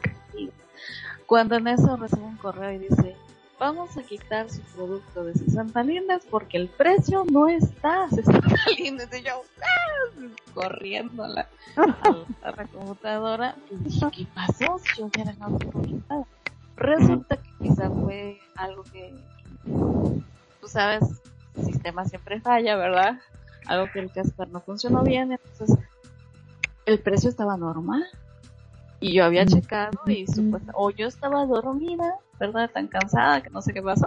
cuando en eso recibo un correo y dice vamos a quitar su producto de 60 líneas porque el precio no está 60 líneas y yo ¡ah! corriendo a la, a la, computadora dije ¿qué pasó? si yo hubiera Resulta que quizá fue algo que, tú sabes, el sistema siempre falla, ¿verdad? Algo que el Casper no funcionó bien, entonces el precio estaba normal. Y yo había checado y supuestamente, o yo estaba dormida, ¿verdad? Tan cansada que no sé qué pasó.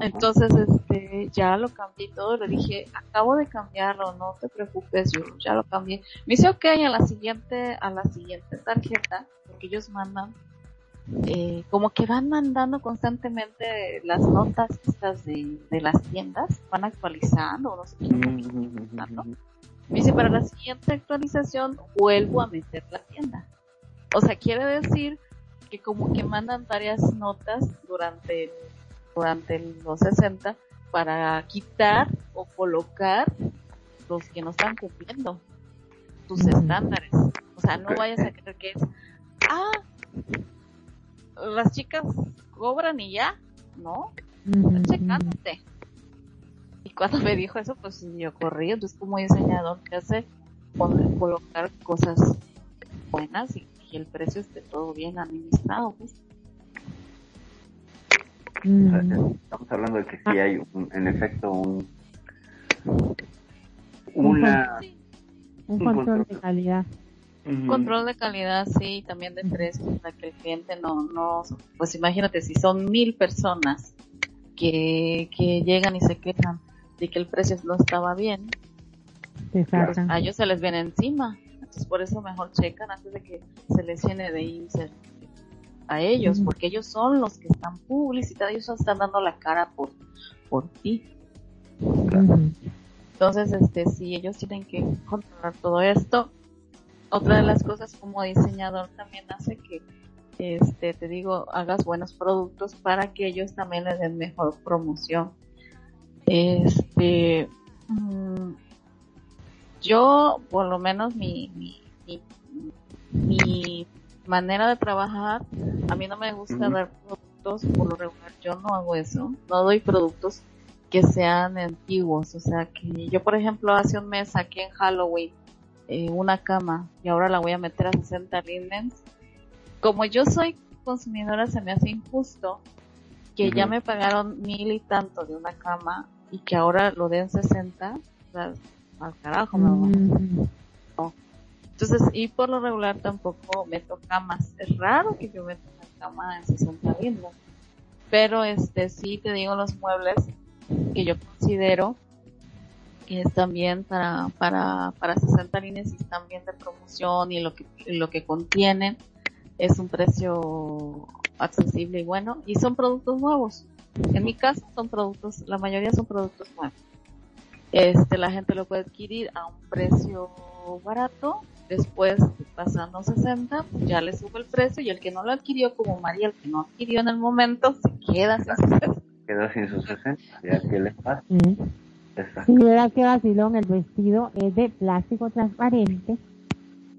Entonces, este, ya lo cambié todo, le dije, acabo de cambiarlo, no te preocupes, yo ya lo cambié. Me dice, ok, a la siguiente, a la siguiente tarjeta, porque ellos mandan eh, como que van mandando constantemente las notas estas de, las tiendas, van actualizando, no sé qué, Me dice, para la siguiente actualización vuelvo a meter la tienda. O sea, quiere decir que como que mandan varias notas durante, durante los 60 para quitar o colocar los que no están cumpliendo tus estándares. O sea, no vayas a creer que es, ah, las chicas cobran y ya, ¿no? checándote. Y cuando me dijo eso, pues yo corrí, entonces como diseñador que hace poder colocar cosas buenas y que el precio esté todo bien administrado, pues. Estamos hablando de que sí hay en efecto un una un control de calidad. Control de calidad, sí, también de precio, para que el cliente no, no, pues imagínate si son mil personas que, que llegan y se quejan de que el precio no estaba bien, a ellos se les viene encima, entonces por eso mejor checan antes de que se les llene de insert a ellos, porque ellos son los que están publicitados, ellos están dando la cara por, por ti. Entonces, este, si ellos tienen que controlar todo esto, otra de las cosas como diseñador también hace que, este, te digo, hagas buenos productos para que ellos también les den mejor promoción. Este, mm, yo, por lo menos mi, mi, mi, manera de trabajar, a mí no me gusta dar productos por lo regular, yo no hago eso, no doy productos que sean antiguos, o sea que yo por ejemplo hace un mes aquí en Halloween eh, una cama y ahora la voy a meter a 60 lindens. Como yo soy consumidora se me hace injusto que ya me pagaron mil y tanto de una cama y que ahora lo den 60, o sea, al carajo, Entonces, y por lo regular tampoco meto camas. Es raro que yo meta una cama en 60 lindens. Pero este sí te digo los muebles que yo considero que están bien para, para, para 60 líneas y están bien de promoción y lo que, lo que contienen es un precio accesible y bueno y son productos nuevos. En mi caso son productos, la mayoría son productos nuevos. Este, la gente lo puede adquirir a un precio barato, después pasando 60, pues ya le sube el precio y el que no lo adquirió como María, el que no adquirió en el momento, se queda sin sus 60. Queda sin sus 60, ya que le pasa. Sí, verdad que vacilón, el vestido es de plástico transparente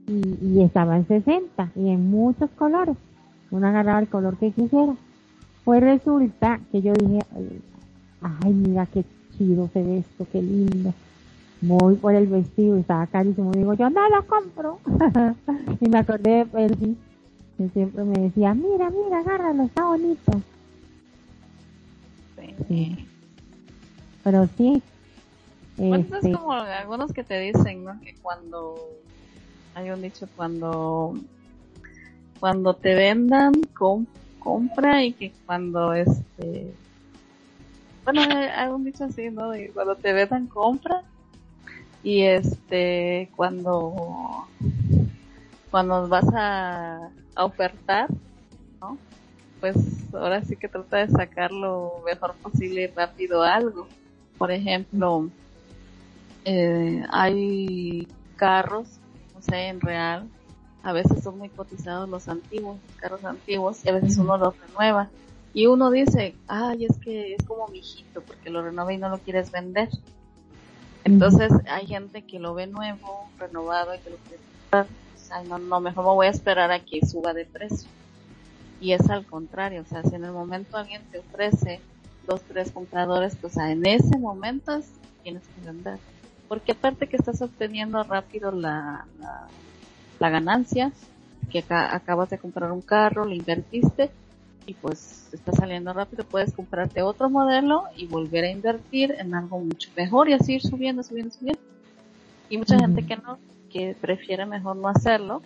y, y estaba en 60 y en muchos colores. Uno agarraba el color que quisiera. Pues resulta que yo dije, ay, mira qué chido se ve esto, qué lindo. Voy por el vestido, estaba carísimo. Digo, yo no lo compro. y me acordé de Percy, que siempre me decía, mira, mira, agárralo, está bonito. Sí. Pero sí, bueno, es este, como algunos que te dicen, ¿no? Que cuando hay un dicho cuando cuando te vendan compra y que cuando este bueno hay un dicho así, ¿no? De cuando te vendan compra y este cuando cuando vas a, a ofertar, ¿no? Pues ahora sí que trata de sacar lo mejor posible rápido algo. Por ejemplo, eh, hay carros, no sé, en real, a veces son muy cotizados los antiguos, carros antiguos, y a veces uno los renueva. Y uno dice, ay, es que es como mi hijito, porque lo renueva y no lo quieres vender. Entonces hay gente que lo ve nuevo, renovado y que lo quiere comprar. Ay, no, no, mejor me voy a esperar a que suba de precio. Y es al contrario, o sea, si en el momento alguien te ofrece dos, tres compradores, pues en ese momento tienes que vender porque aparte que estás obteniendo rápido la, la, ganancia, que acá, acabas de comprar un carro, lo invertiste y pues está saliendo rápido, puedes comprarte otro modelo y volver a invertir en algo mucho mejor y así ir subiendo, subiendo, subiendo. Y mucha gente que no, que prefiere mejor no hacerlo.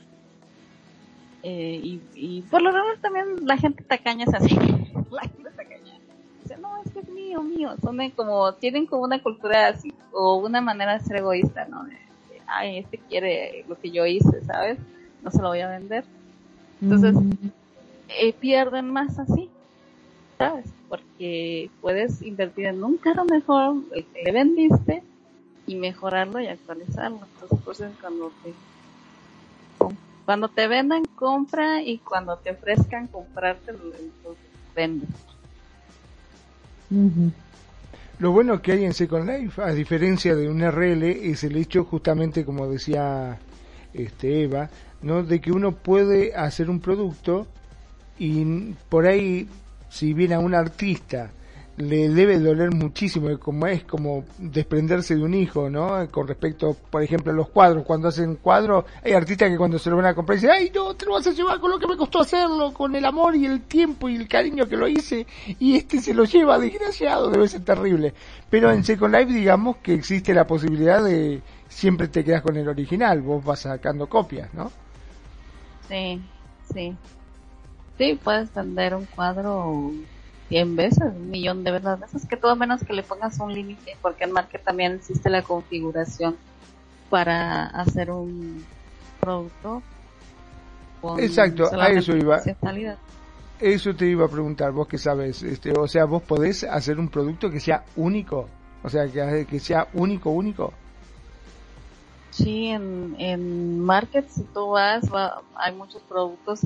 Eh, y, y por lo general también la gente tacaña es así. la gente tacaña no, es que es mío, mío. Son como, tienen como una cultura así, o una manera de ser egoísta, ¿no? ay, este quiere lo que yo hice, ¿sabes? No se lo voy a vender. Entonces. Eh, pierden más así, ¿sabes? Porque puedes invertir en un carro mejor, el que le vendiste, y mejorarlo y actualizarlo. Entonces, pues cuando te, cuando te vendan, compra, y cuando te ofrezcan comprarte, entonces vendes. Lo bueno que hay en Second Life, a diferencia de un RL, es el hecho justamente como decía este Eva, ¿no? de que uno puede hacer un producto y por ahí si viene a un artista le debe doler muchísimo, como es como desprenderse de un hijo, ¿no? Con respecto, por ejemplo, a los cuadros, cuando hacen cuadros, hay artistas que cuando se lo van a comprar dicen, ay, no, te lo vas a llevar con lo que me costó hacerlo, con el amor y el tiempo y el cariño que lo hice, y este se lo lleva, desgraciado, debe ser terrible. Pero en Second Life, digamos que existe la posibilidad de siempre te quedas con el original, vos vas sacando copias, ¿no? Sí, sí. Sí, puedes vender un cuadro 100 veces, un millón de veces, que todo menos que le pongas un límite, porque en Market también existe la configuración para hacer un producto Exacto, a eso iba. Eso te iba a preguntar, vos que sabes, este, o sea, vos podés hacer un producto que sea único, o sea, que, que sea único, único. Sí, en, en Market, si tú vas, hay muchos productos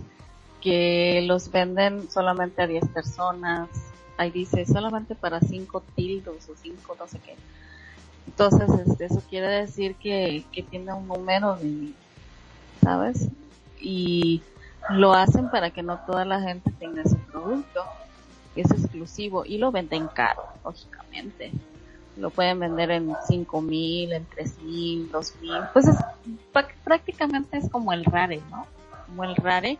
que los venden solamente a 10 personas. Ahí dice solamente para 5 tildos o 5 no sé qué. Entonces, este, eso quiere decir que, que tiene un número de, ¿sabes? Y lo hacen para que no toda la gente tenga ese producto. Es exclusivo y lo venden caro, lógicamente lo pueden vender en cinco mil, en tres mil, dos mil, pues es, prácticamente es como el rare, ¿no? Como el rare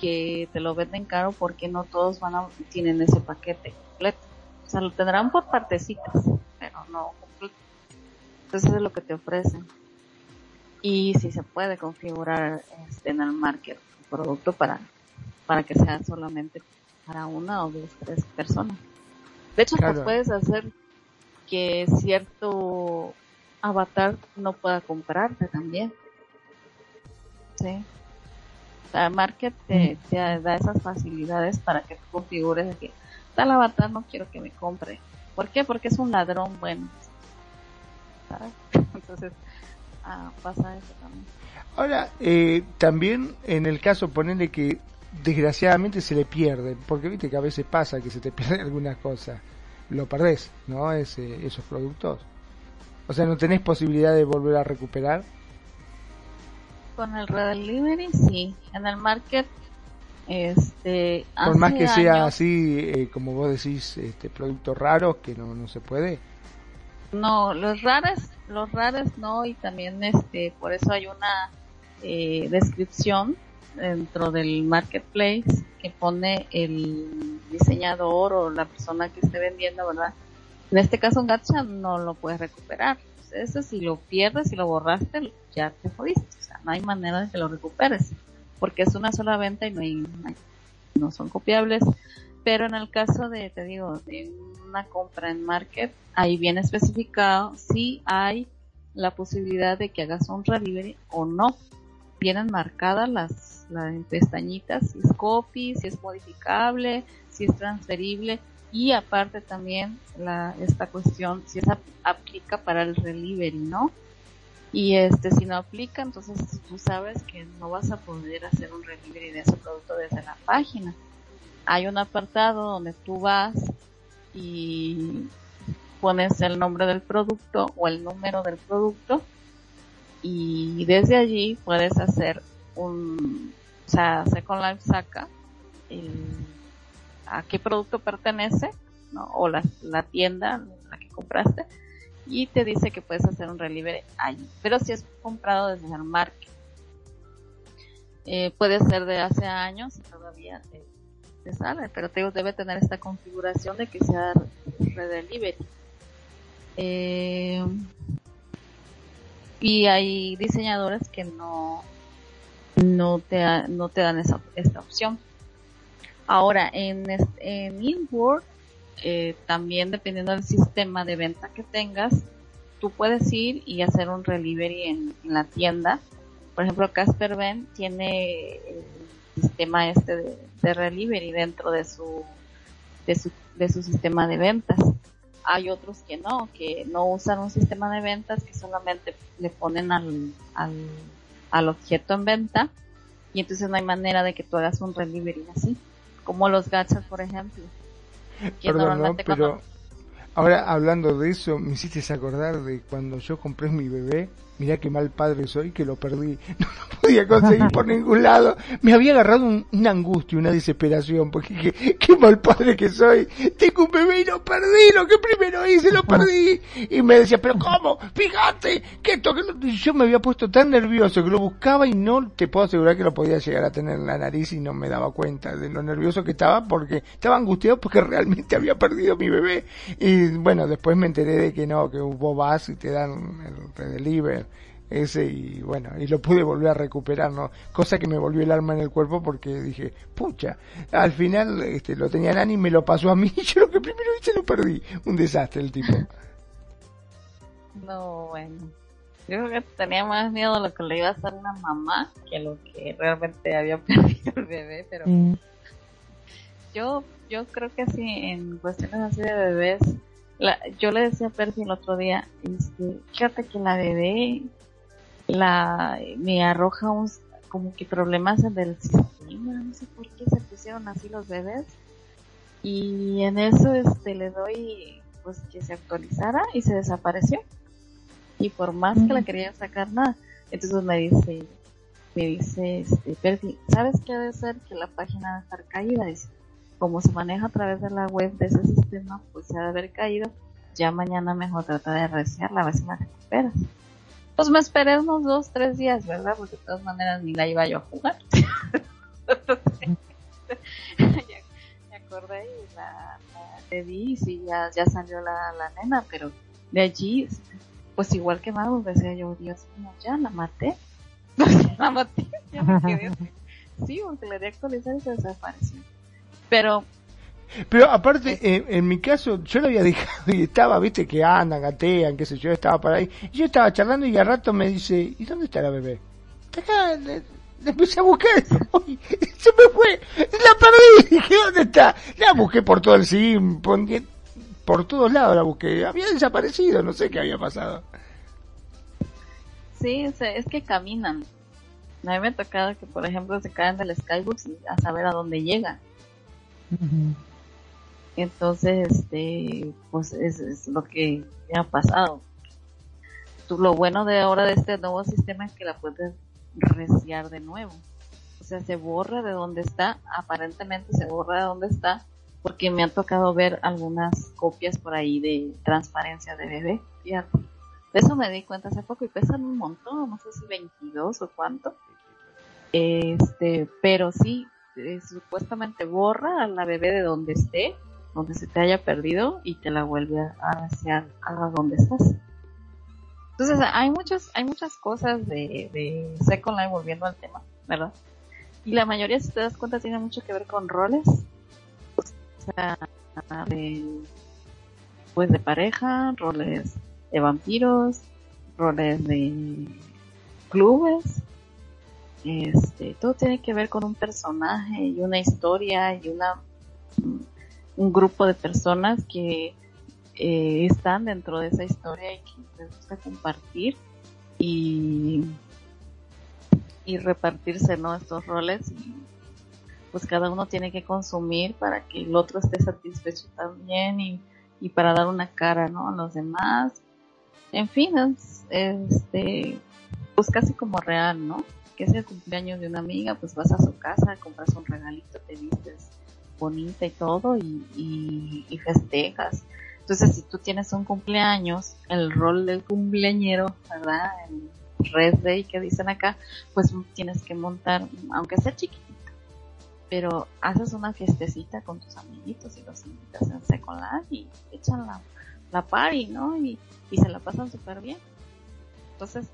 que te lo venden caro porque no todos van a, tienen ese paquete completo. O sea, lo tendrán por partecitas, pero no completo. Entonces es lo que te ofrecen. Y si se puede configurar este, en el market un producto para, para que sea solamente para una o dos, tres personas. De hecho, pues puedes hacer que cierto avatar no pueda comprarte también. Sí. La market te, da esas facilidades para que tú configures que tal avatar no quiero que me compre. ¿Por qué? Porque es un ladrón bueno. Entonces, ah, pasa eso también. Ahora, eh, también en el caso, ponerle que desgraciadamente se le pierde, porque viste que a veces pasa que se te pierde alguna cosa lo perdés, ¿no? Ese, esos productos. O sea, no tenés posibilidad de volver a recuperar. Con el redelivery sí, en el market este por más que sea así eh, como vos decís este productos raros que no no se puede no los raros los raros no y también este por eso hay una eh, descripción dentro del marketplace que pone el diseñador o la persona que esté vendiendo, ¿verdad? En este caso un gacha no lo puedes recuperar. Eso si lo pierdes, si lo borraste, ya te jodiste. O sea, no hay manera de que lo recuperes. Porque es una sola venta y no hay, no son copiables. Pero en el caso de, te digo, de una compra en market, ahí viene especificado si hay la posibilidad de que hagas un delivery o no. Vienen marcadas las las pestañitas, si es copy, si es modificable, si es transferible y aparte también la, esta cuestión si esa aplica para el delivery, ¿no? Y este, si no aplica, entonces tú sabes que no vas a poder hacer un delivery de ese producto desde la página. Hay un apartado donde tú vas y pones el nombre del producto o el número del producto y desde allí puedes hacer un, o sea, Second Life saca a qué producto pertenece. O la, la tienda la que compraste y te dice que puedes hacer un delivery ahí. Pero si es comprado desde el market, eh, puede ser de hace años y todavía te, sale, pero te debe tener esta configuración de que sea redelivery. Eh, y hay diseñadores que no no te, no te dan esa, esta opción. Ahora, en, en InWord, eh, también dependiendo del sistema de venta que tengas, tú puedes ir y hacer un delivery en, la tienda. Por ejemplo, Casper Ben tiene el sistema este de, de dentro de su, de su, de su sistema de ventas. Hay otros que no, que no usan un sistema de ventas, que solamente le ponen al, al al objeto en venta y entonces no hay manera de que tú hagas un delivery así, como los gachas, por ejemplo. Perdón, pero ahora hablando de eso, me hiciste acordar de cuando yo compré mi bebé mirá qué mal padre soy que lo perdí, no lo podía conseguir por ningún lado, me había agarrado un, una angustia, una desesperación, porque qué, mal padre que soy, tengo un bebé y lo perdí, lo que primero hice lo perdí, y me decía, pero ¿cómo? Fíjate, que esto, yo me había puesto tan nervioso que lo buscaba y no te puedo asegurar que lo podía llegar a tener en la nariz y no me daba cuenta de lo nervioso que estaba porque estaba angustiado porque realmente había perdido mi bebé, y bueno, después me enteré de que no, que vos vas y te dan el delivery ese y bueno, y lo pude volver a recuperar, ¿no? Cosa que me volvió el arma en el cuerpo porque dije, pucha, al final este, lo tenía Nani, me lo pasó a mí yo lo que primero hice lo perdí. Un desastre el tipo. No, bueno. Yo creo que tenía más miedo a lo que le iba a hacer una mamá que a lo que realmente había perdido el bebé, pero... yo, yo creo que sí, en cuestiones así de bebés, yo le decía a Percy el otro día, este, fíjate que la bebé la me arroja un, como que problemas del sistema, no sé por qué se pusieron así los bebés. Y en eso este le doy pues que se actualizara y se desapareció. Y por más que la quería sacar nada, entonces me dice, me dice este Percy, ¿sabes qué debe ser? Que la página debe estar caída, dice como se maneja a través de la web de ese sistema, pues se ha de haber caído. Ya mañana mejor trata de researla, a ver si la recuperas. Pues me esperé unos dos, tres días, ¿verdad? Porque de todas maneras ni la iba yo a jugar. me acordé y la, la y sí, ya, ya salió la, la nena, pero de allí, pues igual que Mago, decía yo, Dios mío, ya la maté. la maté, ya me quedé. Sí, porque le di actualizar y se desapareció. Pero pero aparte, en, mi caso, yo lo había dejado y estaba, viste, que andan, gatean, qué sé yo, estaba por ahí. Y yo estaba charlando y al rato me dice, ¿y dónde está la bebé? Está acá, le, empecé a buscar, se me fue, la perdí, dije, ¿dónde está? La busqué por todo el sim, por todos lados la busqué, había desaparecido, no sé qué había pasado. Sí, es que caminan. A mí me ha tocado que, por ejemplo, se caen del Skybus y a saber a dónde llegan. Entonces, este, pues es, lo que me ha pasado. Lo bueno de ahora de este nuevo sistema es que la puedes reciar de nuevo. O sea, se borra de donde está, aparentemente se borra de donde está, porque me han tocado ver algunas copias por ahí de transparencia de bebé. Fíjate. Eso me di cuenta hace poco y pesan un montón, no sé si 22 o cuánto. Este, pero sí, eh, supuestamente borra a la bebé de donde esté, donde se te haya perdido y te la vuelve hacia a donde estás. Entonces hay muchas, hay muchas cosas de, de Second Life volviendo al tema, ¿verdad? Y la mayoría, si te das cuenta, tiene mucho que ver con roles. O sea, de, pues de pareja, roles de vampiros, roles de clubes, este, todo tiene que ver con un personaje y una historia y una un grupo de personas que eh, están dentro de esa historia y que les gusta compartir y y repartirse ¿no? estos roles y pues cada uno tiene que consumir para que el otro esté satisfecho también y, y para dar una cara ¿no? a los demás en fin es, este pues casi como real no que es el cumpleaños de una amiga, pues vas a su casa, compras un regalito, te vistes bonita y todo y, y, festejas. Entonces, si tú tienes un cumpleaños, el rol del cumpleañero, ¿verdad? En Red Day que dicen acá, pues tienes que montar, aunque sea chiquitito, pero haces una fiestecita con tus amiguitos y los invitas en Second y echan la, la party, ¿no? Y, y se la pasan súper bien. Entonces,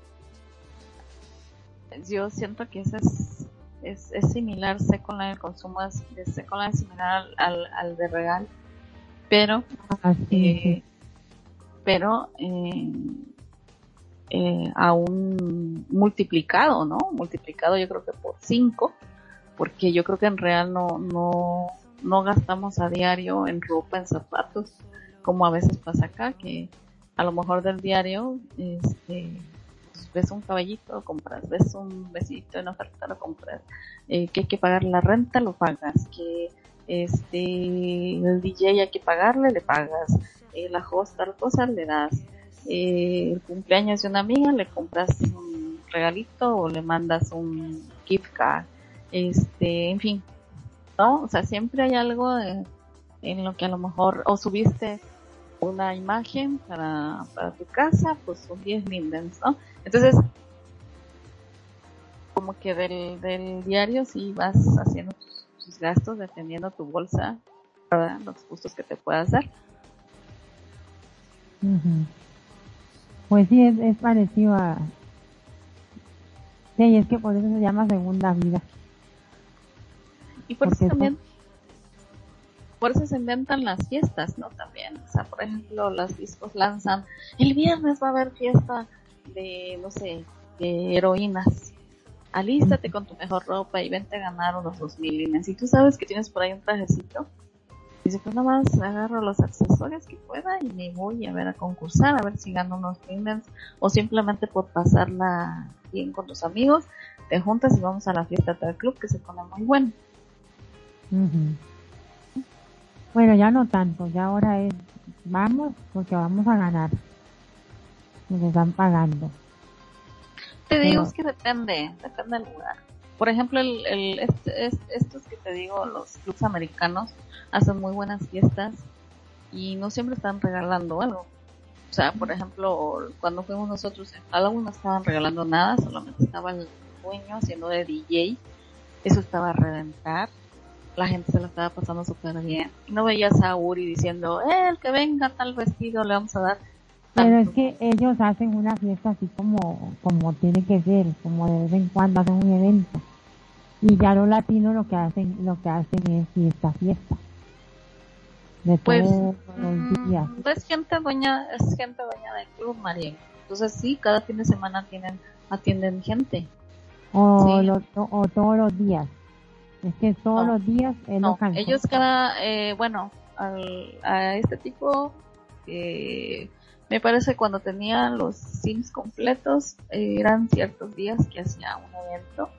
yo siento que ese es, es, es similar, con el consumo de Second Life similar al, al, de Regal, pero, ah, eh, pero eh, eh, aún multiplicado, ¿no? Multiplicado yo creo que por 5, porque yo creo que en Real no, no, no gastamos a diario en ropa, en zapatos, como a veces pasa acá, que a lo mejor del diario, este, ves un caballito, compras, ves un besito en oferta, lo compras, eh, que hay que pagar la renta, lo pagas, que este el DJ hay que pagarle, le pagas, eh, la host tal cosa, le das, eh, el cumpleaños de una amiga, le compras un regalito o le mandas un gift card, este, en fin, ¿no? O sea, siempre hay algo en lo que a lo mejor, o subiste una imagen para, para tu casa, pues son 10 lindens, ¿no? Entonces, como que del, del diario sí vas haciendo tus, gastos dependiendo tu bolsa, ¿verdad? Los gustos que te puedas dar. Pues sí, es, es parecido a... Sí, es que por eso se llama segunda vida. Y por eso también por eso se inventan las fiestas, ¿no? También, o sea, por ejemplo, las discos lanzan, el viernes va a haber fiesta de, no sé, de heroínas. alístate con tu mejor ropa y vente a ganar unos dos mil Si tú sabes que tienes por ahí un trajecito, dice pues nada más agarro los accesorios que pueda y me voy a ver a concursar, a ver si gano unos limens o simplemente por pasarla bien con tus amigos, te juntas y vamos a la fiesta del club que se pone muy bueno. Bueno, ya no tanto, ya ahora es, vamos porque vamos a ganar. Nos están pagando. Te digo, es que depende, depende del lugar. Por ejemplo, el, el, este, estos que te digo, los clubs americanos, hacen muy buenas fiestas y no siempre están regalando algo. O sea, por ejemplo, cuando fuimos nosotros en Halloween no estaban regalando nada, solamente estaba el dueño haciendo de DJ. Eso estaba a reventar. La gente se lo estaba pasando súper bien. No veías a Uri diciendo, eh, el que venga tal vestido le vamos a dar pero es que ellos hacen una fiesta así como, como tiene que ser, como de vez en cuando hacen un evento. Y ya los latinos lo que hacen, lo que hacen es fiesta, fiesta. De pues, todos los mm, días. Gente dueña, es gente dueña del club, María. Entonces sí, cada fin de semana tienen, atienden gente. O, o todos los días. Es que todos los días no, ellos cada, eh, bueno, al, a este tipo eh, me parece cuando tenía los Sims completos, eh, eran ciertos días que hacía un evento.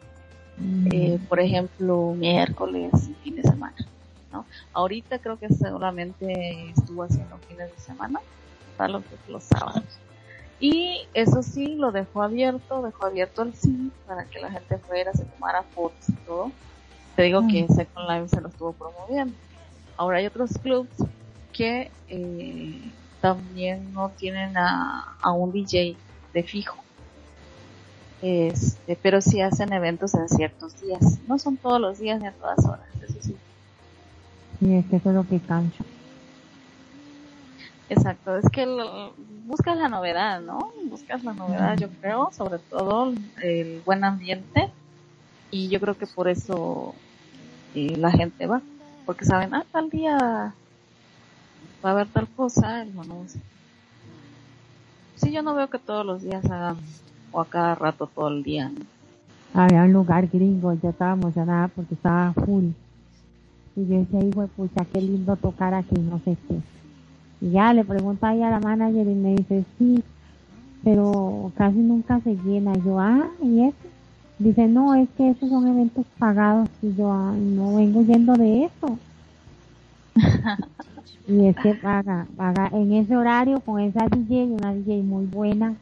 Mm. Eh, por ejemplo, miércoles y fin de semana. ¿no? Ahorita creo que solamente estuvo haciendo fines de semana, los, los sábados. Y eso sí, lo dejó abierto, dejó abierto el Sim para que la gente fuera, se tomara fotos y todo. Te digo que. Second Life se lo estuvo promoviendo. Ahora hay otros clubs que eh, también no tienen a, a un DJ de fijo. Este, pero sí hacen eventos en ciertos días. No son todos los días ni a todas horas, eso sí. Y es que eso es lo que cansa. Exacto, es que buscas la novedad, ¿no? Buscas la novedad, yo creo, sobre todo el buen ambiente. Y yo creo que por eso eh, la gente va. Porque saben, ah, tal día va a haber tal cosa, hermano. Sí, yo no veo que todos los días hagan, o a cada rato todo el día. Había un lugar gringo, yo estaba emocionada porque estaba full. Y yo decía, hijo pucha, qué lindo tocar aquí, no sé qué. Y ya le pregunto ahí a la manager y me dice, sí, pero casi nunca se llena. yo, ah, ¿y eso? Dice, no, es que esos son eventos pagados. Y yo, ah, no vengo yendo de eso. y es que paga, paga en ese horario con esa DJ, una DJ muy buena,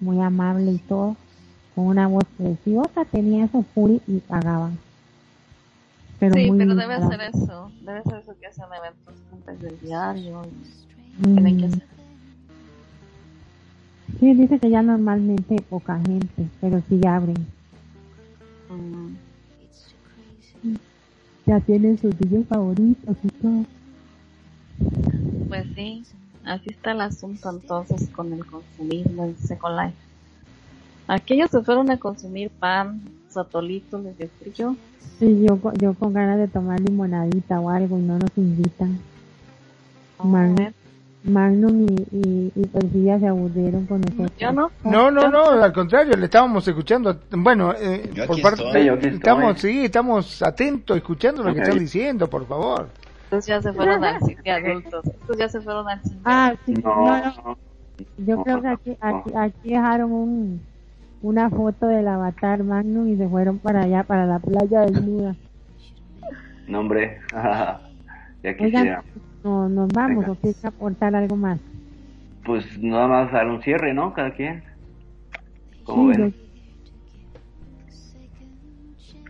muy amable y todo, con una voz preciosa, tenía su full y pagaban. Pero sí, pero debe ser eso, debe ser eso que hacen eventos antes del diario tienen que mm. hacer. Sí, dice que ya normalmente poca gente, pero sí abren. Ya tienen sus DJs favoritos y todo. Pues sí, así está el asunto entonces con el consumismo en Second Life. Aquellos se fueron a consumir pan, satolitos, les frío. Sí, yo, yo con ganas de tomar limonadita o algo y no nos invitan. Oh, Magnum, y, y, y se aburrieron con nosotros. No. No, no, no, al contrario, le estábamos escuchando. Bueno, eh, por parte, estamos, sí, estamos atentos, escuchando lo que están diciendo, por favor. Estos ya se fueron al cine adultos. Estos ya se fueron al cine. Ah, sí. No, Yo creo que aquí, aquí, dejaron un, una foto del avatar Magnum y se fueron para allá, para la playa desnuda. No, hombre. ya quisiera. No, nos vamos o quieres aportar algo más. Pues nada más dar un cierre, ¿no? Cada quien. ¿Cómo ven?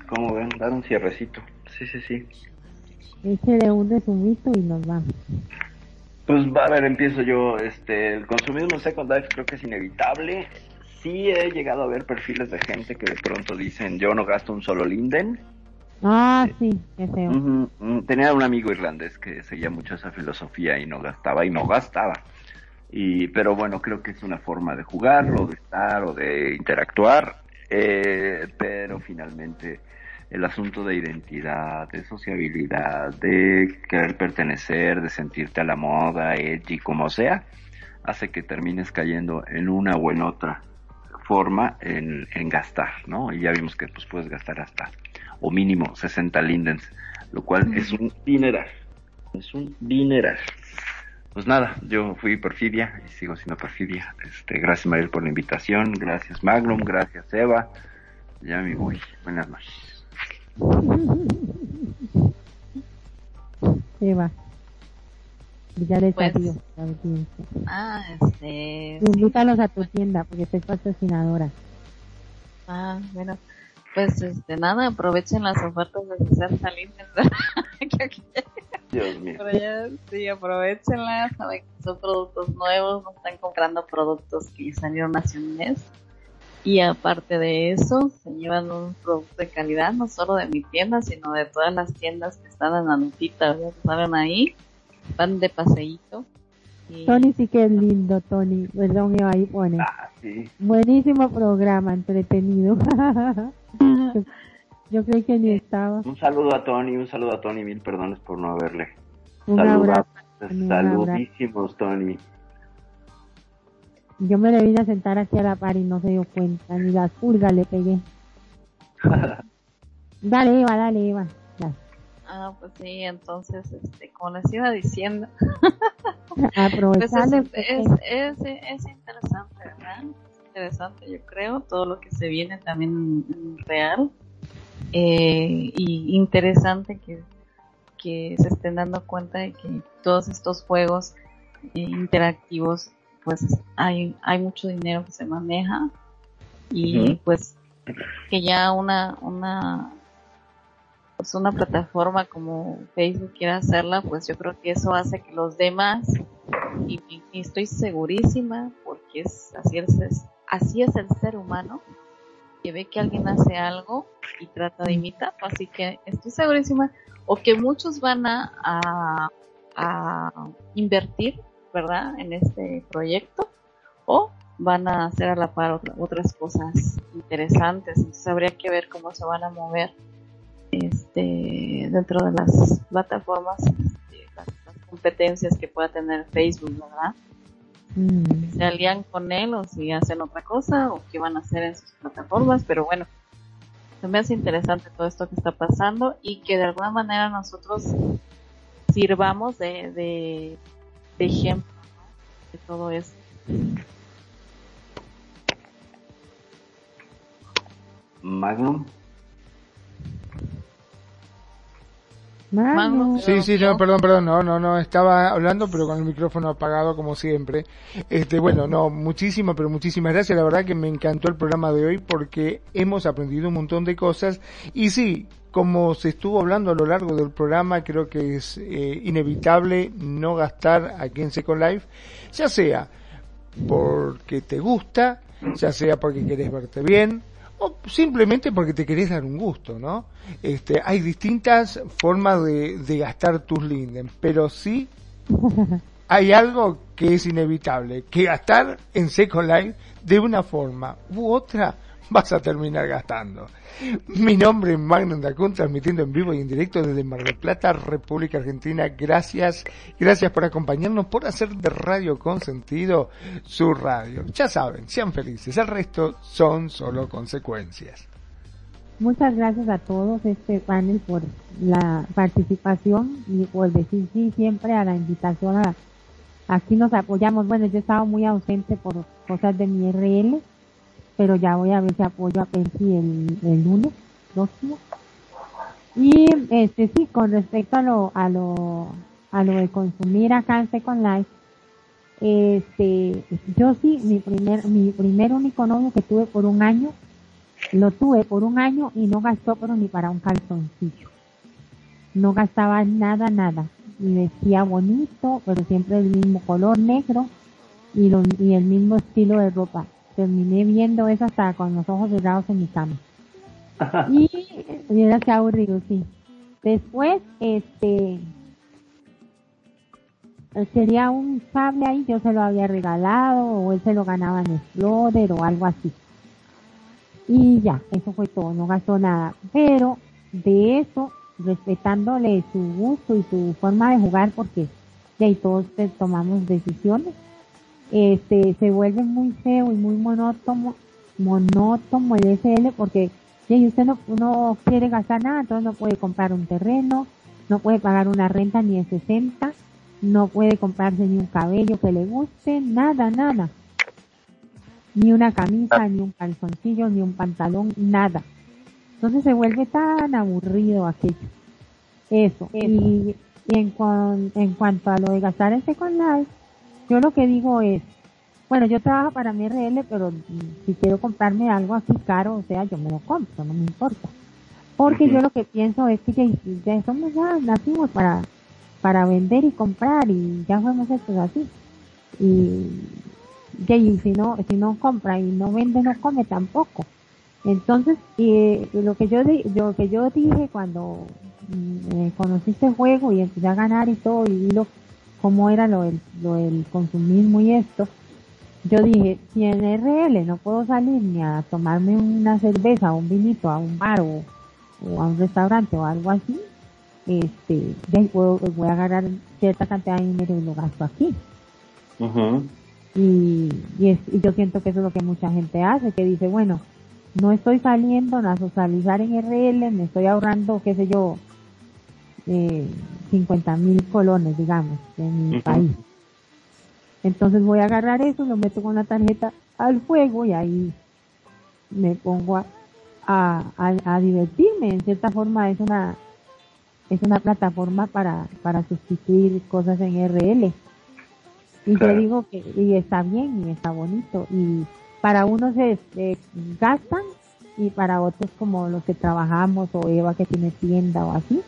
¿Cómo ven? Dar un cierrecito. Sí, sí, sí de un resumito y nos vamos. Pues a ver, empiezo yo. Este, el consumismo Second Life creo que es inevitable. Sí he llegado a ver perfiles de gente que de pronto dicen yo no gasto un solo linden. Ah, sí, qué feo. Tenía un amigo irlandés que seguía mucho esa filosofía y no gastaba y no gastaba. Y, pero bueno, creo que es una forma de jugar o de estar o de interactuar. Eh, pero finalmente el asunto de identidad, de sociabilidad, de querer pertenecer, de sentirte a la moda, edgy, como sea, hace que termines cayendo en una o en otra forma en, en gastar, ¿no? Y ya vimos que pues puedes gastar hasta o mínimo 60 lindens, lo cual es un dineral, es un dineral. Pues nada, yo fui Perfidia y sigo siendo Perfidia. Este, gracias Mariel por la invitación, gracias Magnum, gracias Eva. Ya me voy. Buenas noches. Eva. Ya les pues, adiós. Ah, este. Invítalos a tu tienda porque soy patrocinadora. Ah, bueno. Pues este, nada, aprovechen las ofertas de César Salinas. Dios mío. sí, aprovechenlas, saben que son productos nuevos, no están comprando productos que salieron hace un mes. Y aparte de eso, se llevan un producto de calidad, no solo de mi tienda, sino de todas las tiendas que están en la notita, ya saben ahí, van de paseíto. Tony sí que es lindo, Tony, perdón, ahí pone. Ah, sí. Buenísimo programa, entretenido. Yo creí que ni estaba. Un saludo a Tony, un saludo a Tony, mil perdones por no haberle. Un abrazo. Saludísimos, Tony. Yo me le vine a sentar aquí a la par y no se dio cuenta, ni las pulgas le pegué. dale, Eva, dale, Eva. Ah, pues sí, entonces, este, como les iba diciendo, pues es, es, es, interesante, ¿verdad? Es interesante, yo creo, todo lo que se viene también real. Eh, y interesante que, que se estén dando cuenta de que todos estos juegos eh, interactivos pues hay, hay mucho dinero que se maneja y pues que ya una, una, pues una plataforma como Facebook quiera hacerla, pues yo creo que eso hace que los demás, y, estoy segurísima, porque es así, es así es el ser humano, que ve que alguien hace algo y trata de imitar, así que estoy segurísima, o que muchos van a, a, a invertir ¿verdad? En este proyecto o van a hacer a la par otras cosas interesantes. Entonces habría que ver cómo se van a mover este dentro de las plataformas, este, las, competencias que pueda tener Facebook, ¿verdad? Mm. Se alían con él o si hacen otra cosa o qué van a hacer en sus plataformas, pero bueno, se me hace interesante todo esto que está pasando y que de alguna manera nosotros sirvamos de de ejemplo de todo eso. Magnum. Magnum. Sí, sí, no, perdón, perdón, no, no, no, estaba hablando, pero con el micrófono apagado como siempre. Este, bueno, no, muchísimas, pero muchísimas gracias. La verdad que me encantó el programa de hoy porque hemos aprendido un montón de cosas y sí, como se estuvo hablando a lo largo del programa, creo que es eh, inevitable no gastar aquí en Second Life, ya sea porque te gusta, ya sea porque querés verte bien, o simplemente porque te querés dar un gusto, ¿no? Este, hay distintas formas de, de gastar tus linden, pero sí hay algo que es inevitable, que gastar en Second Life de una forma u otra vas a terminar gastando. Mi nombre es Magnum Dacun, transmitiendo en vivo y en directo desde Mar del Plata, República Argentina. Gracias, gracias por acompañarnos, por hacer de Radio Consentido su radio. Ya saben, sean felices, el resto son solo consecuencias. Muchas gracias a todos este panel por la participación y por decir sí siempre a la invitación a aquí nos apoyamos. Bueno, yo he estado muy ausente por cosas de mi RL, pero ya voy a ver si apoyo a Pensi el, el lunes próximo. Y este sí, con respecto a lo, a lo, a lo de consumir acá en Second Life, este, yo sí, mi primer, mi primer único novio que tuve por un año, lo tuve por un año y no gastó pero ni para un calzoncillo. No gastaba nada, nada. Y vestía bonito, pero siempre el mismo color negro y, lo, y el mismo estilo de ropa terminé viendo eso hasta con los ojos cerrados en mi cama. y mira qué aburrido, sí. Después, este, sería un sable ahí, yo se lo había regalado, o él se lo ganaba en Explorer o algo así. Y ya, eso fue todo, no gastó nada. Pero de eso, respetándole su gusto y su forma de jugar, porque de ahí todos tomamos decisiones, este, se vuelve muy feo y muy monótono, monótono el SL porque si usted no, no quiere gastar nada, entonces no puede comprar un terreno, no puede pagar una renta ni de 60, no puede comprarse ni un cabello que le guste, nada, nada. Ni una camisa, ni un calzoncillo, ni un pantalón, nada. Entonces se vuelve tan aburrido aquello. Eso. Y, en, en cuanto a lo de gastar en Second Life, yo lo que digo es, bueno, yo trabajo para mi RL, pero si quiero comprarme algo así caro, o sea, yo me lo compro, no me importa. Porque yo lo que pienso es que ya, somos ya nacimos para, para vender y comprar y ya fuimos hechos así. Y, y si no, si no compra y no vende, no come tampoco. Entonces, y, lo que yo, lo que yo dije cuando mm, conocí este juego y empecé a ganar y todo y lo, cómo era lo del, lo del consumismo y esto, yo dije, si en RL no puedo salir ni a tomarme una cerveza o un vinito a un bar o, a un restaurante o algo así, este, puedo, voy a agarrar cierta cantidad de dinero y lo gasto aquí. y, y, yo siento que eso es lo que mucha gente hace, que dice, bueno, no estoy saliendo a socializar en RL, me estoy ahorrando, qué sé yo, eh, 50 mil colones, digamos, en mi país. Entonces voy a agarrar eso, lo meto con la tarjeta al fuego y ahí me pongo a, a, divertirme. En cierta forma es una es una plataforma para, para sustituir cosas en RL. Y yo digo que y está bien y está bonito. Y para unos se gastan y para otros como los que trabajamos o Eva que tiene tienda o así,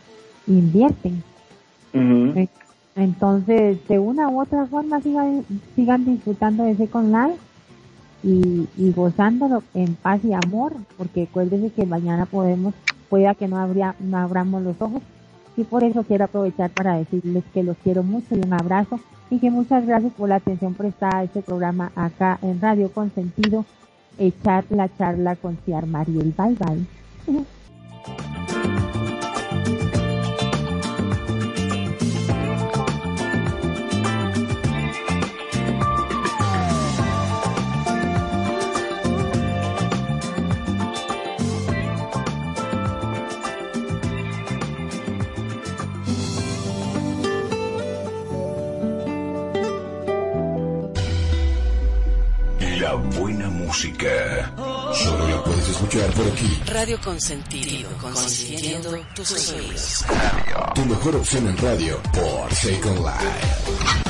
invierten. Entonces, de una u otra forma, sigan, sigan disfrutando de ese con Live y, y gozándolo en paz y amor, porque acuérdense que mañana podemos, pueda que no, habría, no abramos los ojos. Y por eso quiero aprovechar para decirles que los quiero mucho y un abrazo y que muchas gracias por la atención prestada a este programa acá en Radio Consentido, echar la charla con Ciar Mariel. Bye bye. música. Solo la puedes escuchar por aquí. Radio Consentido, consintiendo tus oídos. Tu mejor opción en radio por Second Life.